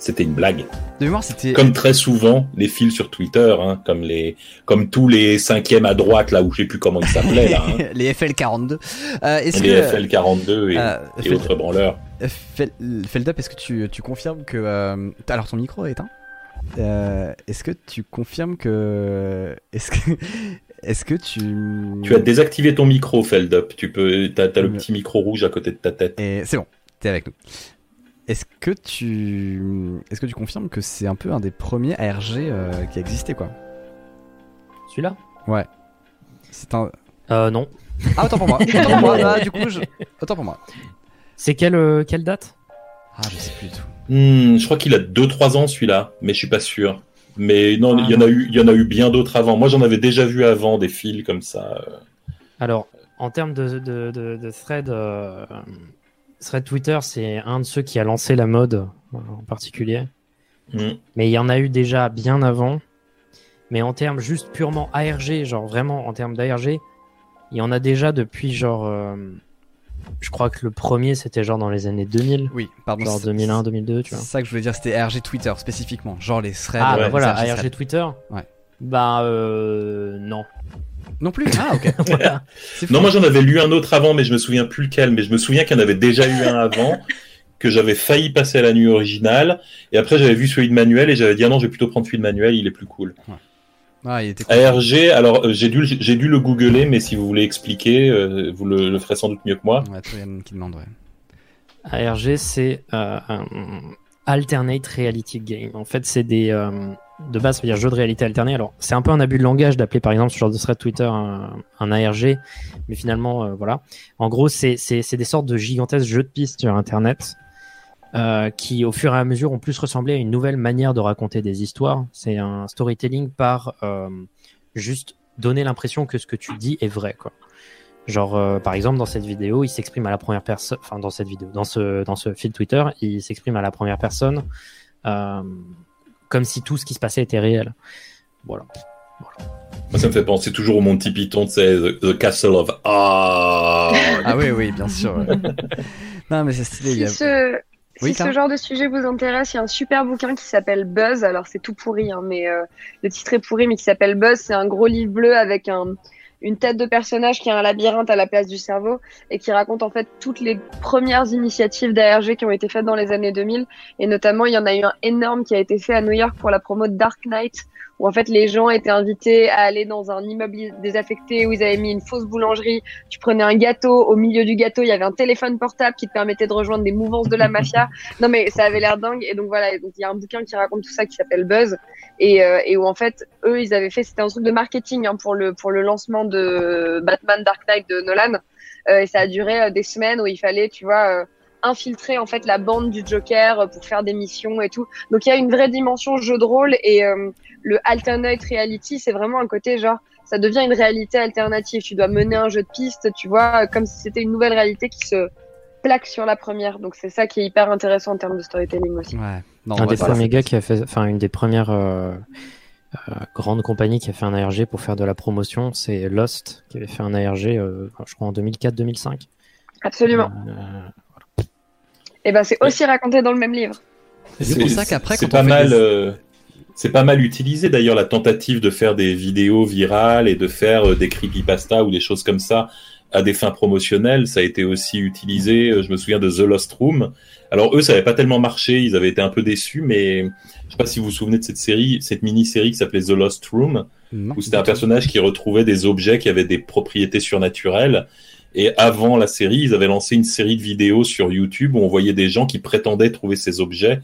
C'était une blague. De mémoire, c'était. Comme très souvent, les fils sur Twitter, hein, comme les, comme tous les cinquièmes à droite là où je sais plus comment ils s'appelaient là, hein, <laughs> les FL42. Euh, les que. FL42 et, euh, et autres branleurs. Fel- Feldup, est-ce que tu, tu confirmes que. euh, Alors, ton micro est éteint Euh, Est-ce que tu confirmes que. Est-ce que. <laughs> Est-ce que tu. Tu as désactivé ton micro, Feldup. Tu peux, t'as, t'as le petit micro rouge à côté de ta tête. Et c'est bon, t'es avec nous. Est-ce que tu. Est-ce que tu confirmes que c'est un peu un des premiers ARG euh, qui a existé, quoi? Celui-là? Ouais. C'est un. Euh, non. Ah, autant pour moi. <laughs> Autant pour moi. Ah, du coup, je... autant pour moi. C'est quelle, euh, quelle date? Ah, je sais plus du tout. Hmm, je crois qu'il a 2-3 ans celui-là, mais je suis pas sûr. Mais non, Ah, il y en a eu, il y en a eu bien d'autres avant. Moi, j'en avais déjà vu avant des fils comme ça. euh. Alors, en termes de, de, de, de thread, euh, thread Twitter, c'est un de ceux qui a lancé la mode en particulier. Hmm. Mais il y en a eu déjà bien avant. Mais en termes juste purement ARG, genre vraiment en termes d'ARG, il y en a déjà depuis genre. euh, je crois que le premier c'était genre dans les années 2000. Oui, pardon. Genre c'est- 2001, 2002, tu C'est vois. ça que je voulais dire, c'était ARG Twitter spécifiquement. Genre les threads. Ah, bah voilà, ARG. Twitter Ouais. Bah, euh, non. Non plus Ah, ok. <laughs> Non, moi j'en avais lu un autre avant, mais je me souviens plus lequel. Mais je me souviens qu'il y en avait déjà eu un avant, que j'avais failli passer à la nuit originale. Et après, j'avais vu celui de Manuel et j'avais dit ah non, je vais plutôt prendre celui de Manuel, il est plus cool. Ah, il était cool. ARG, alors euh, j'ai dû, le- j'ai dû le googler, mais si vous voulez expliquer, euh, vous le, le ferez sans doute mieux que moi. Ouais, qui demande, ouais. ARG, c'est euh, un alternate reality game. En fait, c'est des euh, de base, ça veut dire jeu de réalité alternée. Alors, c'est un peu un abus de langage d'appeler par exemple ce genre de thread Twitter un, un ARG, mais finalement, euh, voilà. En gros, c'est des sortes de gigantesques jeux de pistes sur Internet. euh, qui au fur et à mesure ont plus ressemblé à une nouvelle manière de raconter des histoires. C'est un storytelling par euh, juste donner l'impression que ce que tu dis est vrai, quoi. Genre, par exemple, dans cette vidéo, il s'exprime à la première personne. Enfin, dans cette vidéo, dans ce dans ce fil Twitter, il s'exprime à la première personne, comme si tout ce qui se passait était réel. Voilà. Moi, ça me fait penser toujours au Monty Python, c'est the, the Castle of Ah. Ah oui, oui, bien sûr. ouais. <laughs> non, mais c'est stylé. Si a- ce, Oui, si Clara ce genre de sujet vous intéresse, il y a un super bouquin qui s'appelle Buzz. Alors c'est tout pourri, hein, mais euh, le titre est pourri, mais qui s'appelle Buzz. C'est un gros livre bleu avec un, une tête de personnage qui a un labyrinthe à la place du cerveau et qui raconte en fait toutes les premières initiatives d'ARG qui ont été faites dans les années 2000. Et notamment, il y en a eu un énorme qui a été fait à New York pour la promo de Dark Knight où en fait les gens étaient invités à aller dans un immeuble désaffecté où ils avaient mis une fausse boulangerie. Tu prenais un gâteau, au milieu du gâteau il y avait un téléphone portable qui te permettait de rejoindre des mouvances de la <laughs> mafia. Non mais ça avait l'air dingue et donc voilà, donc il y a un bouquin qui raconte tout ça qui s'appelle Buzz et, euh, et où en fait eux ils avaient fait c'était un truc de marketing hein, pour le pour le lancement de Batman Dark Knight de Nolan Euh, et ça a duré euh, des semaines où il fallait tu vois euh, infiltrer en fait la bande du Joker euh, pour faire des missions et tout. Donc il y a une vraie dimension jeu de rôle et euh, le alternate reality, c'est vraiment un côté genre ça devient une réalité alternative. Tu dois mener un jeu de piste, tu vois, comme si c'était une nouvelle réalité qui se plaque sur la première. Donc c'est ça qui est hyper intéressant en termes de storytelling aussi. Ouais. Non, un ouais, des voilà, premiers gars qui a fait, enfin une des premières euh, euh, grandes compagnies qui a fait un ARG pour faire de la promotion, c'est Lost qui avait fait un ARG, euh, je crois en 2004-2005. Absolument. Euh, Et ben c'est aussi raconté dans le même livre. C'est pour ça qu'après, c'est quand pas mal. des- euh, c'est pas mal utilisé d'ailleurs la tentative de faire des vidéos virales et de faire euh, des creepypasta ou des choses comme ça à des fins promotionnelles. Ça a été aussi utilisé. euh, Je me souviens de The Lost Room. Alors eux, ça n'avait pas tellement marché. Ils avaient été un peu déçus, mais je sais pas si vous vous souvenez de cette série, cette mini-série qui s'appelait The Lost Room, Non, où c'était un personnage qui retrouvait des objets qui avaient des propriétés surnaturelles. Et avant la série, ils avaient lancé une série de vidéos sur YouTube où on voyait des gens qui prétendaient trouver ces objets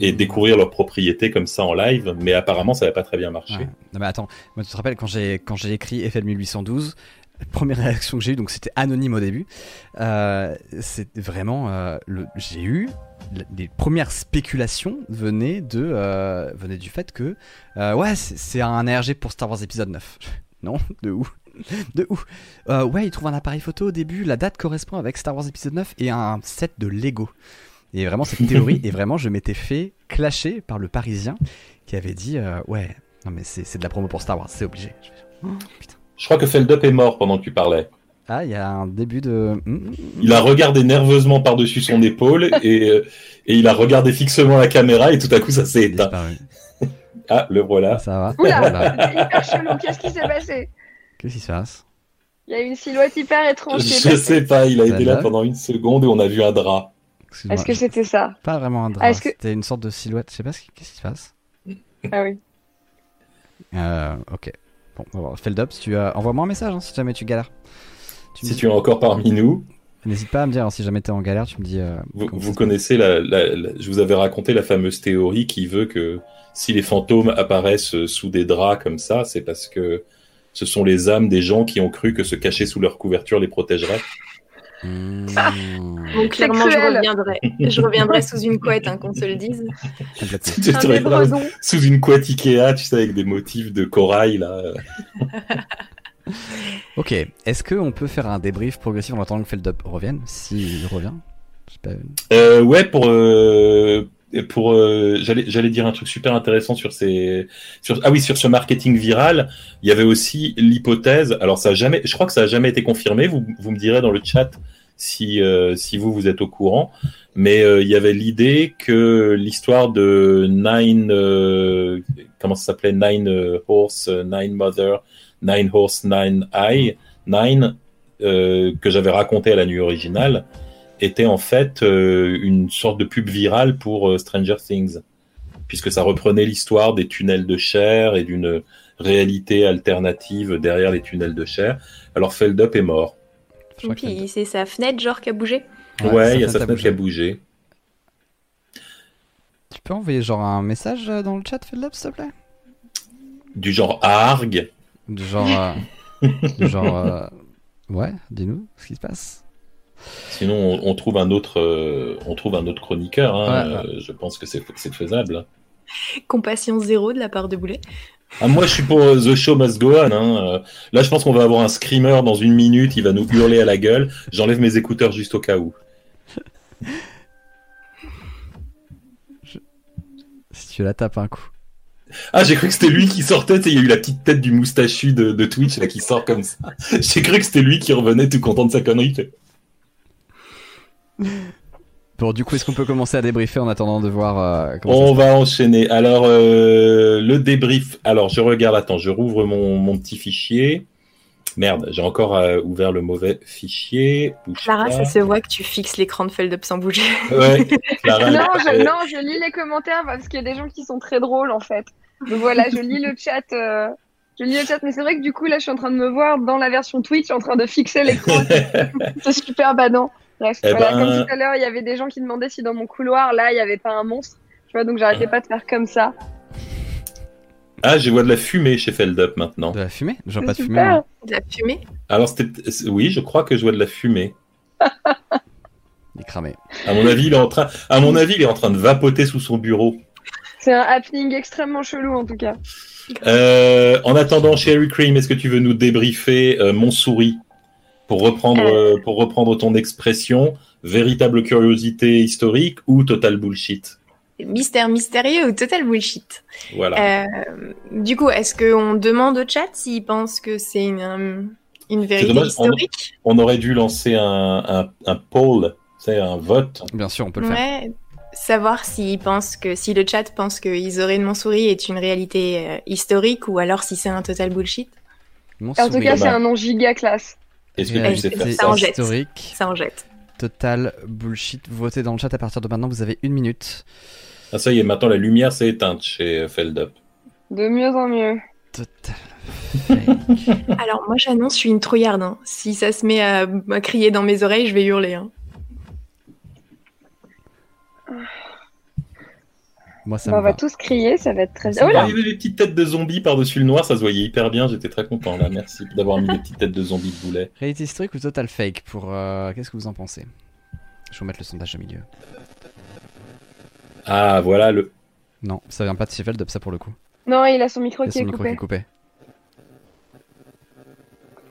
et Hmm. découvrir leurs propriétés comme ça en live, mais apparemment ça n'avait pas très bien marché. Ouais. Non mais attends, moi tu te rappelles quand j'ai quand j'ai écrit FL 1812, la première réaction que j'ai eue, donc c'était anonyme au début, euh, c'était vraiment euh, le j'ai eu les premières spéculations venaient de euh, venaient du fait que euh, ouais c'est c'est un ARG pour Star Wars épisode 9. <laughs> Non, de où De où Euh, Ouais, il trouve un appareil photo au début, la date correspond avec Star Wars épisode 9 et un set de Lego. Et vraiment cette théorie, et vraiment je m'étais fait clasher par le Parisien qui avait dit euh, ouais non mais c'est c'est de la promo pour Star Wars, c'est obligé. Je fais, oh. Je crois que Feldup est mort pendant que tu parlais. Ah, il y a un début de. Mm, mm, mm. Il a regardé nerveusement par-dessus son épaule <laughs> et, euh, et il a regardé fixement la caméra et tout à coup ça s'est éteint. disparu. <laughs> Ah, le voilà. Ça va. Oula, <laughs> Voilà. hyper chelou. Qu'est-ce qui s'est passé? Qu'est-ce qui se passe? Il y a une silhouette hyper étrange Je sais pas, il a été là pendant une seconde et on a vu un drap. Est-ce que c'était ça Pas vraiment un Ah, drap, que- c'était une sorte de silhouette. Je sais pas ce qui... se passe. Ah oui. Euh, ok. Bon, on va voir. Feldup, si tu as... envoie-moi un message hein, si jamais tu galères. Tu Si dis- tu es encore parmi nous, N'hésite pas à me dire hein, si jamais t'es en galère, tu me dis. euh, vous, connaissez la, la- la- Je vous avais raconté la fameuse théorie qui veut que si les fantômes apparaissent euh, sous des draps comme ça, c'est parce que ce sont les âmes des gens qui ont cru que se cacher sous leur couverture les protégerait. Mmh, Donc clairement, je reviendrai. Je reviendrai sous une couette, hein, qu'on se le dise. Tu Un sous une couette Ikea, tu sais, avec des motifs de corail là. <laughs> Ok. Est-ce qu'on peut faire un débrief progressif en attendant que Feldup revienne S'il revient? Pas. Euh, ouais, pour euh, pour euh, j'allais j'allais dire un truc super intéressant sur ces sur ah oui sur ce marketing viral. Il y avait aussi l'hypothèse. Alors ça a jamais, je crois que ça a jamais été confirmé. Vous vous me direz dans le chat si euh, si vous vous êtes au courant. Mais euh, il y avait l'idée que l'histoire de Nine euh, comment ça s'appelait Nine euh, Horse euh, Nine Mother Nine Horse Nine Eye, Nine, que j'avais raconté à la nuit originale, était en fait euh, une sorte de pub virale pour euh, Stranger Things, puisque ça reprenait l'histoire des tunnels de chair et d'une réalité alternative derrière les tunnels de chair. Alors Feldup est mort. Que Puis c'est sa fenêtre, genre, qui a bougé. Ouais, il y a sa fenêtre qui a bougé. Tu peux envoyer genre un message euh, dans le chat, Feldup, s'il te plaît? Du genre Arg. Du genre. euh, du genre. euh, Ouais, dis-nous ce qui se passe. Sinon, on, on trouve un autre, euh, on trouve un autre chroniqueur. hein. Ouais, Euh, je pense que c'est faisable. Compassion zéro de la part de Boulet. Ah, moi, je suis pour euh, The Show Must Go On. hein. Euh, Là, je pense qu'on va avoir un screamer dans une minute. Il va nous hurler à la gueule. J'enlève mes écouteurs juste au cas où. Si tu la tapes un coup. Ah, j'ai cru que c'était lui qui sortait. Il y a eu la petite tête du moustachu de, de Twitch là, qui sort comme ça. <laughs> J'ai cru que c'était lui qui revenait tout content de sa connerie. Bon, du coup, est-ce qu'on peut commencer à débriefer en attendant de voir euh, comment On va enchaîner. Alors, euh, le débrief. Alors, je regarde. Attends, je rouvre mon, mon petit fichier. Merde, j'ai encore euh, ouvert le mauvais fichier. Bouge Clara, pas. ça se voit que tu fixes l'écran de Feldup sans bouger. Ouais, <laughs> Clara, Non je, non, je lis les commentaires parce qu'il y a des gens qui sont très drôles en fait. Donc voilà, je lis le chat. euh, Je lis le chat, mais c'est vrai que du coup là, je suis en train de me voir dans la version Twitch, en train de fixer l'écran. <laughs> c'est super badant. Bref, Eh voilà, ben- comme tout à l'heure, il y avait des gens qui demandaient si dans mon couloir, là, il n'y avait pas un monstre. Tu vois, donc j'arrêtais pas de faire comme ça. Ah, je vois de la fumée chez Feldup maintenant. De la fumée? Je vois pas de fumée. moi. De la fumée? Alors, c'était. Oui, je crois que je vois de la fumée. <laughs> Il est cramé. À mon avis, il est en train. À mon avis, il est en train de vapoter sous son bureau. C'est un happening extrêmement chelou en tout cas. Euh, en attendant, Sherry Cream, est-ce que tu veux nous débriefer euh, mon souris pour reprendre euh, pour reprendre ton expression, véritable curiosité historique ou total bullshit? Mystère mystérieux ou total bullshit. Voilà. Euh, du coup, est-ce qu'on demande au chat s'il pense que c'est une, euh, une vérité dommage, historique? On aurait dû lancer un un, un poll, c'est un vote. Bien sûr, on peut le faire. Savoir s'il pense que si le chat pense que Isoré de Montsouris est une réalité euh, historique ou alors si c'est un total bullshit. En tout cas, c'est un nom giga classe. Est-ce que tu sais faire ça ça en jette. historique. Ça en jette. Total bullshit. Votez dans le chat à partir de maintenant. Vous avez une minute. Ah, ça y est, maintenant la lumière s'est éteinte chez euh, Feldup. De mieux en mieux. Total. fake. <laughs> Alors moi j'annonce, je suis une trouillarde. hein. Si ça se met à, à crier dans mes oreilles, je vais hurler. hein. Moi, ça Bah, me on va va. tous crier, ça va être très bien. Oh là il y avait des petites têtes de zombies par-dessus le noir, ça se voyait hyper bien, j'étais très content là, merci d'avoir mis des petites têtes de zombies de boulet. Réalité historique ou total fake pour. euh, Qu'est-ce que vous en pensez? Je vais vous mettre le sondage au milieu. Ah, voilà le. Non, ça vient pas de Sheffield, ça pour le coup. Non, il a son micro Il a qui son est micro coupé. qui est coupé.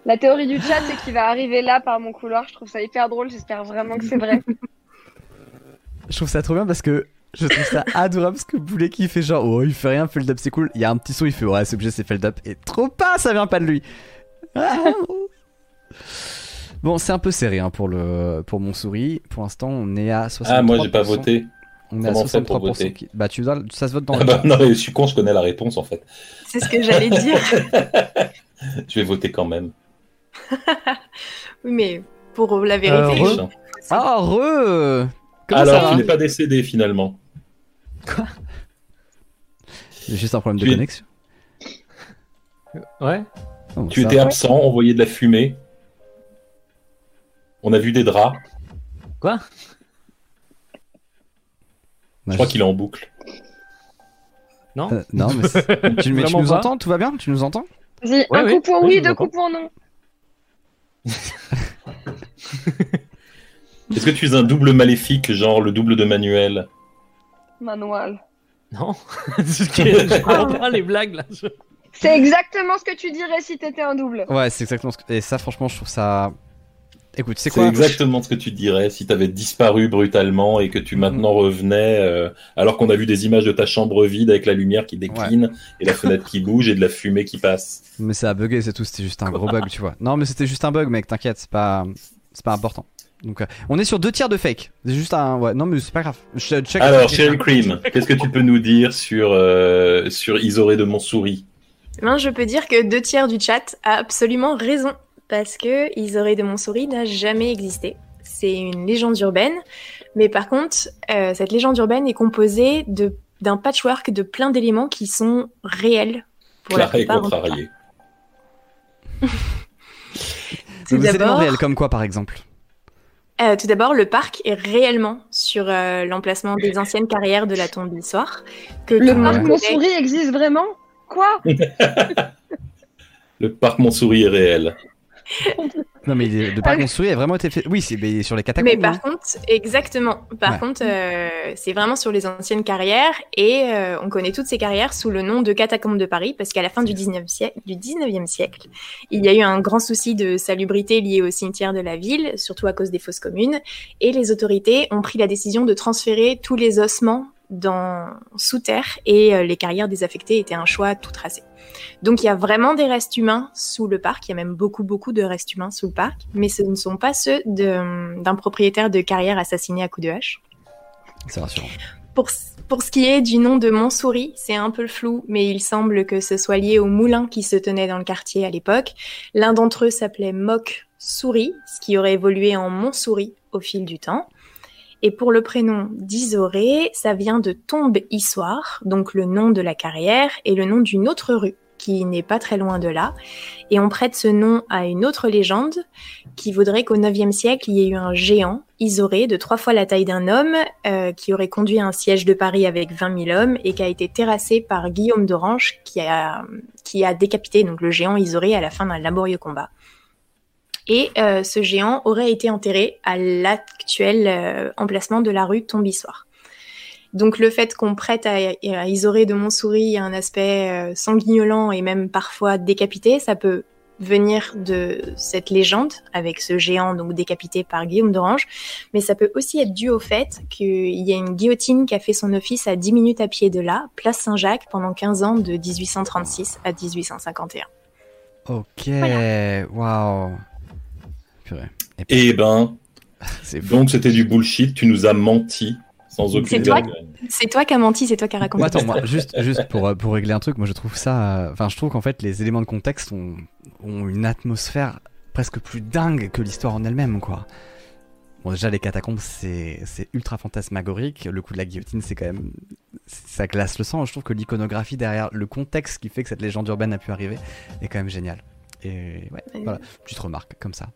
La théorie du chat, c'est qu'il va arriver là par mon couloir. Je trouve ça hyper drôle. J'espère vraiment que c'est vrai. <laughs> Je trouve ça trop bien parce que je trouve ça adorable parce que Boulet qui fait genre oh il fait rien, Feldup c'est cool. Il y a un petit son, il fait ouais c'est obligé c'est Feldup et trop pas ça vient pas de lui. Ah. bon c'est un peu serré hein, pour le pour mon souris. Pour l'instant on est à 63%. Ah, moi j'ai pas voté. On est à Comment on fait pour 63%. voter? Qui- Bah tu dois, ça se vote dans Ah le bah non, mais je suis con, je connais la réponse en fait. C'est ce que j'allais dire. <laughs> Je vais voter quand même. <laughs> Oui, mais pour la vérité. Euh, re-. Ah re Comment Alors, tu n'es pas décédé finalement. J'ai juste un problème de es- connexion. Ouais. Oh, Tu ça étais absent, on voyait de la fumée. On a vu des draps. Quoi? Je crois qu'il est en boucle. Non? Euh, non mais c'est- <laughs> tu, mais tu Vraiment nous pas entends? Tout va bien? Tu nous entends? Vas-y, Ouais, un coup pour oui, je deux coups pour non. <laughs> Est-ce que tu es un double maléfique, genre le double de Manuel Manuel. Non. <laughs> C'est je comprends <laughs> pas les blagues là. Je- C'est exactement ce que tu dirais si t'étais un double. Ouais c'est exactement ce que... Et ça franchement je trouve ça... Écoute c'est C'est quoi? exactement ce que tu dirais si tu avais disparu brutalement et que tu maintenant revenais, euh, alors qu'on a vu des images de ta chambre vide avec la lumière qui décline et la fenêtre qui bouge et de la fumée qui passe. Mais ça a bugué, c'est tout, c'était juste un gros <laughs> bug, tu vois. Non, mais c'était juste un bug, mec, t'inquiète, c'est pas, c'est pas important. Donc, euh, on est sur deux tiers de fake. C'est juste un, ouais, non, mais c'est pas grave. Je check. Alors, Sherry Cream, qu'est-ce que tu peux nous dire sur, euh, sur Isoré de Montsouris? Ben, je peux dire que deux tiers du chat a absolument raison, parce que Isoré de Montsouris n'a jamais existé. C'est une légende urbaine, mais par contre, euh, cette légende urbaine est composée de d'un patchwork de plein d'éléments qui sont réels pour la Claré et plupart. contrarié. Tout Des éléments d'abord, réels comme quoi, par exemple? Euh, tout d'abord, le parc est réellement sur euh, l'emplacement des anciennes carrières de la tombe d'histoire. Que Le parc monde Mon connaît. souris existe vraiment? Quoi? <laughs> Le parc Montsouris est réel. Non, mais le Ah parc oui. Montsouris a vraiment été fait. Oui, c'est sur les catacombes. Mais par hein. contre, exactement. Par Ouais. contre, euh, c'est vraiment sur les anciennes carrières et euh, on connaît toutes ces carrières sous le nom de catacombes de Paris parce qu'à la fin du 19e, siècle, du 19e siècle, il y a eu un grand souci de salubrité lié au cimetière de la ville, surtout à cause des fosses communes, et les autorités ont pris la décision de transférer tous les ossements dans sous terre et euh, les carrières désaffectées étaient un choix tout tracé. Donc il y a vraiment des restes humains sous le parc, il y a même beaucoup beaucoup de restes humains sous le parc, mais ce ne sont pas ceux d'un propriétaire de carrière assassiné à coups de hache. C'est rassurant. Pour, pour ce qui est du nom de Montsouris, c'est un peu flou, mais il semble que ce soit lié au moulin qui se tenait dans le quartier à l'époque. L'un d'entre eux s'appelait Moc Souris, ce qui aurait évolué en Montsouris au fil du temps. Et pour le prénom d'Isoré, ça vient de Tombe Issoire, donc le nom de la carrière, et le nom d'une autre rue qui n'est pas très loin de là. Et on prête ce nom à une autre légende qui voudrait qu'au IXe siècle, il y ait eu un géant, Isoré, de trois fois la taille d'un homme, euh, qui aurait conduit un siège de Paris avec 20 000 hommes et qui a été terrassé par Guillaume d'Orange, qui a, qui a décapité donc le géant Isoré à la fin d'un laborieux combat. Et euh, ce géant aurait été enterré à l'actuel euh, emplacement de la rue Tombissoire. Donc le fait qu'on prête à, à Isoré de Montsouris un aspect euh, sanguignolant et même parfois décapité, ça peut venir de cette légende avec ce géant donc décapité par Guillaume d'Orange, mais ça peut aussi être dû au fait qu'il y a une guillotine qui a fait son office à 10 minutes à pied de là, place Saint-Jacques, pendant 15 ans de 1836 à 1851. Ok, waouh. Puis, Eh ben, <laughs> donc c'était du bullshit, tu nous as menti sans aucune C'est toi toi qui as menti, c'est toi qui as raconté. Moi, attends, moi, juste, <laughs> juste pour, euh, pour régler un truc, moi je trouve ça. euh, Enfin, je trouve qu'en fait, les éléments de contexte ont, ont une atmosphère presque plus dingue que l'histoire en elle-même, quoi. Bon, déjà, les catacombes, c'est c'est ultra fantasmagorique. Le coup de la guillotine, c'est quand même. Ça glace le sang. Je trouve que l'iconographie derrière le contexte qui fait que cette légende urbaine a pu arriver est quand même génial. Et ouais, Ouais. voilà, petite remarque comme ça.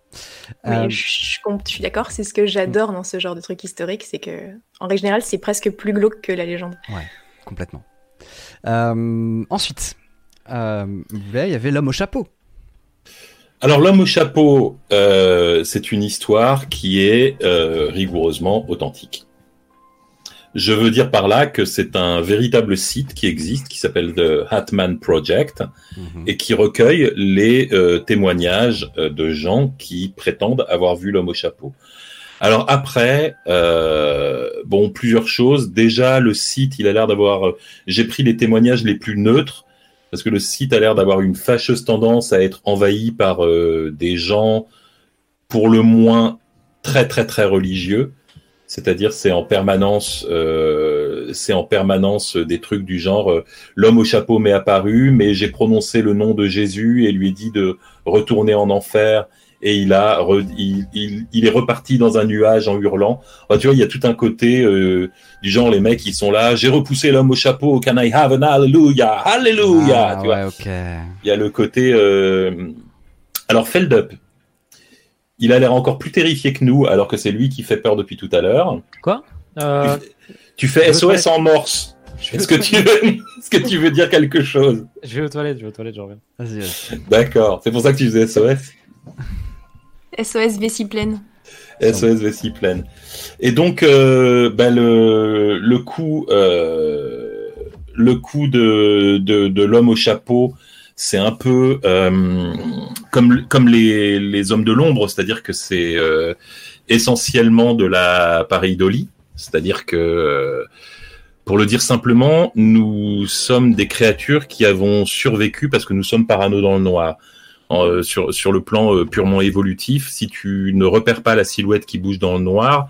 Mais Euh, je, je comp- je suis d'accord, c'est ce que j'adore dans ce genre de truc historique, c'est que, en règle générale, c'est presque plus glauque que la légende. complètement. Euh, ensuite, euh, là, il y avait l'homme au chapeau. Alors l'homme au chapeau, euh, c'est une histoire qui est euh, rigoureusement authentique. Je veux dire par là que c'est un véritable site qui existe, qui s'appelle The Hatman Project, Mhm. et qui recueille les euh, témoignages euh, de gens qui prétendent avoir vu l'homme au chapeau. Alors après, euh, bon, plusieurs choses. Déjà, le site, il a l'air d'avoir. J'ai pris les témoignages les plus neutres parce que le site a l'air d'avoir une fâcheuse tendance à être envahi par euh, des gens, pour le moins très très très religieux. C'est-à-dire, c'est en permanence, euh, c'est en permanence des trucs du genre euh, l'homme au chapeau m'est apparu, mais j'ai prononcé le nom de Jésus et lui ai dit de retourner en enfer. Et il a, re- il, il, il est reparti dans un nuage en hurlant. Enfin, tu vois, il y a tout un côté euh, du genre les mecs ils sont là. J'ai repoussé l'homme au chapeau. Can I have an hallelujah, hallelujah. Ah, tu vois, il y a le côté. euh, Alors Feldup, il a l'air encore plus terrifié que nous, alors que c'est lui qui fait peur depuis tout à l'heure. Quoi Euh, Tu fais SOS en morse. Est-ce que tu veux, <laughs> est-ce que tu veux dire quelque chose Je vais aux toilettes, je vais aux toilettes, je reviens. Vas-y. D'accord. C'est pour ça que tu faisais SOS. SOS vessie pleine. SOS vessie pleine. Et donc, euh, bah, le, le coup, euh, le coup de, de, de l'homme au chapeau, c'est un peu euh, comme, comme les, les hommes de l'ombre, c'est-à-dire que c'est euh, essentiellement de la pareidolie, c'est-à-dire que, euh, pour le dire simplement, nous sommes des créatures qui avons survécu parce que nous sommes parano dans le noir. Sur, sur le plan purement évolutif, si tu ne repères pas la silhouette qui bouge dans le noir,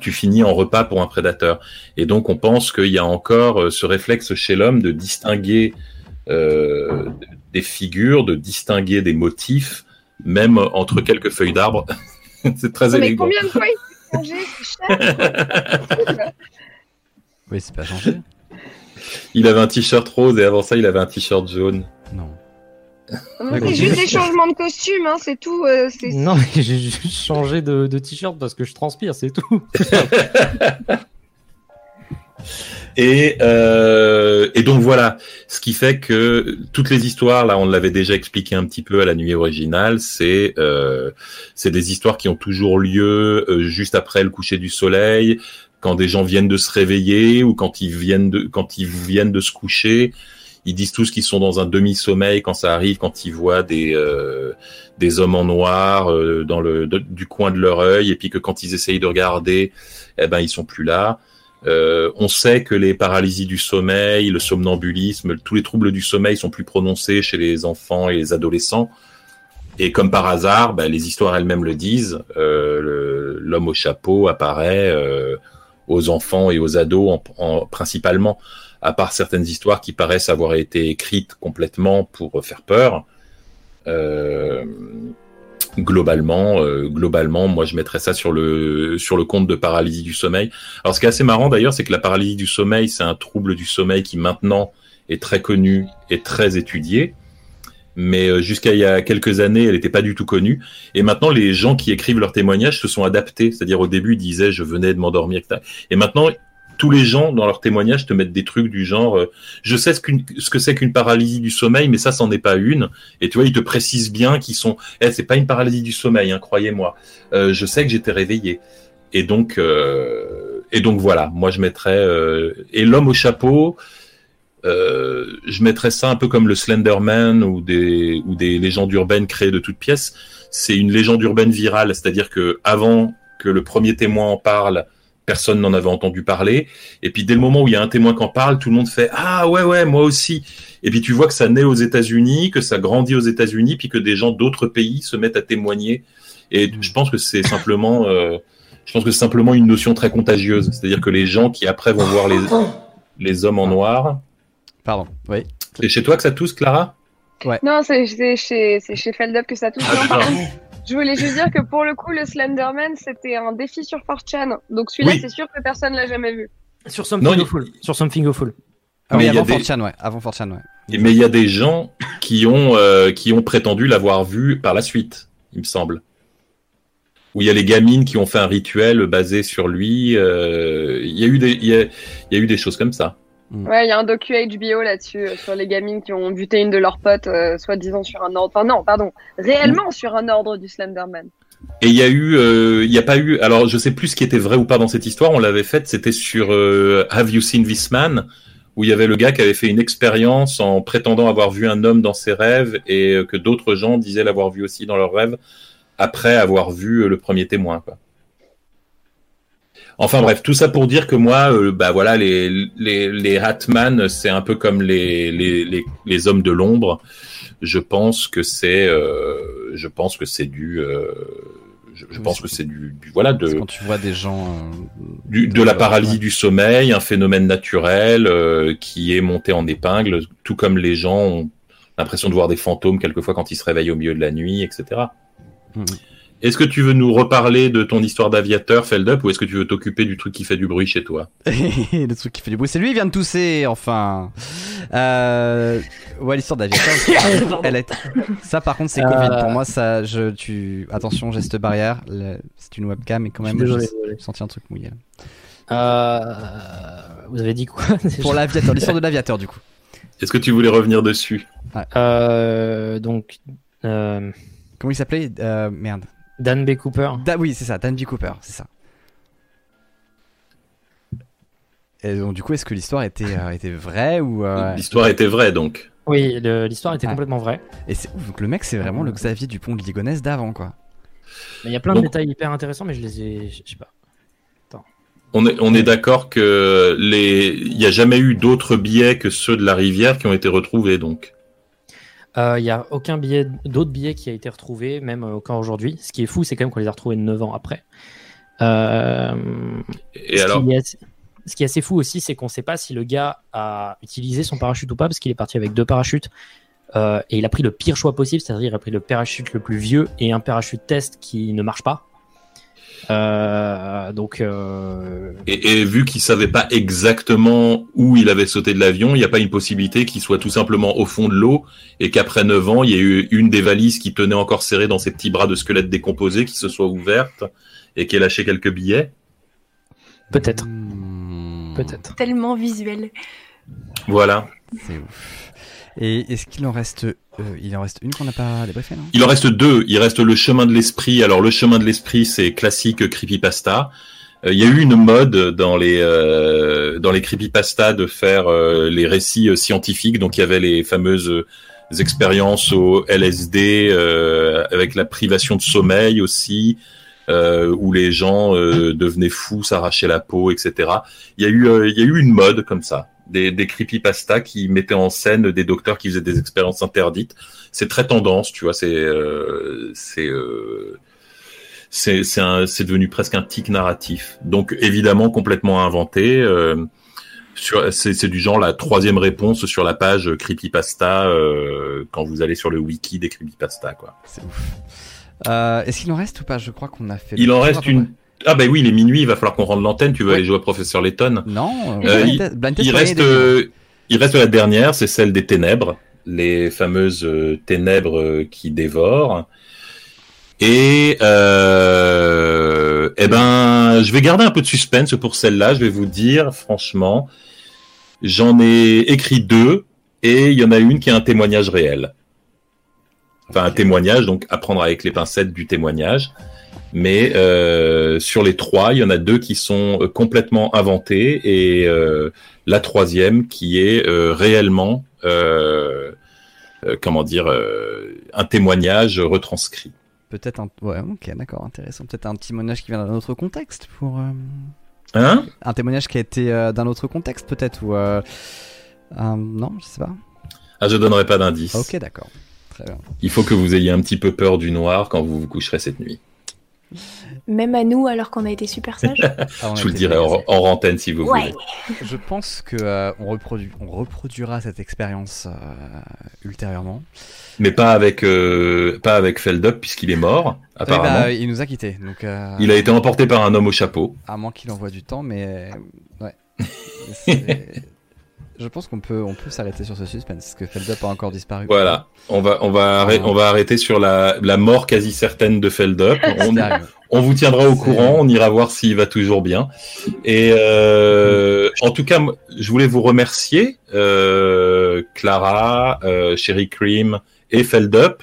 tu finis en repas pour un prédateur. Et donc on pense qu'il y a encore ce réflexe chez l'homme de distinguer des figures, de distinguer des motifs, même entre quelques feuilles d'arbre. <laughs> c'est très Non, mais élégant. combien de fois il. Oui, c'est pas changé. Il avait un t-shirt rose et avant ça, il avait un t-shirt jaune. Non. C'est juste des changements de costume, hein, c'est tout. euh, Non, mais j'ai juste changé de, de t-shirt parce que je transpire, c'est tout. <laughs> Et, euh, et donc voilà, ce qui fait que toutes les histoires, là, on l'avait déjà expliqué un petit peu à la nuit originale, c'est euh, c'est des histoires qui ont toujours lieu euh, juste après le coucher du soleil, quand des gens viennent de se réveiller ou quand ils viennent de quand ils viennent de se coucher. Ils disent tous qu'ils sont dans un demi-sommeil quand ça arrive, quand ils voient des euh, des hommes en noir euh, dans le du coin de leur œil, et puis que quand ils essayent de regarder, eh ben ils sont plus là. Euh, on sait que les paralysies du sommeil, le somnambulisme, tous les troubles du sommeil sont plus prononcés chez les enfants et les adolescents. Et comme par hasard, bah, les histoires elles-mêmes le disent, euh, l'homme au chapeau apparaît euh, aux enfants et aux ados en- en- principalement, à part certaines histoires qui paraissent avoir été écrites complètement pour faire peur. Globalement, euh, globalement, moi je mettrais ça sur le sur le compte de paralysie du sommeil. Alors, ce qui est assez marrant d'ailleurs, c'est que la paralysie du sommeil, c'est un trouble du sommeil qui maintenant est très connu et très étudié. Mais euh, jusqu'à il y a quelques années, elle n'était pas du tout connue. Et maintenant, les gens qui écrivent leurs témoignages se sont adaptés. C'est-à-dire, au début, ils disaient, je venais de m'endormir. Et maintenant, tous les gens, dans leurs témoignages, te mettent des trucs du genre, euh, je sais ce, que c'est qu'une paralysie du sommeil, mais ça, c'en est pas une. Et tu vois, ils te précisent bien qu'ils sont, eh, c'est pas une paralysie du sommeil, hein, croyez-moi. Euh, je sais que j'étais réveillé. Et donc, euh, et donc voilà, moi je mettrais et l'homme au chapeau. Je mettrais ça un peu comme le Slenderman ou des ou des légendes urbaines créées de toutes pièces. C'est une légende urbaine virale, c'est-à-dire que avant que le premier témoin en parle, personne n'en avait entendu parler. Et puis dès le moment où il y a un témoin qui en parle, tout le monde fait ah ouais ouais moi aussi. Et puis tu vois que ça naît aux États-Unis, que ça grandit aux États-Unis, puis que des gens d'autres pays se mettent à témoigner. Et je pense que c'est simplement euh, je pense que c'est simplement une notion très contagieuse. C'est-à-dire que les gens qui après vont voir les, les hommes en noir. Pardon. Oui. C'est chez toi que ça tousse, Clara? Non, c'est chez, c'est chez Feldup que ça touche. Ah, Non, je voulais juste dire que pour le coup, le Slenderman, c'était un défi sur 4chan. Donc celui-là, Oui. c'est sûr que personne l'a jamais vu. Sur Non, Something il- Awful. Sur Something Awful. Ah Mais oui, avant des- 4chan, ouais. Avant 4chan, ouais. Mais il y a des gens qui ont, euh, qui ont prétendu l'avoir vu par la suite, il me semble. Où il y a les gamines qui ont fait un rituel basé sur lui. euh, Il y, a eu des- il y, a, il y a eu des choses comme ça. Ouais, il y a un docu HBO là-dessus, euh, sur les gamines qui ont buté une de leurs potes, euh, soi-disant sur un ordre. Enfin, non, pardon, réellement sur un ordre du Slenderman. Et il y a eu, euh, il y a pas eu. Alors, je sais plus ce qui était vrai ou pas dans cette histoire. On l'avait faite. C'était sur euh, Have You Seen This Man, où il y avait le gars qui avait fait une expérience en prétendant avoir vu un homme dans ses rêves et euh, que d'autres gens disaient l'avoir vu aussi dans leurs rêves après avoir vu euh, le premier témoin. Quoi. Enfin bref, tout ça pour dire que moi, euh, bah voilà, les les les Hatman, c'est un peu comme les les les, les hommes de l'ombre. Je pense que c'est, euh, je pense que c'est du, euh, je, je Oui, pense que c'est du, du- voilà de quand tu vois des gens. euh, du- de la Ouais. paralysie du sommeil, un phénomène naturel euh, qui est monté en épingle, tout comme les gens ont l'impression de voir des fantômes quelquefois quand ils se réveillent au milieu de la nuit, etc. Est-ce que tu veux nous reparler de ton histoire d'aviateur, Feldup, ou est-ce que tu veux t'occuper du truc qui fait du bruit chez toi? <laughs> Le truc qui fait du bruit, c'est lui, il vient de tousser, enfin. Euh... Ouais, l'histoire d'aviateur. <laughs> elle est... Ça, par contre, c'est Covid. Euh. Pour moi, ça, je, tu, attention, geste barrière. le- C'est une webcam, mais quand même, j'ai senti un truc mouillé. Euh, vous avez dit quoi? <laughs> Pour l'aviateur, l'histoire de l'aviateur, du coup. Est-ce que tu voulais revenir dessus? Euh, donc, euh, Comment il s'appelait? Euh, Merde. Dan B. Cooper. Da- oui, c'est ça, Dan B. Cooper, c'est ça. Et donc, du coup, est-ce que l'histoire était, euh, <laughs> était vraie ou. euh, L'histoire était vraie, donc. Oui, l'histoire était complètement vraie. Et c'est ouf, donc le mec, c'est vraiment le Xavier Dupont de Ligonnès d'avant, quoi. Il y a plein de détails hyper intéressants, mais je les ai. Je sais pas. On est, on est d'accord que les, il n'y a jamais eu d'autres billets que ceux de la rivière qui ont été retrouvés, donc. Euh, Il y a aucun billet, d'autres billets qui a été retrouvé, même euh, encore aujourd'hui. Ce qui est fou, c'est quand même qu'on les a retrouvés 9 ans après. Euh, Et ce alors, qui est assez- ce qui est assez fou aussi, c'est qu'on ne sait pas si le gars a utilisé son parachute ou pas, parce qu'il est parti avec deux parachutes. Euh, et il a pris le pire choix possible, c'est-à-dire il a pris le parachute le plus vieux et un parachute test qui ne marche pas. Euh, donc, euh, Et, et vu qu'il savait pas exactement où il avait sauté de l'avion, il n'y a pas une possibilité qu'il soit tout simplement au fond de l'eau et qu'après 9 ans, il y ait eu une des valises qui tenait encore serrée dans ses petits bras de squelette décomposé qui se soit ouverte et qui ait lâché quelques billets. peut-être, Hmm, peut-être. Tellement visuel. Voilà. C'est ouf. Et est-ce qu'il en reste. euh, il en reste une qu'on n'a pas débriefée, non? Il en reste deux. Il reste le chemin de l'esprit. Alors le chemin de l'esprit, c'est classique creepypasta. Euh, Il y a eu une mode dans les euh, dans les creepypasta de faire euh, les récits euh, scientifiques. Donc il y avait les fameuses expériences au LSD avec la privation de sommeil aussi, euh, où les gens euh, devenaient fous, s'arrachaient la peau, etc. Il y a eu euh, il y a eu une mode comme ça, des, des creepypasta qui mettaient en scène des docteurs qui faisaient des expériences interdites. C'est très tendance, tu vois. C'est euh, c'est euh, c'est c'est devenu presque un tic narratif. Donc évidemment complètement inventé. euh, sur- c'est c'est du genre la troisième réponse sur la page creepypasta euh, quand vous allez sur le wiki des creepypasta quoi. C'est ouf. Euh, est-ce qu'il en reste ou pas? Je crois qu'on a fait. Il en reste une. Ah bah oui, il est minuit, il va falloir qu'on rende l'antenne. Tu veux Ouais. aller jouer à Professeur Letton Non, Euh, il- reste, euh, il reste la dernière, c'est celle des ténèbres, les fameuses euh, ténèbres qui dévorent. Et euh, eh ben, je vais garder un peu de suspense pour celle-là. Je vais vous dire, franchement, j'en ai écrit deux et il y en a une qui est un témoignage réel. Enfin, un témoignage, donc à prendre avec les pincettes du témoignage. Mais euh, sur les trois, il y en a deux qui sont euh, complètement inventés et euh, la troisième qui est euh, réellement, comment dire, un témoignage retranscrit. Peut-être un. Ouais, ok, d'accord, intéressant. Peut-être un témoignage qui vient d'un autre contexte pour. Hein? Un témoignage qui a été d'un autre contexte, peut-être ou. Non, je sais pas. Ah, je donnerai pas d'indice. Ok, d'accord. Très bien. Il faut que vous ayez un petit peu peur du noir quand vous vous coucherez cette nuit. Même à nous, alors qu'on a été super sages. <laughs> Ah, Je vous le dirai en, antenne si vous Ouais. voulez. Je pense que euh, on, reproduit, on reproduira cette expérience euh, ultérieurement. Mais pas avec, euh, pas avec Feldup puisqu'il est mort, Oui, apparemment. bah, il nous a quittés, donc. euh, Il a été emporté par un homme au chapeau. À moins qu'il envoie du temps, mais ouais. <laughs> Je pense qu'on peut, on peut s'arrêter sur ce suspense, parce que Feldup a encore disparu. Voilà. On va, on va, arrêter, on va arrêter sur la, la mort quasi certaine de Feldup. <laughs> On, vous tiendra au courant, on ira voir s'il va toujours bien. Et euh, en tout cas, je voulais vous remercier, euh, Clara, euh, Sherry Cream et Feldup,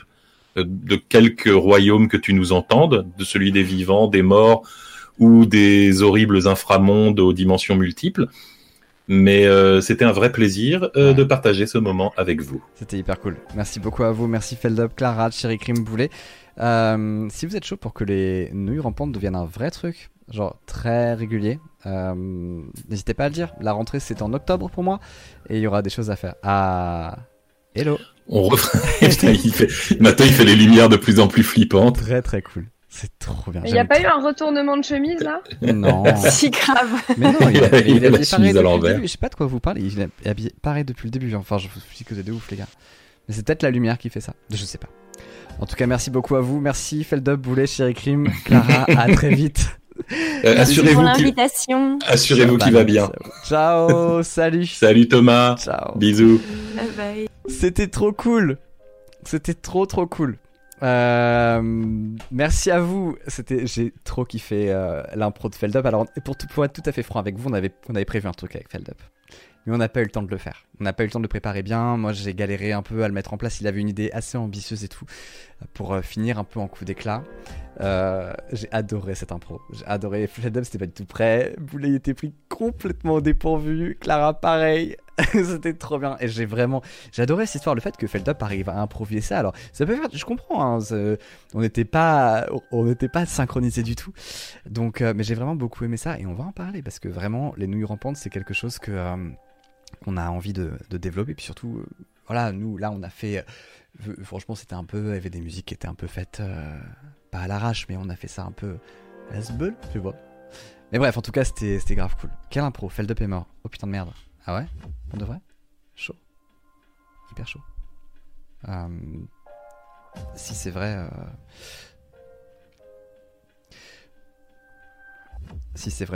euh, de quelques royaumes que tu nous entendes, de celui des vivants, des morts ou des horribles inframondes aux dimensions multiples. Mais euh, c'était un vrai plaisir euh, Ouais. de partager ce moment avec vous. C'était hyper cool. Merci beaucoup à vous. Merci Feldup, Clara, Cherry Cream Boulet. Euh, si vous êtes chaud pour que les nouilles rampantes deviennent un vrai truc, genre très régulier, euh, n'hésitez pas à le dire. La rentrée c'est en octobre pour moi et il y aura des choses à faire. Ah, hello. On. <laughs> Putain, il fait... Il fait les lumières de plus en plus flippantes. Très très cool. C'est trop bien. Il n'y a pas eu un retournement de chemise là? <laughs> Non. <laughs> si grave. Mais non, il, <laughs> a, Il il, a la à depuis le l'envers. début. Je sais pas de quoi vous parlez. Il est habillé pareil depuis le début. Enfin, je vous dis que c'est de ouf, les gars. Mais c'est peut-être la lumière qui fait ça. Je sais pas. En tout cas, merci beaucoup à vous. Merci Feldub, Boulet, Chéri Crime, Clara. à très vite. Euh, Merci pour assurez-vous qu'il l'invitation. assurez-vous qu'il va bien. Ciao, salut. Salut Thomas. Ciao. Bisous. Bye bye. C'était trop cool. C'était trop trop cool. Euh, merci à vous. C'était, j'ai trop kiffé euh, l'impro de Feldup. Alors, pour, tout- être tout à fait franc avec vous, on avait, on avait prévu un truc avec Feldup. Mais on n'a pas eu le temps de le faire. On n'a pas eu le temps de le préparer bien. Moi, j'ai galéré un peu à le mettre en place. Il avait une idée assez ambitieuse et tout. Pour euh, finir un peu en coup d'éclat. J'ai adoré cette impro. J'ai adoré. Feldup, c'était pas du tout prêt. Boulet était pris complètement dépourvu. Clara, pareil. <laughs> c'était trop bien. Et j'ai vraiment. Adoré cette histoire, le fait que Feldup arrive à improviser ça. Alors, ça peut faire. Je comprends. Hein, on n'était pas, on n'était pas synchronisé du tout. Donc, euh, mais j'ai vraiment beaucoup aimé ça et on va en parler parce que vraiment, les nouilles rampantes, c'est quelque chose que euh, qu'on a envie de, développer. Puis surtout, euh, voilà, nous là, on a fait. franchement, c'était un peu, il y avait des musiques qui étaient un peu faites pas à l'arrache, mais on a fait ça un peu à la tu vois. Mais bref, en tout cas, c'était grave cool. Quelle impro, Feldup est mort. Oh putain de merde. Ah ouais? Pour de vrai? Chaud. Hyper chaud. Euh, si c'est vrai. euh, Si c'est vrai.